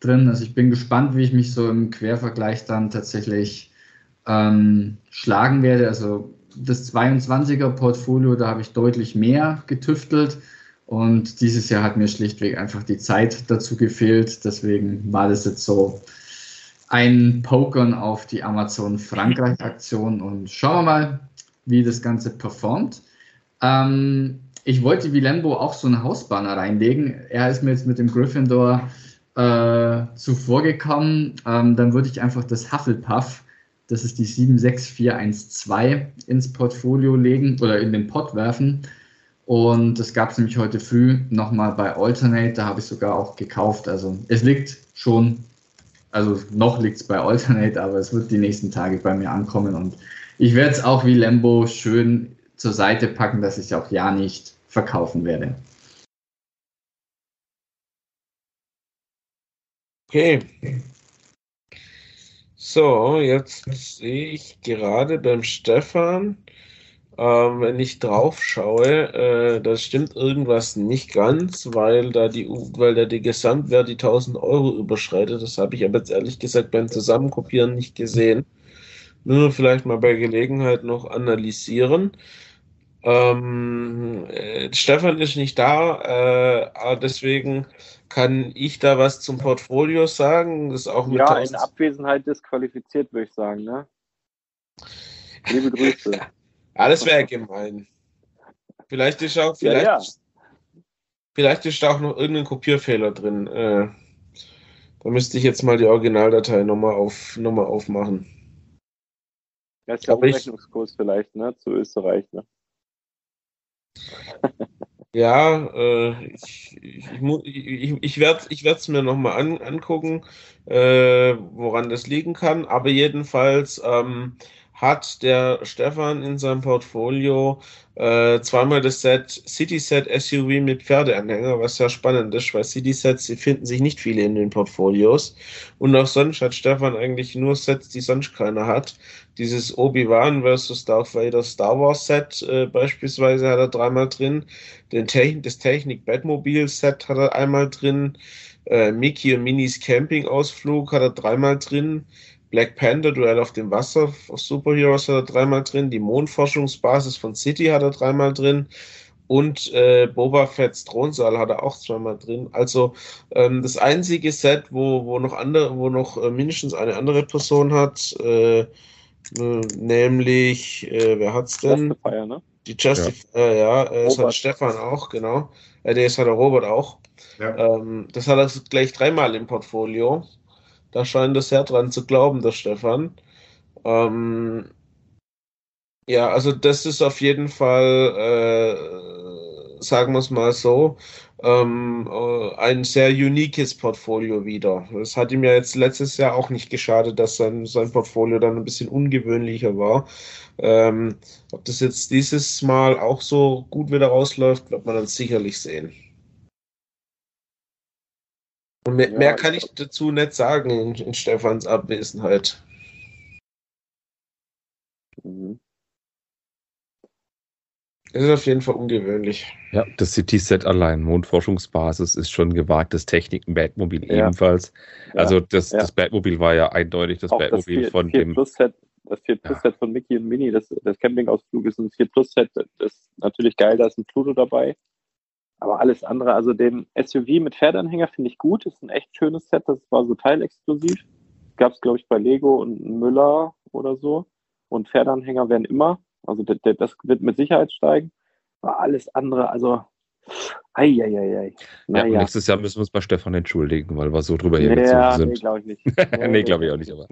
drin. Also ich bin gespannt, wie ich mich so im Quervergleich dann tatsächlich ähm, schlagen werde. Also das 22er Portfolio, da habe ich deutlich mehr getüftelt. Und dieses Jahr hat mir schlichtweg einfach die Zeit dazu gefehlt. Deswegen war das jetzt so ein Pokern auf die Amazon Frankreich Aktion und schauen wir mal, wie das Ganze performt. Ähm, ich wollte wie Lembo auch so einen Hausbanner reinlegen. Er ist mir jetzt mit dem Gryffindor äh, zuvor gekommen. Ähm, dann würde ich einfach das Hufflepuff, das ist die 76412, ins Portfolio legen oder in den Pot werfen. Und das gab es nämlich heute früh nochmal bei Alternate. Da habe ich sogar auch gekauft. Also es liegt schon also noch liegt es bei Alternate, aber es wird die nächsten Tage bei mir ankommen und ich werde es auch wie Lembo schön zur Seite packen, dass ich es auch ja nicht verkaufen werde. Okay. So, jetzt sehe ich gerade beim Stefan, ähm, wenn ich drauf schaue, äh, da stimmt irgendwas nicht ganz, weil da die, weil da die Gesamtwert die 1000 Euro überschreitet. Das habe ich aber jetzt ehrlich gesagt beim Zusammenkopieren nicht gesehen. Nur vielleicht mal bei Gelegenheit noch analysieren. Ähm, äh, Stefan ist nicht da, äh, deswegen kann ich da was zum Portfolio sagen. Das ist auch mit ja, in Abwesenheit disqualifiziert, würde ich sagen. Ne? Liebe Grüße. Ja, das wäre gemein. Vielleicht ist auch, vielleicht, ja, ja. vielleicht ist auch noch irgendein Kopierfehler drin. Äh, da müsste ich jetzt mal die Originaldatei nochmal auf, noch aufmachen. Ja, ist der Umrechnungskurs vielleicht, ne? Zu Österreich, ne? <laughs> ja, äh, ich, ich, ich, ich werde es mir nochmal an, angucken, äh, woran das liegen kann. Aber jedenfalls ähm, hat der Stefan in seinem Portfolio äh, zweimal das Set City Set SUV mit Pferdeanhänger, was sehr spannend ist, weil City Sets, die finden sich nicht viele in den Portfolios. Und auch sonst hat Stefan eigentlich nur Sets, die sonst keiner hat. Dieses Obi-Wan versus Darth Vader Star Wars Set äh, beispielsweise hat er dreimal drin. Den Techn das Technik Batmobil Set hat er einmal drin. Äh, Mickey und Minis Camping Ausflug hat er dreimal drin. Black Panther, Duell auf dem Wasser, Superheroes hat er dreimal drin, die Mondforschungsbasis von City hat er dreimal drin und äh, Boba Fett's Thronsaal hat er auch zweimal drin. Also ähm, das einzige Set, wo, wo noch andere, wo noch äh, mindestens eine andere Person hat, äh, äh nämlich, äh, wer hat's denn? Justifier, ne? Die Justifier, ja, ja das hat Stefan auch, genau. Äh, das hat der Robert auch. Ja. Ähm, das hat er gleich dreimal im Portfolio. Da scheint es sehr dran zu glauben, der Stefan. Ähm, ja, also das ist auf jeden Fall, äh, sagen wir es mal so, ähm, äh, ein sehr uniques Portfolio wieder. Das hat ihm ja jetzt letztes Jahr auch nicht geschadet, dass sein, sein Portfolio dann ein bisschen ungewöhnlicher war. Ähm, ob das jetzt dieses Mal auch so gut wieder rausläuft, wird man dann sicherlich sehen. Und mehr, ja, mehr kann ich dazu nicht sagen in, in Stefans Abwesenheit. Mhm. Das ist auf jeden Fall ungewöhnlich. Ja, das City-Set allein, Mondforschungsbasis, ist schon gewagtes Techniken, Batmobil ja. ebenfalls. Ja. Also das, ja. das Batmobil war ja eindeutig das Auch Batmobil das 4, von 4 dem. Plus -Set, das 4 Plus Set von Mickey und Minnie, das, das Campingausflug ist ein 4 Plus Set, das ist natürlich geil, da ist ein Pluto dabei. Aber alles andere, also den SUV mit Pferdeanhänger finde ich gut. Ist ein echt schönes Set. Das war so teilexklusiv. Gab es, glaube ich, bei Lego und Müller oder so. Und Pferdeanhänger werden immer. Also das, das wird mit Sicherheit steigen. Aber alles andere, also Eieiei. Naja. Ja, nächstes Jahr müssen wir uns bei Stefan entschuldigen, weil wir so drüber hergezogen ja, sind. Nee, glaube ich nicht. <laughs> nee, glaube ich auch nicht, aber.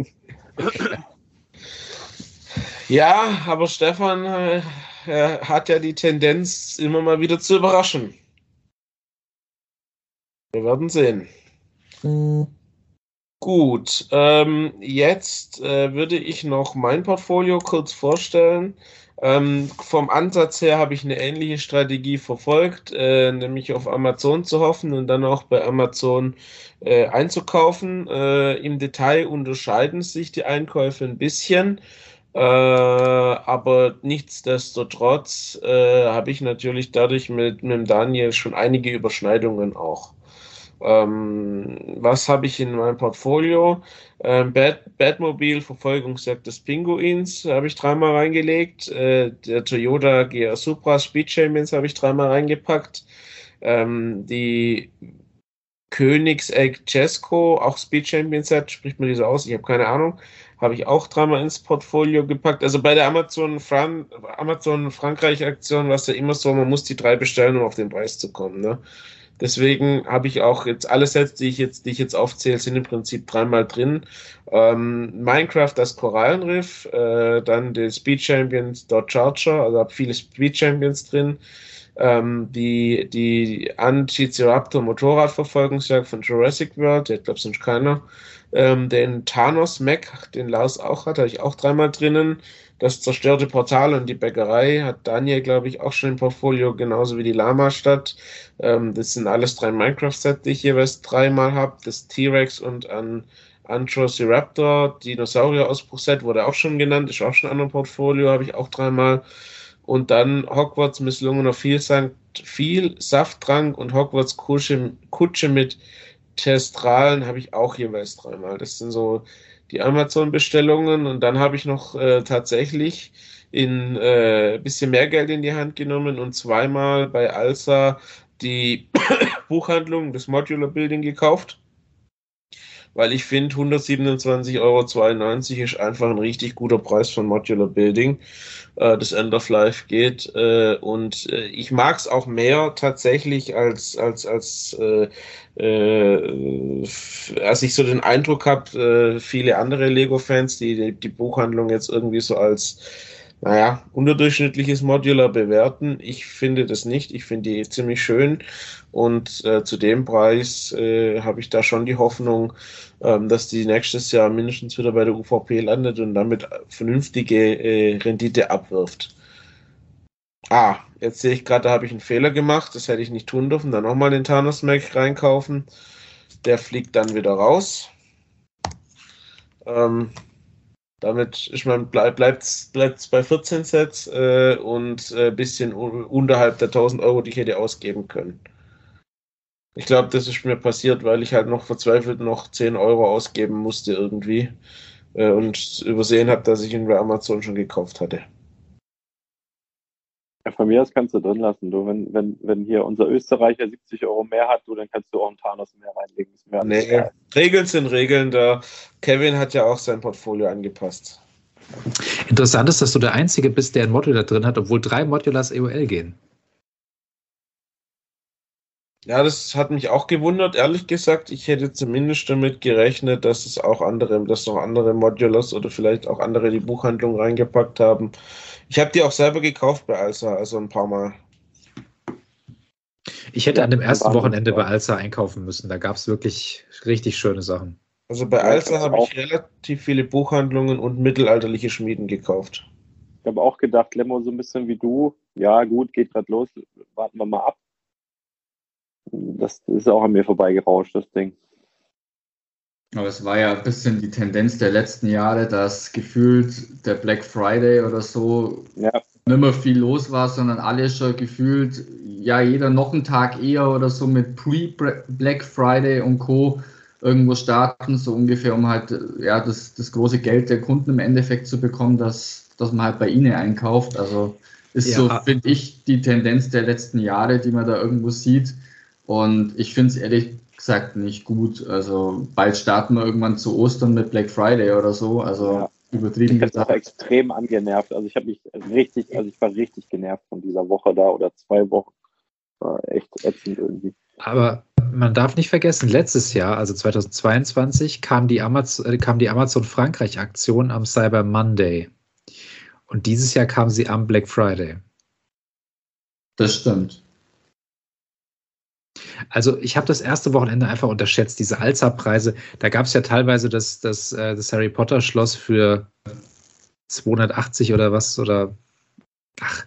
ja, aber Stefan äh, hat ja die Tendenz, immer mal wieder zu überraschen. Wir werden sehen. Gut, ähm, jetzt äh, würde ich noch mein Portfolio kurz vorstellen. Ähm, vom Ansatz her habe ich eine ähnliche Strategie verfolgt, äh, nämlich auf Amazon zu hoffen und dann auch bei Amazon äh, einzukaufen. Äh, Im Detail unterscheiden sich die Einkäufe ein bisschen. Äh, aber nichtsdestotrotz äh, habe ich natürlich dadurch mit, mit dem Daniel schon einige Überschneidungen auch. Ähm, was habe ich in meinem Portfolio? Ähm, Bad, Batmobile Verfolgungsjagd des Pinguins habe ich dreimal reingelegt. Äh, der Toyota GR Supra Speed Champions habe ich dreimal reingepackt. Ähm, die Königsegg Cesco, auch Speed Champions Set, spricht man die so aus? Ich habe keine Ahnung. Habe ich auch dreimal ins Portfolio gepackt. Also bei der Amazon, Fran Amazon Frankreich Aktion war es ja immer so, man muss die drei bestellen, um auf den Preis zu kommen. Ne? Deswegen habe ich auch jetzt alle Sets, die ich jetzt, die ich jetzt aufzähle, sind im Prinzip dreimal drin. Ähm, Minecraft, das Korallenriff, äh, dann die Speed Champions Dodge Charger, also habe viele Speed Champions drin. Ähm, die die Anti-Raptor Motorradverfolgungsjagd von Jurassic World, der glaube sonst keiner. Ähm, den Thanos Mac, den Lars auch hat, habe ich auch dreimal drinnen. Das zerstörte Portal und die Bäckerei hat Daniel, glaube ich, auch schon im Portfolio, genauso wie die Lama-Stadt. Ähm, das sind alles drei Minecraft-Sets, die ich jeweils dreimal habe. Das T-Rex und ein Antrociraptor, Dinosaurier-Ausbruchset wurde auch schon genannt, ist auch schon ein anderes Portfolio, habe ich auch dreimal. Und dann Hogwarts misslungener Vielsang, viel Safttrank und Hogwarts Kutsche, Kutsche mit Testralen habe ich auch jeweils dreimal. Das sind so die Amazon-Bestellungen und dann habe ich noch äh, tatsächlich in äh, bisschen mehr Geld in die Hand genommen und zweimal bei Alsa die <coughs> Buchhandlung des Modular Building gekauft, weil ich finde 127,92 Euro ist einfach ein richtig guter Preis von Modular Building, äh, das End of Life geht äh, und äh, ich mag es auch mehr tatsächlich als als als äh, äh, als ich so den Eindruck habe, äh, viele andere Lego-Fans, die, die Buchhandlung jetzt irgendwie so als naja, unterdurchschnittliches Modular bewerten. Ich finde das nicht. Ich finde die ziemlich schön. Und äh, zu dem Preis äh, habe ich da schon die Hoffnung, ähm, dass die nächstes Jahr mindestens wieder bei der UVP landet und damit vernünftige äh, Rendite abwirft. Ah, jetzt sehe ich gerade, da habe ich einen Fehler gemacht. Das hätte ich nicht tun dürfen. Dann nochmal den Thanos Mac reinkaufen. Der fliegt dann wieder raus. Ähm, damit ist man, bleib, bleibt es bei 14 Sets äh, und ein äh, bisschen unterhalb der 1000 Euro, die ich hätte ausgeben können. Ich glaube, das ist mir passiert, weil ich halt noch verzweifelt noch 10 Euro ausgeben musste irgendwie äh, und übersehen habe, dass ich ihn bei Amazon schon gekauft hatte. Ja, von mir aus kannst du drin lassen. Du, wenn, wenn, wenn hier unser Österreicher 70 Euro mehr hat, du, dann kannst du auch einen Thanos mehr reinlegen. Mehr nee, Regeln sind Regeln. Der Kevin hat ja auch sein Portfolio angepasst. Interessant ist, dass du der Einzige bist, der ein Modular drin hat, obwohl drei Modulars EOL gehen. Ja, das hat mich auch gewundert, ehrlich gesagt. Ich hätte zumindest damit gerechnet, dass es auch andere, dass noch andere Modulars oder vielleicht auch andere die Buchhandlung reingepackt haben. Ich habe die auch selber gekauft bei Alsa, also ein paar Mal. Ich hätte an dem ersten Wochenende bei Alsa einkaufen müssen. Da gab es wirklich richtig schöne Sachen. Also bei Alsa habe ich relativ viele Buchhandlungen und mittelalterliche Schmieden gekauft. Ich habe auch gedacht, Lemmo, so ein bisschen wie du. Ja, gut, geht gerade los. Warten wir mal ab. Das ist auch an mir vorbeigerauscht, das Ding. Aber es war ja ein bisschen die Tendenz der letzten Jahre, dass gefühlt der Black Friday oder so ja. nicht mehr viel los war, sondern alle schon gefühlt, ja, jeder noch einen Tag eher oder so mit Pre-Black Friday und Co. irgendwo starten, so ungefähr, um halt ja, das, das große Geld der Kunden im Endeffekt zu bekommen, dass, dass man halt bei ihnen einkauft. Also ist ja. so, finde ich, die Tendenz der letzten Jahre, die man da irgendwo sieht. Und ich finde es ehrlich gesagt nicht gut. Also bald starten wir irgendwann zu Ostern mit Black Friday oder so. Also ja. übertrieben ich gesagt. Ich extrem angenervt. Also ich habe mich richtig, also ich war richtig genervt von dieser Woche da oder zwei Wochen. War echt ätzend irgendwie. Aber man darf nicht vergessen, letztes Jahr, also 2022, kam die Amazon, äh, kam die Amazon Frankreich Aktion am Cyber Monday. Und dieses Jahr kam sie am Black Friday. Das stimmt. Also ich habe das erste Wochenende einfach unterschätzt, diese Alza-Preise. Da gab es ja teilweise das, das, äh, das Harry Potter Schloss für 280 oder was oder ach,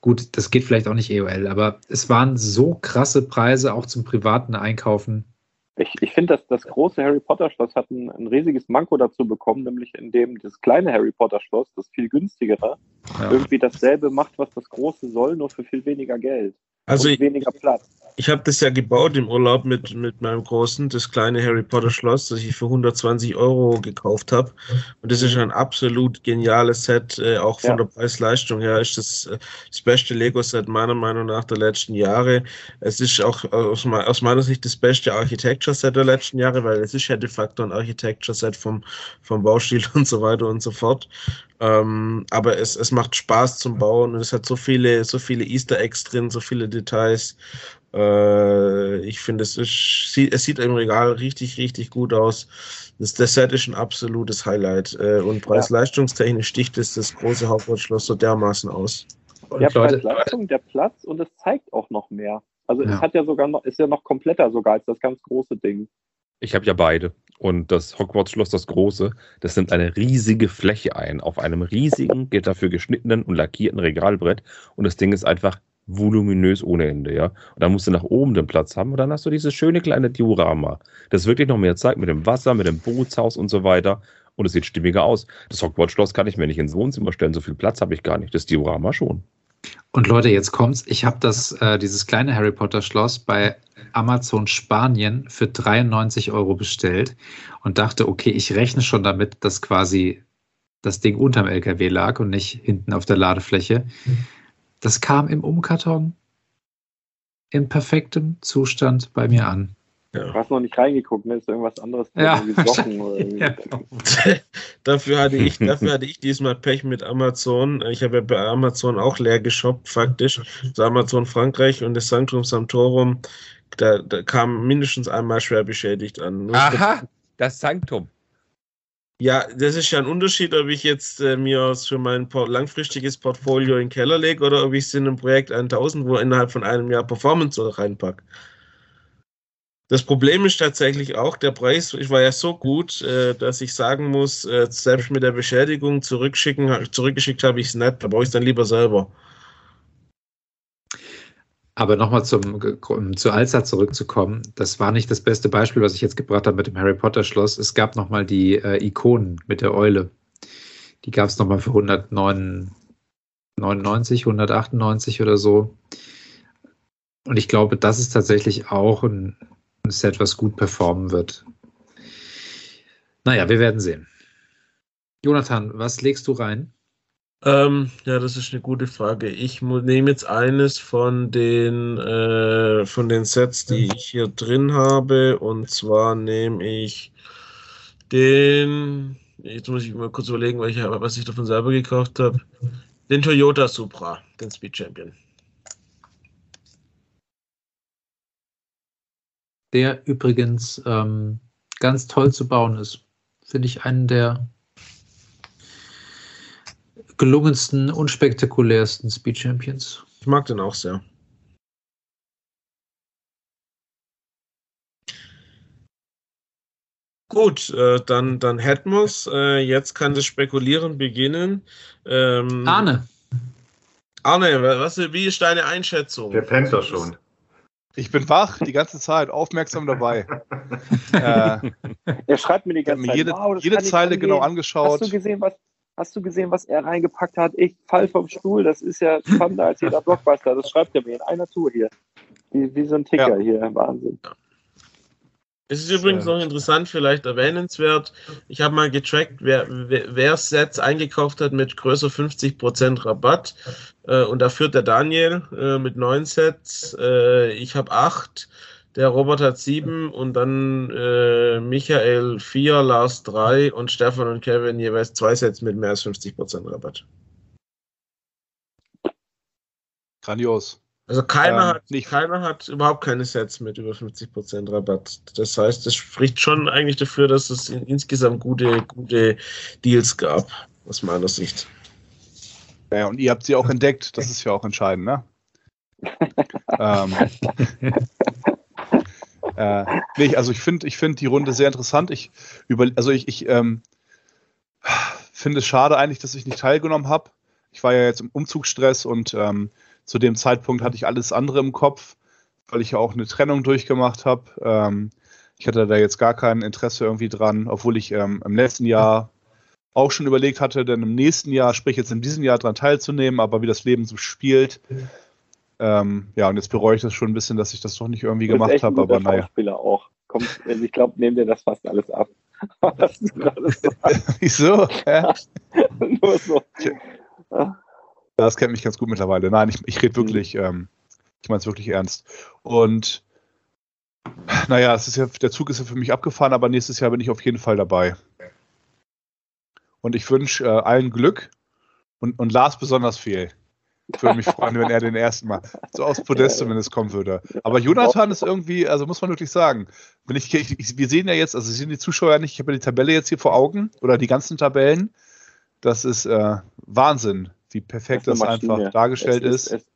gut, das geht vielleicht auch nicht EOL, aber es waren so krasse Preise auch zum privaten Einkaufen. Ich, ich finde, dass das große Harry Potter Schloss hat ein, ein riesiges Manko dazu bekommen, nämlich indem das kleine Harry Potter Schloss, das viel günstigere, Ja. irgendwie dasselbe macht, was das große soll, nur für viel weniger Geld Also ich, weniger Platz. ich habe das ja gebaut im Urlaub mit, mit meinem Großen, das kleine Harry Potter Schloss, das ich für 120 Euro gekauft habe. Und das ist ein absolut geniales Set, äh, auch von Ja. der Preis-Leistung her ist das äh, das beste Lego-Set meiner Meinung nach der letzten Jahre. Es ist auch äh, aus, aus meiner Sicht das beste Architecture-Set der letzten Jahre, weil es ist ja de facto ein Architecture-Set vom, vom Baustil <laughs> und so weiter und so fort. Ähm, aber es, es macht Spaß zum Bauen und es hat so viele, so viele Easter Eggs drin, so viele Details. Äh, ich finde, es ist, es sieht im Regal richtig, richtig gut aus. Das, das Set ist ein absolutes Highlight. Äh, und preis-leistungstechnisch sticht es das große Hogwarts-Schloss so dermaßen aus. Und Ja, Preis-Leistung, der Platz und es zeigt auch noch mehr. Also Ja. es hat ja sogar noch, ist ja noch kompletter sogar als das ganz große Ding. Ich habe ja beide. Und das Hogwarts-Schloss, das große, das nimmt eine riesige Fläche ein, auf einem riesigen, dafür geschnittenen und lackierten Regalbrett. Und das Ding ist einfach voluminös ohne Ende, ja. Und dann musst du nach oben den Platz haben und dann hast du dieses schöne kleine Diorama, das wirklich noch mehr zeigt mit dem Wasser, mit dem Bootshaus und so weiter. Und es sieht stimmiger aus. Das Hogwarts-Schloss kann ich mir nicht ins Wohnzimmer stellen, so viel Platz habe ich gar nicht. Das Diorama schon. Und Leute, jetzt kommt's. Ich habe das, äh, dieses kleine Harry Potter Schloss bei Amazon Spanien für 93 Euro bestellt und dachte, okay, ich rechne schon damit, dass quasi das Ding unterm LKW lag und nicht hinten auf der Ladefläche. Das kam im Umkarton in perfektem Zustand bei mir an. Du hast noch nicht reingeguckt, ne? Ist irgendwas anderes Ja, irgendwie Socken oder <laughs> irgendwie. Ja, <laughs> dafür hatte ich, dafür hatte ich diesmal Pech mit Amazon. Ich habe ja bei Amazon auch leer geshoppt, faktisch. So Amazon Frankreich und das Sanctum Sanctorum, da, da kam mindestens einmal schwer beschädigt an. Nur Aha, das Sanktum. Ja, das ist ja ein Unterschied, ob ich jetzt äh, mir für mein Port langfristiges Portfolio in den Keller lege oder ob ich es in ein Projekt 1000, wo innerhalb von einem Jahr Performance reinpacke. Das Problem ist tatsächlich auch, der Preis war ja so gut, äh, dass ich sagen muss, äh, selbst mit der Beschädigung zurückschicken, zurückgeschickt habe ich es nicht, da brauche ich es dann lieber selber. Aber nochmal zum, um zu Alza zurückzukommen, das war nicht das beste Beispiel, was ich jetzt gebracht habe mit dem Harry Potter Schloss. Es gab nochmal die äh, Ikonen mit der Eule. Die gab es nochmal für 199, 198 oder so. Und ich glaube, das ist tatsächlich auch ein, ein Set, was gut performen wird. Naja, wir werden sehen. Jonathan, was legst du rein? Ähm, ja, das ist eine gute Frage. Ich nehme jetzt eines von den, äh, von den Sets, die ich hier drin habe. Und zwar nehme ich den, jetzt muss ich mal kurz überlegen, welcher, was ich davon selber gekauft habe. Den Toyota Supra, den Speed Champion. Der übrigens ähm, ganz toll zu bauen ist. Finde ich einen der gelungensten, unspektakulärsten Speed Champions. Ich mag den auch sehr. Gut, äh, dann, dann hätten wir es. Äh, jetzt kann das Spekulieren beginnen. Ähm, Arne, Arne, was, wie ist deine Einschätzung? Der pennt doch schon. Ich bin wach die ganze Zeit, aufmerksam dabei. äh, Er schreibt mir die ganze mir Zeit. jede, wow, jede Zeile genau angeschaut. Hast du gesehen, was, hast du gesehen, was er reingepackt hat? Ich fall vom Stuhl. Das ist ja spannender als jeder Blockbuster. Das schreibt er mir in einer Tour hier. Wie, wie so ein Ticker hier. Wahnsinn. Es ist übrigens noch interessant, vielleicht erwähnenswert. Ich habe mal getrackt, wer, wer, Sets eingekauft hat mit größer 50% Rabatt. Äh, und da führt der Daniel äh, mit neun Sets. Äh, ich habe acht. Der Robert hat sieben und dann Michael vier, Lars drei und Stefan und Kevin jeweils zwei Sets mit mehr als 50% Rabatt. Grandios. Also keiner, Ähm, hat, nicht. keiner hat überhaupt keine Sets mit über 50% Rabatt. Das heißt, das spricht schon eigentlich dafür, dass es in, insgesamt gute, gute Deals gab, aus meiner Sicht. Ja, und ihr habt sie auch entdeckt, das ist ja auch entscheidend, ne? ähm, <laughs> äh, nee, also ich finde ich finde die Runde sehr interessant. Ich über, also ich, ich ähm, finde es schade eigentlich, dass ich nicht teilgenommen habe. Ich war ja jetzt im Umzugsstress und ähm, zu dem Zeitpunkt hatte ich alles andere im Kopf, weil ich ja auch eine Trennung durchgemacht habe. Ähm, ich hatte da jetzt gar kein Interesse irgendwie dran, obwohl ich ähm, im letzten Jahr auch schon überlegt hatte, dann im nächsten Jahr, sprich jetzt in diesem Jahr dran teilzunehmen, aber wie das Leben so spielt. Ähm, ja, und jetzt bereue ich das schon ein bisschen, dass ich das doch nicht irgendwie gemacht habe, aber naja. Spieler auch. Kommt, also ich glaube, nehmt dir das fast alles ab. <laughs> <laughs> Wieso? <laughs> Nur so. Das kennt mich ganz gut mittlerweile. Nein, ich, ich rede wirklich, ähm, ich meine es wirklich ernst. Und naja, es ist ja, der Zug ist ja für mich abgefahren, aber nächstes Jahr bin ich auf jeden Fall dabei. Und ich wünsche äh, allen Glück und, und Lars besonders viel. Ich würde mich freuen, wenn er den ersten Mal so aufs Podest zumindest kommen würde. Aber Jonathan ist irgendwie, also muss man wirklich sagen, wenn ich, ich wir sehen ja jetzt, also sehen die Zuschauer nicht, ich habe ja die Tabelle jetzt hier vor Augen oder die ganzen Tabellen. Das ist äh, Wahnsinn, wie perfekt das, das einfach dargestellt es ist. ist.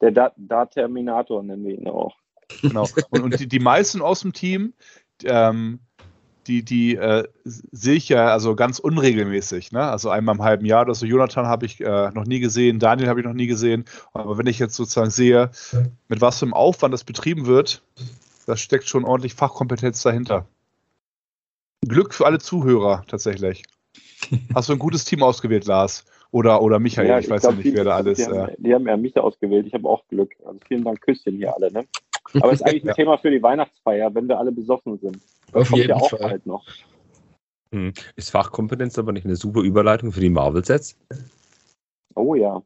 der Da- Da-Terminator nennen wir ihn auch. Genau. Und, und die, die meisten aus dem Team, ähm, die, die äh, sehe ich ja also ganz unregelmäßig. Ne? Also einmal im halben Jahr oder so. Jonathan habe ich äh, noch nie gesehen, Daniel habe ich noch nie gesehen. Aber wenn ich jetzt sozusagen sehe, mit was für einem Aufwand das betrieben wird, da steckt schon ordentlich Fachkompetenz dahinter. Glück für alle Zuhörer tatsächlich. Hast du ein gutes Team ausgewählt, Lars? Oder, oder Michael, ich weiß glaub, ja nicht, wer da alles. Die haben, Äh, die haben ja mich ausgewählt. Ich habe auch Glück. Also vielen Dank, Küsschen hier alle. Ne? Aber es ist <laughs> eigentlich ein Ja. Thema für die Weihnachtsfeier, wenn wir alle besoffen sind. Das Auf kommt jeden ja auch Fall. bald noch. Hm. Ist Fachkompetenz aber nicht eine super Überleitung für die Marvel-Sets? Oh ja.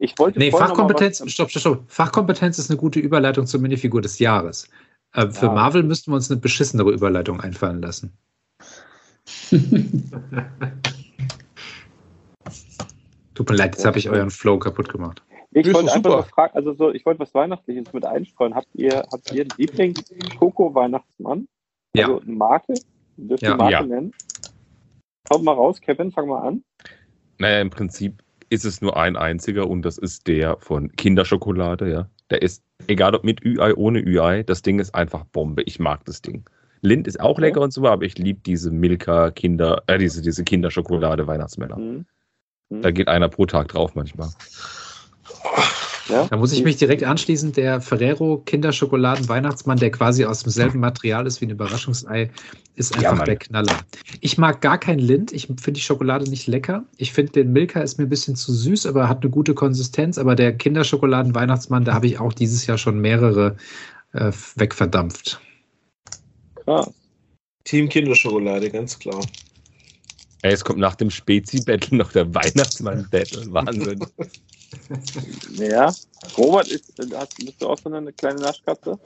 Ich wollte Nee, Fachkompetenz, was- stopp, stopp, stopp. Fachkompetenz ist eine gute Überleitung zur Minifigur des Jahres. Äh, für Ja. Marvel müssten wir uns eine beschissenere Überleitung einfallen lassen. <laughs> Tut mir leid, jetzt habe ich euren Flow kaputt gemacht. Ich wollte einfach super. nur fragen, also so, ich wollte was Weihnachtliches mit einstreuen. Habt ihr, habt ihr einen Lieblings-Schoko-Weihnachtsmann? Ja. Also eine Marke? Dürft ihr Ja. Marke Ja. nennen? Haut mal raus, Kevin, fang mal an. Naja, im Prinzip ist es nur ein einziger und das ist der von Kinderschokolade, ja. Der ist, egal ob mit Ü-Ei, ohne Ü-Ei, das Ding ist einfach Bombe. Ich mag das Ding. Lind ist auch Okay. lecker und so, aber ich liebe diese Milka Kinder, äh, diese, diese Kinderschokolade Weihnachtsmänner. Mhm. Da geht einer pro Tag drauf manchmal. Ja? Da muss ich mich direkt anschließen. Der Ferrero Kinderschokoladen Weihnachtsmann, der quasi aus demselben Material ist wie ein Überraschungsei, ist Ja, einfach Mann. der Knaller. Ich mag gar kein Lind. Ich finde die Schokolade nicht lecker. Ich finde den Milka ist mir ein bisschen zu süß, aber hat eine gute Konsistenz. Aber der Kinderschokoladen Weihnachtsmann, da habe ich auch dieses Jahr schon mehrere äh, wegverdampft. Krass. Team Kinderschokolade, ganz klar. Ey, es kommt nach dem Spezi-Battle noch der Weihnachtsmann-Battle. <laughs> Wahnsinn. Ja. Robert, ist, äh, hast, bist du auch so eine kleine Naschkatze?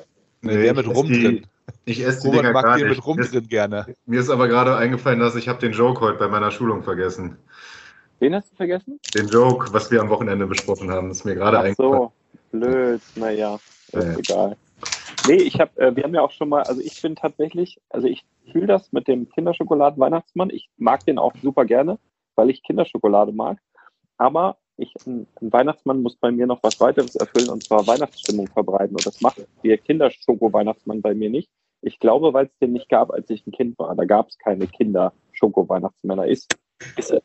nee, der mit Rum drin. Ich esse die Robert Dinger mag nicht. mit Rum drin gerne. mir ist aber gerade eingefallen, dass ich habe den Joke heute bei meiner Schulung vergessen. Den hast du vergessen? Den Joke, was wir am Wochenende besprochen haben, ist mir gerade Ach eingefallen. so, blöd. Naja, ist Ja. egal. Nee, ich habe, äh, wir haben ja auch schon mal, also ich bin tatsächlich, also ich fühle das mit dem Kinderschokoladen-Weihnachtsmann. Ich mag den auch super gerne, weil ich Kinderschokolade mag. Aber ich, ein, ein Weihnachtsmann muss bei mir noch was weiteres erfüllen und zwar Weihnachtsstimmung verbreiten. Und das macht der Kinderschoko-Weihnachtsmann bei mir nicht. Ich glaube, weil es den nicht gab, als ich ein Kind war. Da gab es keine Kinder-Schoko-Weihnachtsmänner. Ist, ist, äh,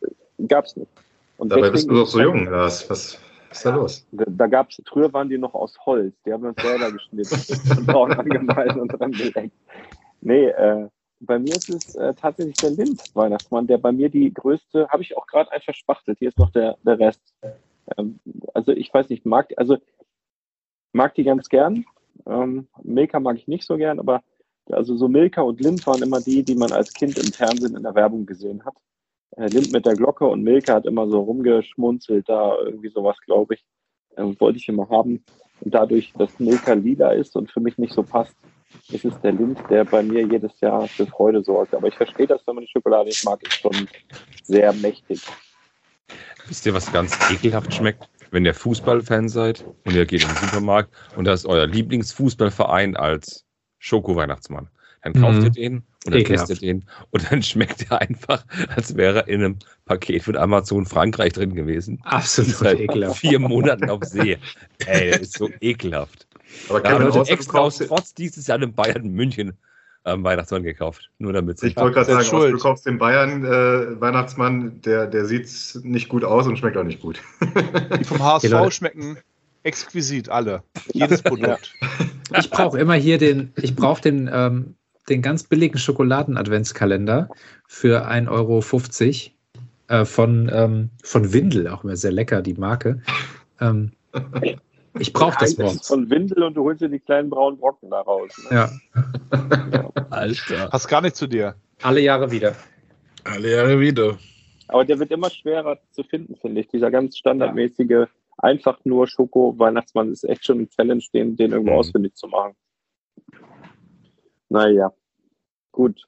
gab es nicht. Und Dabei bist du doch so jung, Lars. Was ist da los? da, da gab's, früher waren die noch aus Holz, die haben wir selber geschnitten <laughs> und braun angemalt und dran geleckt. Nee, äh, bei mir ist es äh, tatsächlich der Lind-Weihnachtsmann, der bei mir die größte, habe ich auch gerade einfach verspachtelt, hier ist noch der, der Rest. Ähm, also ich weiß nicht, mag, also mag die ganz gern. Ähm, Milka mag ich nicht so gern, aber also so Milka und Lind waren immer die, die man als Kind im Fernsehen in der Werbung gesehen hat. Äh, Lind mit der Glocke und Milka hat immer so rumgeschmunzelt, da irgendwie sowas, glaube ich. Ähm, wollte ich immer haben. Und dadurch, dass Milka lila ist und für mich nicht so passt, ist es der Lind, der bei mir jedes Jahr für Freude sorgt. Aber ich verstehe das, wenn man die Schokolade nicht mag, ist schon sehr mächtig. Wisst ihr, was ganz ekelhaft schmeckt? Wenn ihr Fußballfan seid und ihr geht in den Supermarkt und da ist euer Lieblingsfußballverein als Schoko-Weihnachtsmann. Dann kauft Mhm. ihr den und dann Ekelhaft. testet den und dann schmeckt er einfach, als wäre er in einem Paket von Amazon Frankreich drin gewesen. Absolut Seit ekelhaft. vier Monaten auf See. <laughs> Ey, das ist so ekelhaft. Aber Ja, Kevin, Leute, extra aus trotz dieses Jahr den Bayern München ähm, Weihnachtsmann gekauft. Nur damit ich wollte gerade sagen, außer du schuld. kaufst den Bayern äh, Weihnachtsmann, der, der sieht nicht gut aus und schmeckt auch nicht gut. Die vom <laughs> HSV Leute. schmecken exquisit, alle. Jedes Produkt. Ich brauche immer hier den, ich brauche den, ähm, den ganz billigen Schokoladen-Adventskalender für 1,50 Euro äh, von, ähm, von Windel, auch immer sehr lecker, die Marke. Ähm, ich brauche das Wort. von Windel und du holst dir die kleinen braunen Brocken da raus. Ne? Ja, <laughs> Alter. Passt gar nicht zu dir. alle Jahre wieder. Alle Jahre wieder. Aber der wird immer schwerer zu finden, finde ich. Dieser ganz standardmäßige, einfach nur Schoko-Weihnachtsmann ist echt schon ein Challenge, den, den irgendwo Mhm. ausfindig zu machen. Naja, gut.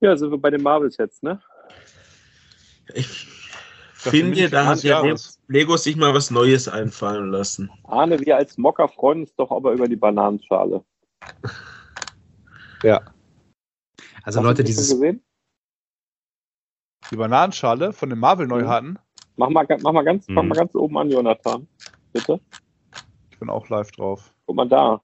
Ja, sind wir bei den Marvels jetzt, ne? Ich Das finde, da hat ja. Lego sich mal was Neues einfallen lassen. Arne, wir als Mocker freuen uns doch aber über die Bananenschale. Ja. Also Hast Leute, dieses, gesehen? Die Bananenschale von den Marvel-Neuharten. Mach mal, mach, mal ganz, mach Mhm. mal ganz oben an, Jonathan. Bitte. Ich bin auch live drauf. Guck mal da.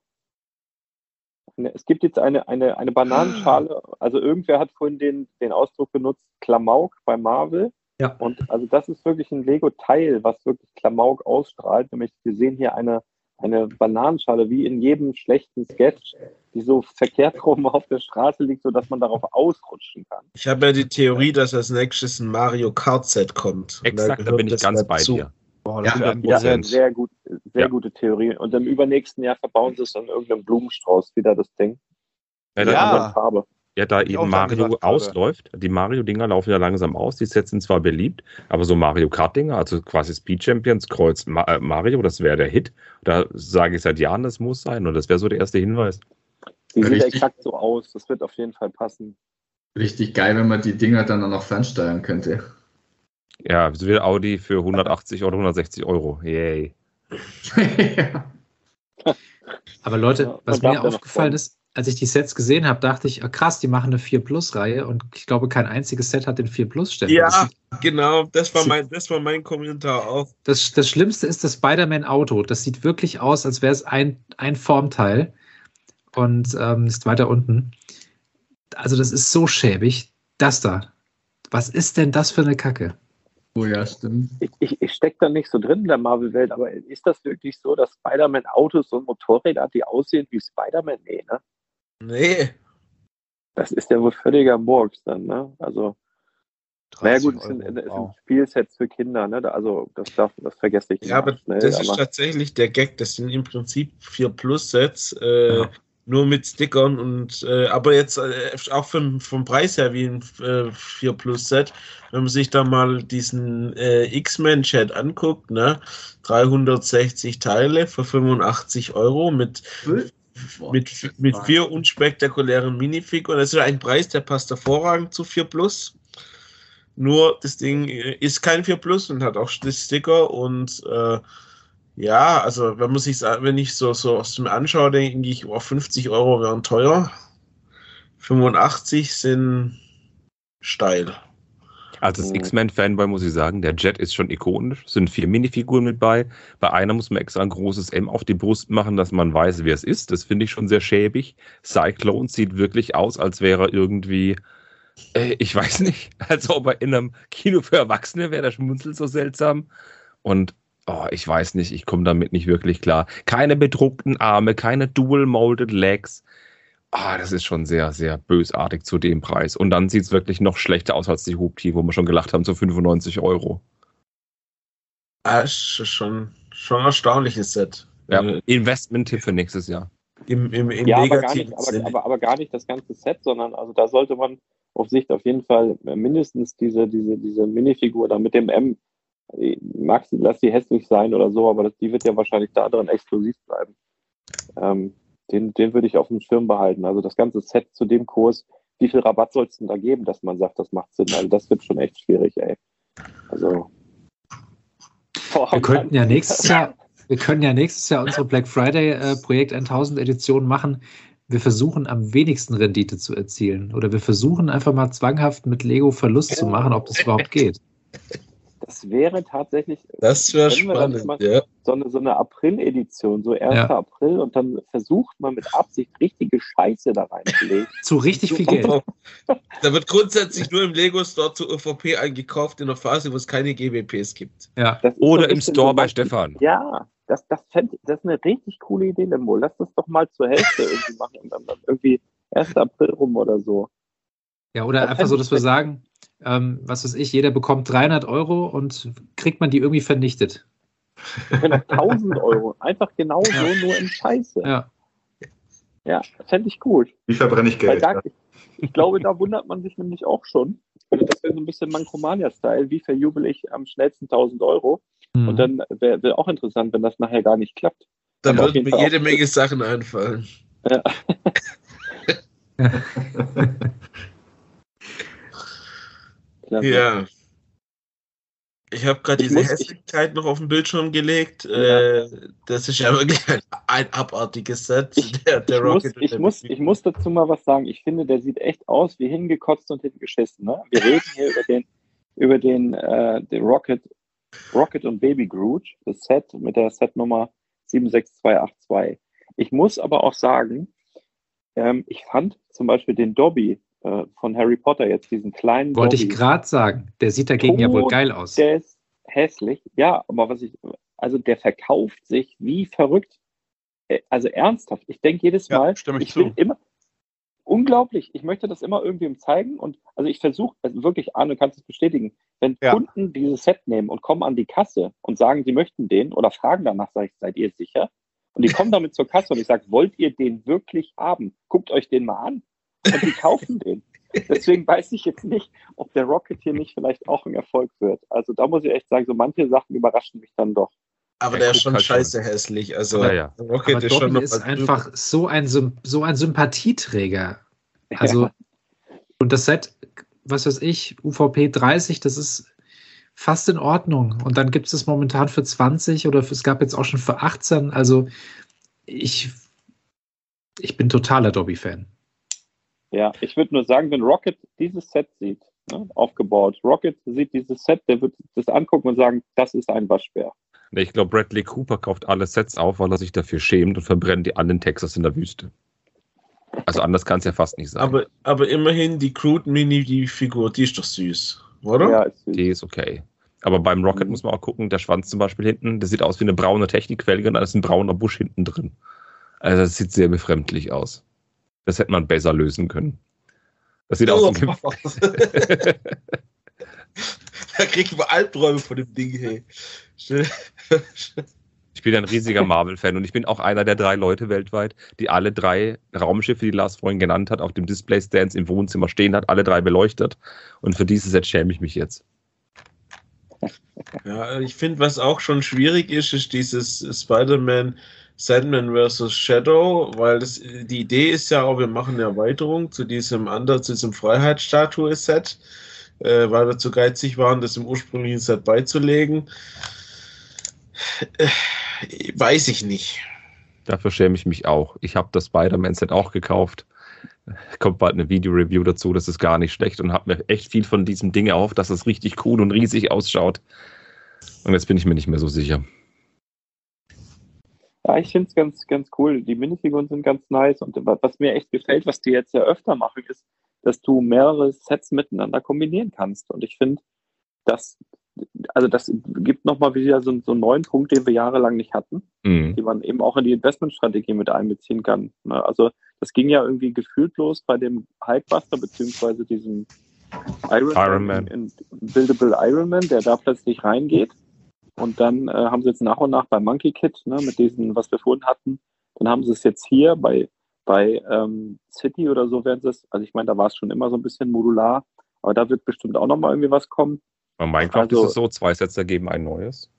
Ne, Es gibt jetzt eine, eine, eine Bananenschale, also irgendwer hat vorhin den, den Ausdruck benutzt, Klamauk bei Marvel. Ja. Und also das ist wirklich ein Lego-Teil, was wirklich Klamauk ausstrahlt. Nämlich, wir sehen hier eine, eine Bananenschale, wie in jedem schlechten Sketch, die so verkehrt rum auf der Straße liegt, sodass man darauf ausrutschen kann. Ich habe ja die Theorie, dass als nächstes ein Mario Kart Set kommt. Exakt, da gehört bin ich ganz bei dir. Boah, Ja, das ja, Ja, sehr gut, sehr Ja. gute Theorie. Und im übernächsten Jahr verbauen sie es in irgendeinem Blumenstrauß wieder, das Ding. Ja, Ja. Farbe. ja, da ich eben Mario gedacht ausläuft. Die Mario-Dinger laufen ja langsam aus. Die Sets sind zwar beliebt, aber so Mario Kart-Dinger, also quasi Speed Champions, Kreuz Ma äh, Mario, das wäre der Hit. Da sage ich seit Jahren, das muss sein. Und das wäre so der erste Hinweis. Die sieht Richtig. exakt so aus. Das wird auf jeden Fall passen. Richtig geil, wenn man die Dinger dann auch noch fernsteuern könnte. Ja, so will Audi für 180 oder 160 Euro. Yay. ja. <laughs> aber Leute, was mir aufgefallen ist, als ich die Sets gesehen habe, dachte ich, ah, krass, die machen eine 4 Plus-Reihe und ich glaube, kein einziges Set hat den 4 Plus-Ständer. Das Ja, sieht genau, das war mein, das war mein Kommentar auch. Das, das Schlimmste ist das Spider-Man-Auto. Das sieht wirklich aus, als wäre es ein, ein Formteil und ähm, ist weiter unten. Also, das ist so schäbig. Das da. Was ist denn das für eine Kacke? Oh ja, stimmt. Ich, ich, ich stecke da nicht so drin in der Marvel-Welt, aber ist das wirklich so, dass Spider-Man-Autos und Motorräder hat, die aussehen wie Spider-Man? Nee, ne? Nee. Das ist ja wohl völliger Murks dann, ne? Also, naja 30 gut, es sind, Euro. es sind Wow. Spielsets für Kinder, ne? Also, das darf, das vergesse ich Ja, aber schnell. das ist aber- tatsächlich der Gag. Das sind im Prinzip vier Plus-Sets, äh, Ja. Nur mit Stickern und äh, aber jetzt äh, auch von, vom Preis her wie ein äh, 4 Plus-Set. Wenn man sich da mal diesen äh, X-Men-Chat anguckt, ne? 360 Teile für 85 Euro mit, mit, mit vier unspektakulären Minifiguren. Das ist ein Preis, der passt hervorragend zu 4 Plus. Nur das Ding äh, ist kein 4 Plus und hat auch Sticker und äh, ja, also wenn man sich wenn ich so, so aus dem anschaue, denke ich, oh, 50 Euro wären teuer. 85 sind steil. Also als Mhm. X-Men-Fanboy muss ich sagen, der Jet ist schon ikonisch. Es sind vier Minifiguren mit bei. Bei einer muss man extra ein großes M auf die Brust machen, dass man weiß, wer es ist. Das finde ich schon sehr schäbig. Cyclone sieht wirklich aus, als wäre er irgendwie, äh, ich weiß nicht, <laughs> als ob er in einem Kino für Erwachsene wäre. Der schmunzelt so seltsam. Und oh, ich weiß nicht, ich komme damit nicht wirklich klar. Keine bedruckten Arme, keine dual-molded Legs. Ah, das ist schon sehr, sehr bösartig zu dem Preis. Und dann sieht es wirklich noch schlechter aus als die Hubti, wo wir schon gelacht haben, zu 95 Euro. Ah, ist schon, schon ein erstaunliches Set. Ja, Äh, Investment-Tipp für nächstes Jahr. Im, im, im ja, aber gar, nicht, aber, aber, aber gar nicht das ganze Set, sondern also da sollte man auf Sicht auf jeden Fall mindestens diese, diese, diese Minifigur da mit dem M, mag sie, lass sie hässlich sein oder so, aber das, die wird ja wahrscheinlich da drin exklusiv bleiben. Ähm, den, den würde ich auf dem Schirm behalten. Also das ganze Set zu dem Kurs, wie viel Rabatt soll es denn da geben, dass man sagt, das macht Sinn? Also das wird schon echt schwierig, ey. Also. Boah, Wir könnten ja nächstes Jahr, wir können ja nächstes Jahr unsere Black Friday äh, Projekt 1000 Edition machen. Wir versuchen am wenigsten Rendite zu erzielen. Oder wir versuchen einfach mal zwanghaft mit Lego Verlust zu machen, ob das überhaupt geht. <laughs> das wäre tatsächlich. Das wäre Können wir dann spannend, mal- ja. So eine, so eine April-Edition, so 1. Ja. April, und dann versucht man mit Absicht richtige Scheiße da reinzulegen. <laughs> Zu richtig viel Geld. <laughs> Da wird grundsätzlich nur im Lego Store zur ÖVP eingekauft in einer Phase, wo es keine GWPs gibt. Ja. Oder im Store bei Stefan. Ja, das, das, fänd, das ist eine richtig coole Idee, Lembo. Lass das doch mal zur Hälfte <laughs> irgendwie machen und dann, dann irgendwie 1. April rum oder so. Ja, oder Das einfach so, dass wir sagen, ähm, was weiß ich, jeder bekommt 300 Euro und kriegt man die irgendwie vernichtet. Wir können auch 1000 Euro. Einfach genau so, Ja. nur in Scheiße. Ja. Ja, fände ich gut. Wie verbrenne ich Geld? da, ich, ich glaube, da wundert man sich nämlich auch schon. Also das wäre so ein bisschen Mankomania-Style. Wie verjubel ich am schnellsten 1000 Euro? Mhm. Und dann wäre wär auch interessant, wenn das nachher gar nicht klappt. Da Aber auf würden mir jede Menge Sachen einfallen. Ja. <laughs> <laughs> <laughs> Klasse. Ja. Ich habe gerade Ich diese muss- ich- Hässlichkeit noch auf den Bildschirm gelegt. Ja. Äh, das ist ja wirklich ein, ein abartiges Set. Ich- <laughs> der, der Ich muss, Rocket und ich, muss, ich muss dazu mal was sagen. Ich finde, der sieht echt aus wie hingekotzt und hingeschissen. Ne? Wir reden hier über den, über den, äh, den Rocket, Rocket und Baby Groot, das Set mit der Setnummer 76282. Ich muss aber auch sagen, ähm, ich fand zum Beispiel den Dobby äh, von Harry Potter jetzt, diesen kleinen Wollte ich Dobby, gerade sagen. Der sieht dagegen ja wohl Tot, geil aus. der ist hässlich. Ja, aber was ich, also der verkauft sich wie verrückt. Äh, Also ernsthaft. Ich denke jedes Ja, Mal, stimme ich ich zu. immer, unglaublich. Ich möchte das immer irgendwem zeigen und also ich versuche, also wirklich, Arne, du kannst es bestätigen, wenn Ja. Kunden dieses Set nehmen und kommen an die Kasse und sagen, sie möchten den oder fragen danach, sage ich, seid ihr sicher? Und die kommen damit zur Kasse und ich sage, wollt ihr den wirklich haben? Guckt euch den mal an. Und die kaufen den. Deswegen weiß ich jetzt nicht, ob der Rocket hier nicht vielleicht auch ein Erfolg wird. Also da muss ich echt sagen, so manche Sachen überraschen mich dann doch. Aber Der der ist schon halt schon. scheiße hässlich. Also Ja, ja. der Rocket Aber ist schon ist einfach so ein, so ein Sympathieträger. Also, Ja. und das Set, was weiß ich, UVP 30, das ist fast in Ordnung. Und dann gibt es es momentan für 20 oder für, es gab jetzt auch schon für 18. Also, ich, ich bin totaler Dobby-Fan. Ja, ich würde nur sagen, wenn Rocket dieses Set sieht, ne, aufgebaut, Rocket sieht dieses Set, der wird das angucken und sagen, das ist ein Waschbär. Ich glaube, Bradley Cooper kauft alle Sets auf, weil er sich dafür schämt und verbrennt die alle in Texas in der Wüste. Also anders kann es ja fast nicht sein. Aber, aber immerhin die Crude Mini, die Figur, die ist doch süß, oder? Ja, ist süß. die ist okay. Aber beim Rocket Mhm. muss man auch gucken, der Schwanz zum Beispiel hinten, der sieht aus wie eine braune Technikquelle und da ist ein brauner Busch hinten drin. Also das sieht sehr befremdlich aus. Das hätte man besser lösen können. Das sieht aus wie Oh. <laughs> da kriegt man Albträume von dem Ding, hey. Ich bin ein riesiger <laughs> Marvel-Fan und ich bin auch einer der drei Leute weltweit, die alle drei Raumschiffe, die Lars vorhin genannt hat, auf dem Display-Stands im Wohnzimmer stehen hat, alle drei beleuchtet. Und für dieses Set schäme ich mich jetzt. Ja, ich finde, was auch schon schwierig ist, ist dieses Spider-Man Sandman vs. Shadow, weil das, die Idee ist ja auch, wir machen eine Erweiterung zu diesem anderen, zu diesem Freiheitsstatue-Set, äh, weil wir zu geizig waren, das im ursprünglichen Set beizulegen. Äh, weiß ich nicht. Dafür schäme ich mich auch. Ich habe das Spider-Man-Set auch gekauft. Kommt bald eine Video-Review dazu, das ist gar nicht schlecht und habe mir echt viel von diesem Ding erhofft, dass es richtig cool und riesig ausschaut. Und jetzt bin ich mir nicht mehr so sicher. Ja, ich finde es ganz, ganz cool. Die Minifiguren sind ganz nice und wa- was mir echt gefällt, was die jetzt ja öfter machen, ist, dass du mehrere Sets miteinander kombinieren kannst. Und ich finde, das, also das gibt nochmal wieder so, so einen neuen Punkt, den wir jahrelang nicht hatten, Mhm. die man eben auch in die Investmentstrategie mit einbeziehen kann. Ne? Also das ging ja irgendwie gefühlt los bei dem Hypebuster beziehungsweise diesem Iron, Iron Man. Buildable Iron Man, der da plötzlich reingeht. Und dann äh, haben sie jetzt nach und nach bei Monkey Kid, ne, mit diesen, was wir vorhin hatten, dann haben sie es jetzt hier bei, bei ähm, City oder so werden sie es, also ich meine, da war es schon immer so ein bisschen modular, aber da wird bestimmt auch nochmal irgendwie was kommen. Bei Minecraft Also- ist es so, zwei Sets ergeben ein neues.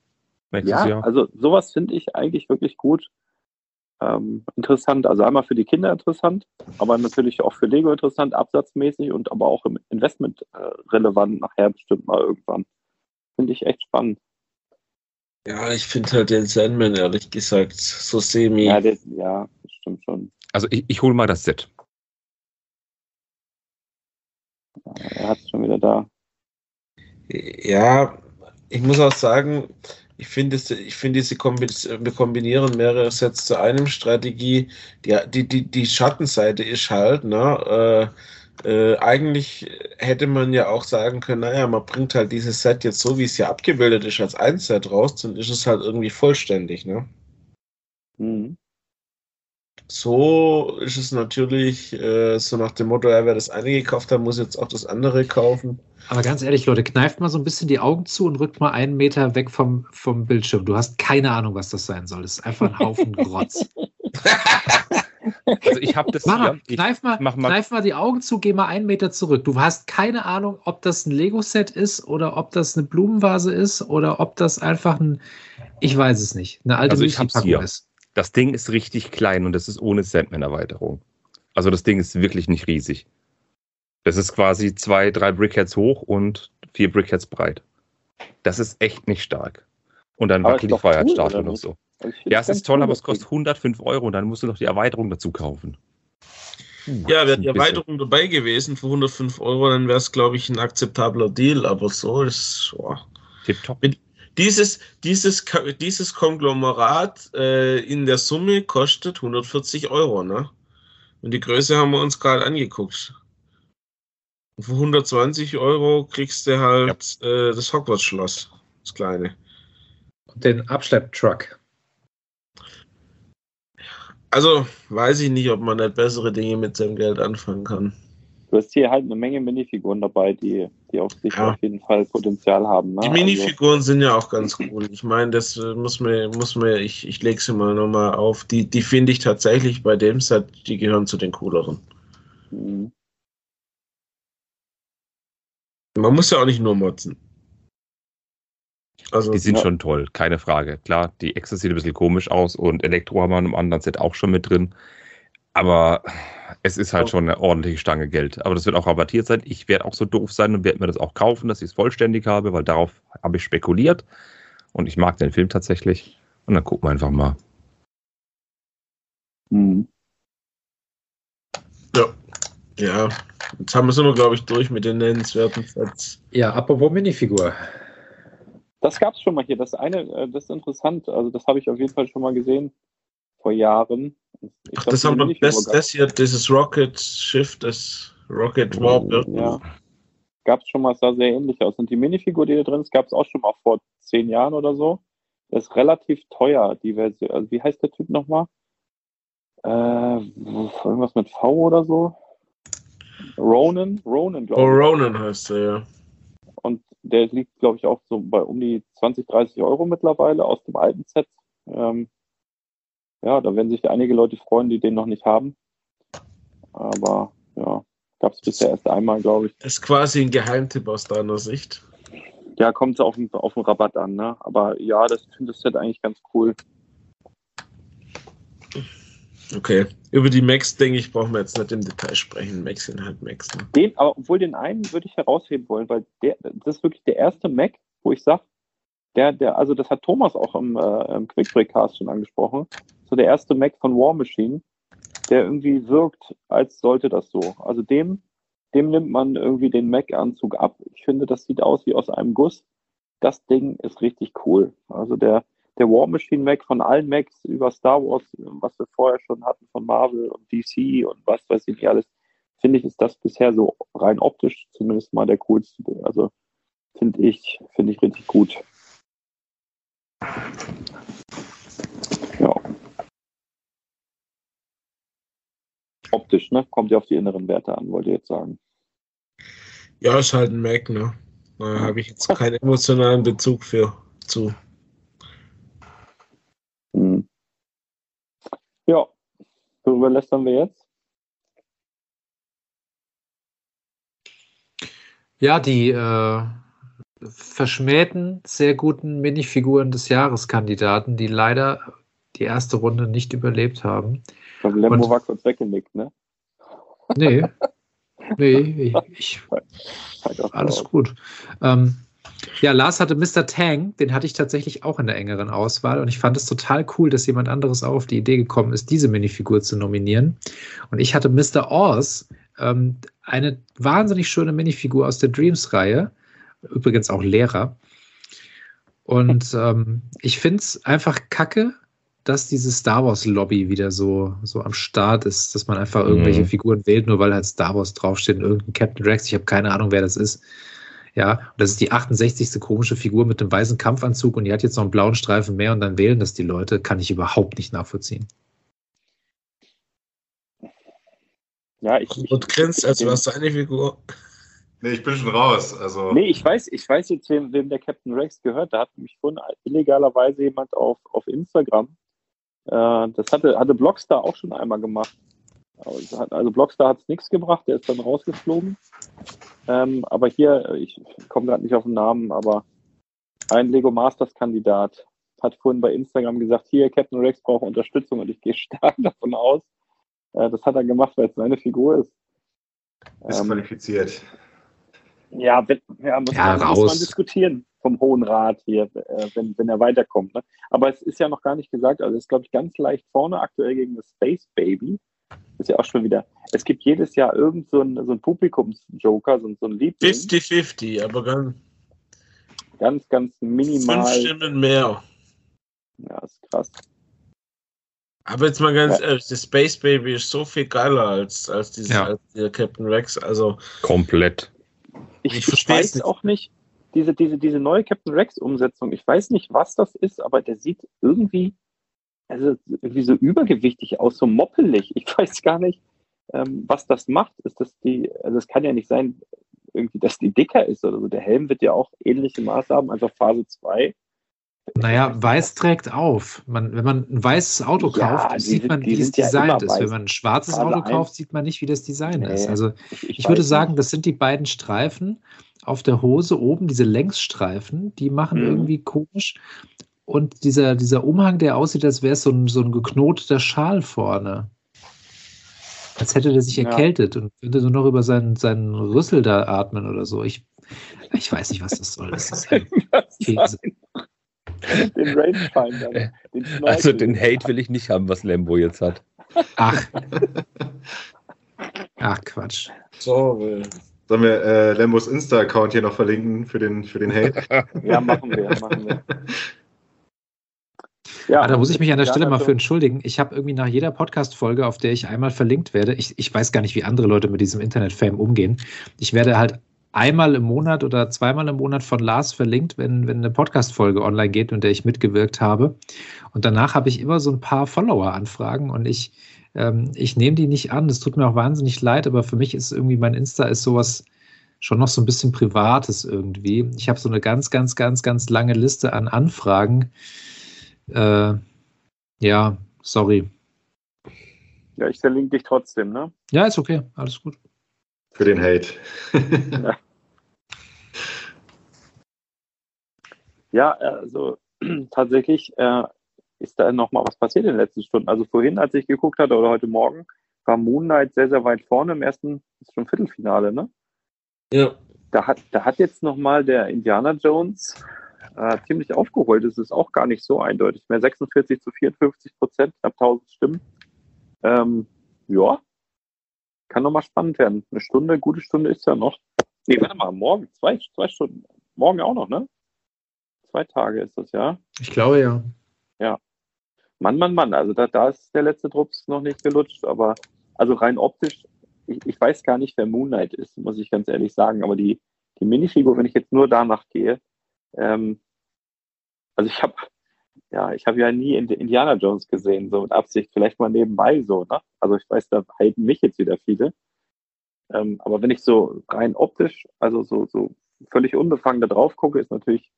Nächstes Ja, Jahr. also sowas finde ich eigentlich wirklich gut. Ähm, interessant, also einmal für die Kinder interessant, aber natürlich auch für Lego interessant, absatzmäßig und aber auch im Investment äh, relevant nachher bestimmt mal irgendwann. Finde ich echt spannend. Ja, ich finde halt den Sandman, ehrlich gesagt, so semi. Ja, der, ja, das stimmt schon. Also ich, ich hole mal das Set. Er hat es schon wieder da. Ja, ich muss auch sagen, ich finde, ich finde, sie kombinieren mehrere Sets zu einem Strategie. Die, die, die, die Schattenseite ist halt, ne, äh, äh, eigentlich hätte man ja auch sagen können, naja, man bringt halt dieses Set jetzt so, wie es ja abgebildet ist, als ein Set raus, dann ist es halt irgendwie vollständig, ne? Mhm. So ist es natürlich äh, so nach dem Motto, ja, wer das eine gekauft hat, muss jetzt auch das andere kaufen. Aber ganz ehrlich, Leute, kneift mal so ein bisschen die Augen zu und rückt mal einen Meter weg vom, vom Bildschirm. Du hast keine Ahnung, was das sein soll. Das ist einfach ein Haufen Grotz. <laughs> Also ich habe das mach mal, kneif, mal, mach mal. kneif mal die Augen zu, geh mal einen Meter zurück. Du hast keine Ahnung, ob das ein Lego-Set ist oder ob das eine Blumenvase ist oder ob das einfach ein, ich weiß es nicht, eine alte also ich hab's hier. ist. Das Ding ist richtig klein und das ist ohne Sandman-Erweiterung. Also das Ding ist wirklich nicht riesig. Das ist quasi zwei, drei Brickheads hoch und vier Brickheads breit. Das ist echt nicht stark. Und dann wackelt die Freiheitsstatue cool, noch so. Ja, es ist toll, aber es kostet 105 Euro und dann musst du noch die Erweiterung dazu kaufen. Ja, wäre die Erweiterung dabei gewesen für 105 Euro, dann wäre es, glaube ich, ein akzeptabler Deal, aber so ist. Oh. Tipptopp. Dieses, dieses, dieses Konglomerat äh, in der Summe kostet 140 Euro, ne? Und die Größe haben wir uns gerade angeguckt. Und für 120 Euro kriegst du halt ja. äh, das Hogwarts-Schloss, das kleine. Und den Abschlepptruck. Also, weiß ich nicht, ob man nicht bessere Dinge mit seinem Geld anfangen kann. Du hast hier halt eine Menge Minifiguren dabei, die, die auf sich ja. auf jeden Fall Potenzial haben. Ne? Die Minifiguren also, sind ja auch ganz cool. Ich meine, das äh, muss mir, muss mir, ich, ich lege sie mal nochmal auf. Die, die finde ich tatsächlich bei dem Set, die gehören zu den cooleren. Mhm. Man muss ja auch nicht nur motzen. Also, die sind ja. schon toll, keine Frage. Klar, die Exa sieht ein bisschen komisch aus und Elektro haben wir in einem anderen Set auch schon mit drin. Aber es ist halt schon eine ordentliche Stange Geld. Aber das wird auch rabattiert sein. Ich werde auch so doof sein und werde mir das auch kaufen, dass ich es vollständig habe, weil darauf habe ich spekuliert. Und ich mag den Film tatsächlich. Und dann gucken wir einfach mal. Mhm. Ja. Ja. Jetzt haben wir es immer, glaube ich, durch mit den nennenswerten Sets. Ja, apropos Minifigur. Das gab es schon mal hier. Das eine, äh, das ist interessant. Also, das habe ich auf jeden Fall schon mal gesehen vor Jahren. Ach, das haben wir das, das hier, dieses Rocket Shift, das Rocket Warp. Ja. Gab es schon mal, sah sehr ähnlich aus. Und die Minifigur, die da drin ist, gab es auch schon mal vor zehn Jahren oder so. Das ist relativ teuer, die Version. Also, wie heißt der Typ nochmal? Äh, irgendwas mit V oder so? Ronan? Ronan, glaube ich. Oh, Ronan heißt er, ja. Der liegt, glaube ich, auch so bei um die 20, 30 Euro mittlerweile aus dem alten Set. Ähm, ja, da werden sich einige Leute freuen, die den noch nicht haben. Aber ja, gab es bisher erst einmal, glaube ich. Das ist quasi ein Geheimtipp aus deiner Sicht. Ja, kommt es auf, auf den Rabatt an, ne? Aber ja, das finde das Set eigentlich ganz cool. Okay. Über die Max, denke ich, brauchen wir jetzt nicht im Detail sprechen. Max sind halt Max. Ne? Den, aber obwohl den einen würde ich herausheben wollen, weil der, das ist wirklich der erste Mac, wo ich sage, der, der, also das hat Thomas auch im, äh, im Quickbreak-Cast schon angesprochen so der erste Mac von War Machine, der irgendwie wirkt, als sollte das so. Also dem, dem nimmt man irgendwie den Mac-Anzug ab. Ich finde, das sieht aus wie aus einem Guss. Das Ding ist richtig cool. Also der, der War Machine Mac von allen Macs über Star Wars, was wir vorher schon hatten von Marvel und DC und was weiß ich nicht alles, finde ich, ist das bisher so rein optisch zumindest mal der coolste. Also finde ich, finde ich richtig gut. Ja. Optisch, ne? Kommt ja auf die inneren Werte an, wollt ihr jetzt sagen. Ja, ist halt ein Mac, ne? Da habe ich jetzt keinen emotionalen Bezug für zu. Ja, worüber lästern wir jetzt? Ja, die äh, verschmähten, sehr guten Minifiguren des Jahreskandidaten, die leider die erste Runde nicht überlebt haben. Von Lembo war kurz weggenickt, ne? Nee. Nee, ich, alles gut. Ähm, ja, Lars hatte Mr. Tang, den hatte ich tatsächlich auch in der engeren Auswahl und ich fand es total cool, dass jemand anderes auch auf die Idee gekommen ist, diese Minifigur zu nominieren. Und ich hatte Mr. Oz, ähm, eine wahnsinnig schöne Minifigur aus der Dreams-Reihe, übrigens auch Lehrer. Und <laughs> ähm, ich finde es einfach kacke, dass diese Star Wars Lobby wieder so, so am Start ist, dass man einfach irgendwelche Mhm. Figuren wählt, nur weil halt Star Wars draufsteht, und irgendein Captain Rex. Ich habe keine Ahnung, wer das ist. Ja, und das ist die 68. komische Figur mit dem weißen Kampfanzug und die hat jetzt noch einen blauen Streifen mehr und dann wählen das die Leute. Kann ich überhaupt nicht nachvollziehen. Ja, ich, ich, Und grinst, als den- war seine Figur. Nee, ich bin schon raus. Also, Nee, ich weiß, ich weiß jetzt, wem, wem der Captain Rex gehört. Da hat mich vorhin illegalerweise jemand auf, auf Instagram. Äh, das hatte, hatte Blockstar auch schon einmal gemacht. Also, also Blockstar hat es nichts gebracht, der ist dann rausgeflogen. Ähm, aber hier, ich komme gerade nicht auf den Namen, aber ein Lego Masters Kandidat hat vorhin bei Instagram gesagt, hier, Captain Rex braucht Unterstützung und ich gehe <laughs> stark davon aus. Äh, das hat er gemacht, weil es seine Figur ist. ist Ähm, qualifiziert. ja, wenn, ja, muss, Ja, man, muss man diskutieren vom Hohen Rat hier, äh, wenn, wenn er weiterkommt. Ne? Aber es ist ja noch gar nicht gesagt, also es ist, glaube ich, ganz leicht vorne aktuell gegen das Space Baby. Ist ja auch schon wieder. Es gibt jedes Jahr irgend so ein, so ein Publikumsjoker, so, ein- so ein Liebling. 50-50, aber ganz Ganz, ganz minimal. fünf Stimmen mehr. Ja, ist krass. Aber jetzt mal ganz Ja. ehrlich, das Space Baby ist so viel geiler als, als, dieses, Ja. als der Captain Rex. Also, Komplett. Ich, Ich ich, weiß nicht. auch nicht, diese, diese, diese neue Captain Rex-Umsetzung, ich weiß nicht, was das ist, aber der sieht irgendwie, also irgendwie so übergewichtig aus, so moppelig. Ich <laughs> weiß gar nicht, ähm, was das macht. Ist das die, also es kann ja nicht sein, irgendwie, dass die dicker ist oder so. Der Helm wird ja auch ähnliche Maße haben, also Phase 2. Naja, weiß trägt auf. Man, wenn man ein weißes Auto Ja, kauft, sieht sind- man, wie es ja designt immer ist. Wenn man ein schwarzes Phase Auto kauft, sieht man nicht, wie das Design Nee, ist. Also Ich, ich würde sagen, nicht. das sind die beiden Streifen auf der Hose oben, diese Längsstreifen, die machen Mhm. irgendwie komisch. Und dieser, dieser Umhang, der aussieht, als wäre es so ein, so ein geknoteter Schal vorne. Als hätte der sich Ja. erkältet und könnte nur noch über seinen, seinen Rüssel da atmen oder so. Ich, ich weiß nicht, was das soll. Das ist <laughs> ein Käse. den Rangefinder. Den Also den Hate will ich nicht haben, was Lambo jetzt hat. Ach. <laughs> Ach, Quatsch. so, äh, Sollen wir äh, Lambos Insta-Account hier noch verlinken für den, für den Hate? <laughs> Ja, machen wir, machen wir. Ja, Ah, da muss ich mich an der Stelle mal für entschuldigen. Ich habe irgendwie nach jeder Podcast-Folge, auf der ich einmal verlinkt werde, ich, ich weiß gar nicht, wie andere Leute mit diesem Internet-Fame umgehen. Ich werde halt einmal im Monat oder zweimal im Monat von Lars verlinkt, wenn, wenn eine Podcast-Folge online geht, in der ich mitgewirkt habe. Und danach habe ich immer so ein paar Follower-Anfragen und ich, ähm, ich nehme die nicht an. Es tut mir auch wahnsinnig leid, aber für mich ist irgendwie mein Insta ist sowas schon noch so ein bisschen Privates irgendwie. Ich habe so eine ganz, ganz, ganz, ganz lange Liste an Anfragen. Äh, ja, sorry. Ja, ich verlinke dich trotzdem, ne? Ja, ist okay, alles gut. Für den Hate. Ja, also <clears throat> tatsächlich äh, ist da noch mal was passiert in den letzten Stunden. Also vorhin, als ich geguckt hatte oder heute Morgen, war Moon Knight sehr, sehr weit vorne im ersten, ist schon Viertelfinale, ne? ja. Da hat, da hat jetzt noch mal der Indiana Jones äh, ziemlich aufgeholt. Es ist auch gar nicht so eindeutig mehr. 46 zu 54 Prozent, knapp 1000 Stimmen. Ähm, ja, kann noch mal spannend werden. Eine Stunde, gute Stunde ist ja noch. Nee, warte mal, morgen, zwei, zwei Stunden. Morgen auch noch, ne? Zwei Tage ist das, ja. Ich glaube ja. Mann, Mann, Mann, also da, da ist der letzte Drops noch nicht gelutscht, aber also rein optisch, ich, ich weiß gar nicht, wer Moon Knight ist, muss ich ganz ehrlich sagen, aber die, die Minifigur, wenn ich jetzt nur danach gehe, ähm, also ich habe ja, ich habe ja nie Indi- Indiana Jones gesehen, so mit Absicht, vielleicht mal nebenbei so, ne? Also ich weiß, da halten mich jetzt wieder viele. Ähm, aber wenn ich so rein optisch, also so, so völlig unbefangen da drauf gucke, ist natürlich,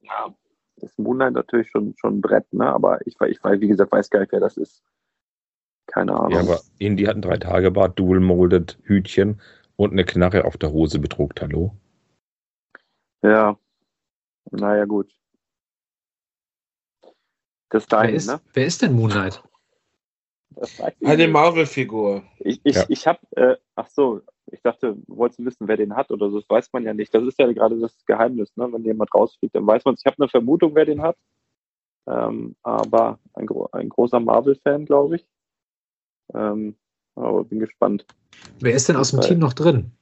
ja, ist Moonlight natürlich schon, schon ein Brett, ne? Aber ich, ich weiß, wie gesagt, weiß gar nicht, wer das ist. Keine Ahnung. Ja, aber Indy hat ein drei Tage Bart, Dual Molded Hütchen und eine Knarre auf der Hose bedruckt. Hallo? Ja. Naja, gut. Das ist Wer ist, ne? wer ist denn Moon Knight? Das weiß ich Eine. Marvel-Figur. Ich, ich, Ja. ich habe, äh, ach so, ich dachte, wolltest du wissen, wer den hat oder so? Das weiß man ja nicht. Das ist ja gerade das Geheimnis, ne? Wenn jemand rausfliegt, dann weiß man es. Ich habe eine Vermutung, wer den hat. Ähm, aber ein, gro ein großer Marvel-Fan, glaube ich. Ähm, aber bin gespannt. Wer ist denn aus dem Weil- Team noch drin?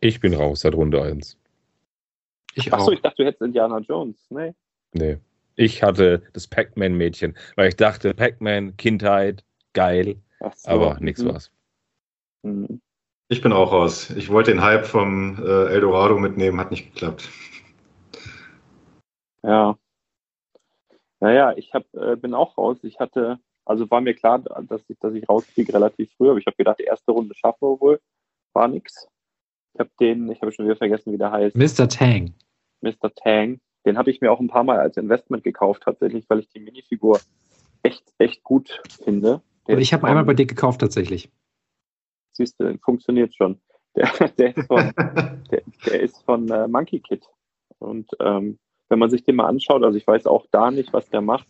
Ich bin raus seit Runde 1. Ich Achso, ich dachte, du hättest Indiana Jones. Nee. Nee. Ich hatte das Pac-Man-Mädchen, weil ich dachte, Pac-Man, Kindheit, geil, so. aber nichts Mhm. war's. Mhm. Ich bin auch raus. Ich wollte den Hype vom äh, Eldorado mitnehmen, hat nicht geklappt. Ja. Naja, ich hab, äh, bin auch raus. Ich hatte, also war mir klar, dass ich, dass ich rauskriege relativ früh, aber ich habe gedacht, die erste Runde schaffen wir wohl. War nix. Ich habe den, ich habe schon wieder vergessen, wie der heißt, Mr. Tang. Mr. Tang. Den habe ich mir auch ein paar Mal als Investment gekauft, tatsächlich, weil ich die Minifigur echt, echt gut finde. Der ich habe einmal bei dir gekauft tatsächlich. Siehst du, funktioniert schon. Der, <laughs> der ist von, <laughs> der, der ist von äh, Monkey Kid. Und ähm, wenn man sich den mal anschaut, also ich weiß auch da nicht, was der macht,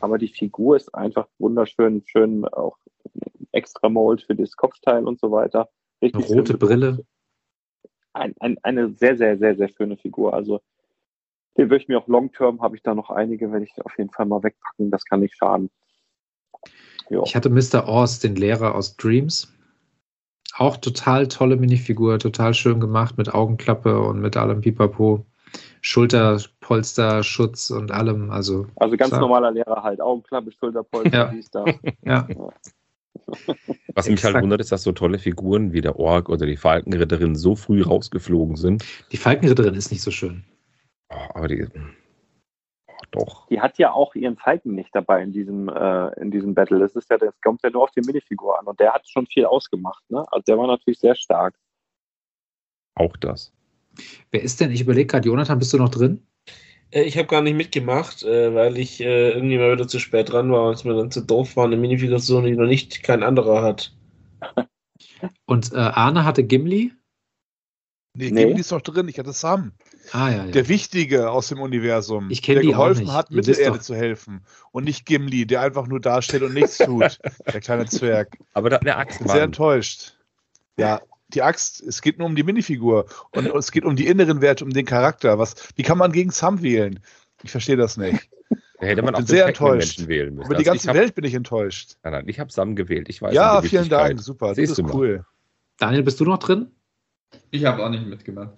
aber die Figur ist einfach wunderschön, schön auch extra Mold für das Kopfteil und so weiter. Eine Richtig schön rote gedruckt. Brille. Ein, ein, eine sehr, sehr, sehr, sehr schöne Figur. Also den würde ich mir auch long-term, habe ich da noch einige, werde ich auf jeden Fall mal wegpacken. Das kann nicht schaden. Jo. Ich hatte Mr. Oz, den Lehrer aus Dreams. Auch total tolle Minifigur, total schön gemacht mit Augenklappe und mit allem Pipapo. Schulterpolster, Schutz und allem. Also, Also ganz sah- normaler Lehrer halt. Augenklappe, Schulterpolster, Ja. dies, da. <laughs> Ja, Was mich halt wundert, ist, dass so tolle Figuren wie der Ork oder die Falkenritterin so früh rausgeflogen sind. die Falkenritterin ist nicht so schön. Oh, aber die. Oh, doch. Die hat ja auch ihren Falken nicht dabei in diesem, äh, in diesem Battle. Das ist ja, das kommt ja nur auf die Minifigur an. Und der hat schon viel ausgemacht, ne? Also der war natürlich sehr stark. Auch das. Wer ist denn? Ich überlege gerade, Jonathan, bist du noch drin? Äh, Ich habe gar nicht mitgemacht, äh, weil ich äh, irgendwie mal wieder zu spät dran war und es mir dann zu doof war, eine Minifigur zu suchen, die noch nicht kein anderer hat. Und äh, Arne hatte Gimli. Nee, Nee. Gimli ist noch drin. Ich hatte Sam. Ah, ja, ja. Der Wichtige aus dem Universum. Ich der geholfen hat, Mittelerde zu helfen. Und nicht Gimli, der einfach nur dasteht und nichts tut. <laughs> der kleine Zwerg. Aber da, der Axt Ich bin sehr enttäuscht. Ja, die Axt, es geht nur um die Minifigur. Und <laughs> es geht um die inneren Werte, um den Charakter. Was, wie kann man gegen Sam wählen? Ich verstehe das nicht. Da hätte man bin auch sehr den enttäuscht. Pac-Man-Menschen wählen müssen. Über die Also ganze hab, Welt bin ich enttäuscht. Nein, nein, ich habe Sam gewählt. Ich weiß ja, vielen. Dank. Super. Das Siehst ist du mal. cool. Daniel, bist du noch drin? Ich habe auch nicht mitgemacht.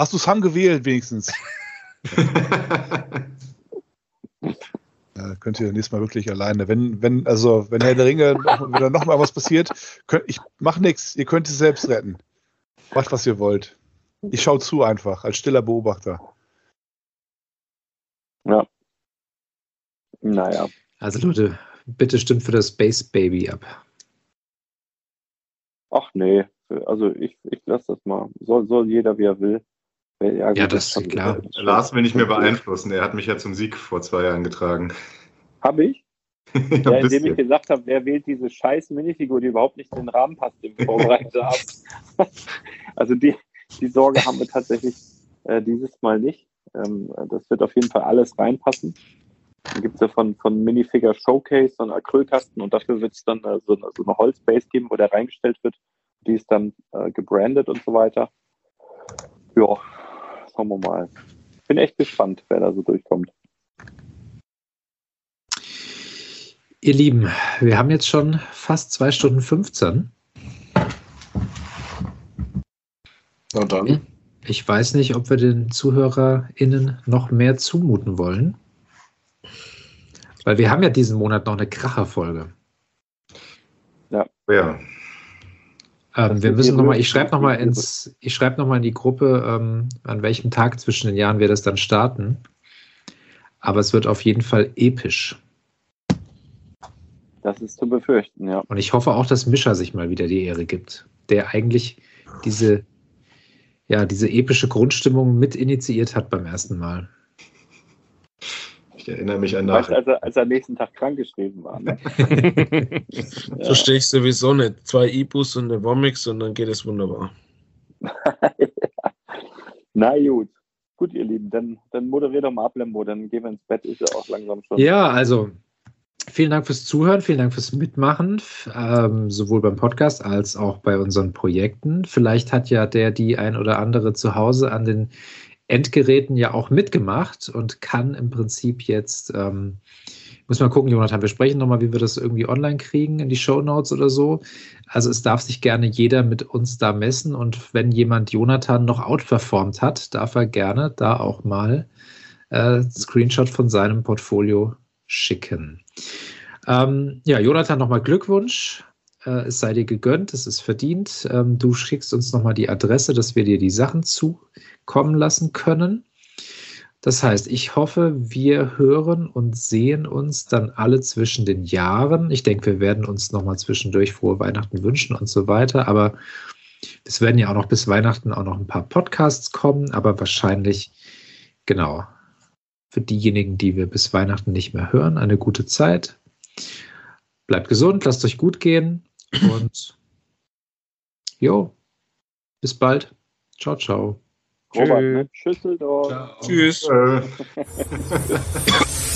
Hast du Sam gewählt, wenigstens? <laughs> Ja, könnt ihr nächstes Mal wirklich alleine. Wenn, wenn, also, wenn Herr der Ringe noch, wenn da noch mal was passiert, könnt, ich mach nichts. Ihr könnt es selbst retten. Macht, was ihr wollt. Ich schaue zu einfach, als stiller Beobachter. Ja. Naja. Also Leute, bitte stimmt für das Space Baby ab. Ach nee. Also ich, ich lasse das mal. Soll, soll jeder, wie er will. Ja, Ja, das ist klar. Lars will nicht mehr beeinflussen. Er hat mich ja zum Sieg vor zwei Jahren getragen. Habe ich? <laughs> ja, Ja, indem ich gesagt habe, wer wählt diese scheiß Minifigur, die überhaupt nicht in den Rahmen passt, den wir vorbereitet haben. <laughs> also die, die Sorge haben wir tatsächlich äh, dieses Mal nicht. Ähm, das wird auf jeden Fall alles reinpassen. Dann gibt es ja von, von Minifigure Showcase so einen Acrylkasten und dafür wird es dann äh, so, eine, so eine Holzbase geben, wo der reingestellt wird. Die ist dann äh, gebrandet und so weiter. Ja, schauen wir mal. Bin echt gespannt, wer da so durchkommt. Ihr Lieben, wir haben jetzt schon fast zwei Stunden 15. Na dann. Ich weiß nicht, ob wir den ZuhörerInnen noch mehr zumuten wollen. Weil wir haben ja diesen Monat noch eine Kracherfolge. Ja. Ähm, wir müssen nochmal, ich schreibe nochmal ins, ich schreibe nochmal in die Gruppe, ähm, an welchem Tag zwischen den Jahren wir das dann starten. Aber es wird auf jeden Fall episch. Das ist zu befürchten, ja. Und ich hoffe auch, dass Mischa sich mal wieder die Ehre gibt, der eigentlich diese, ja, diese epische Grundstimmung mit initiiert hat beim ersten Mal. Ich erinnere mich an Weißt, nach. als, er, als er nächsten Tag krankgeschrieben war. Ne? <laughs> Ja. Verstehe ich sowieso nicht. Zwei Ibus und eine Vomix und dann geht es wunderbar. <laughs> Na gut. Gut, ihr Lieben, dann, dann moderier doch mal ab, Lembo, dann gehen wir ins Bett, ist ja auch langsam schon. Ja, also vielen Dank fürs Zuhören, vielen Dank fürs Mitmachen, ähm, sowohl beim Podcast als auch bei unseren Projekten. Vielleicht hat ja der, die ein oder andere zu Hause an den Endgeräten ja auch mitgemacht und kann im Prinzip jetzt ähm, Muss mal gucken, Jonathan. Wir sprechen nochmal, wie wir das irgendwie online kriegen in die Show Notes oder so. Also es darf sich gerne jeder mit uns da messen und wenn jemand Jonathan noch outperformt hat, darf er gerne da auch mal äh, Screenshot von seinem Portfolio schicken. Ähm, ja, Jonathan, nochmal Glückwunsch. Äh, es sei dir gegönnt, es ist verdient. Ähm, du schickst uns nochmal die Adresse, dass wir dir die Sachen zukommen lassen können. Das heißt, ich hoffe, wir hören und sehen uns dann alle zwischen den Jahren. Ich denke, wir werden uns nochmal zwischendurch frohe Weihnachten wünschen und so weiter. Aber es werden ja auch noch bis Weihnachten auch noch ein paar Podcasts kommen, aber wahrscheinlich, genau, für diejenigen, die wir bis Weihnachten nicht mehr hören, eine gute Zeit. Bleibt gesund, lasst euch gut gehen und jo, bis bald. Ciao, ciao. Robert, ne? Schüsseldorf. Tschüss. <laughs>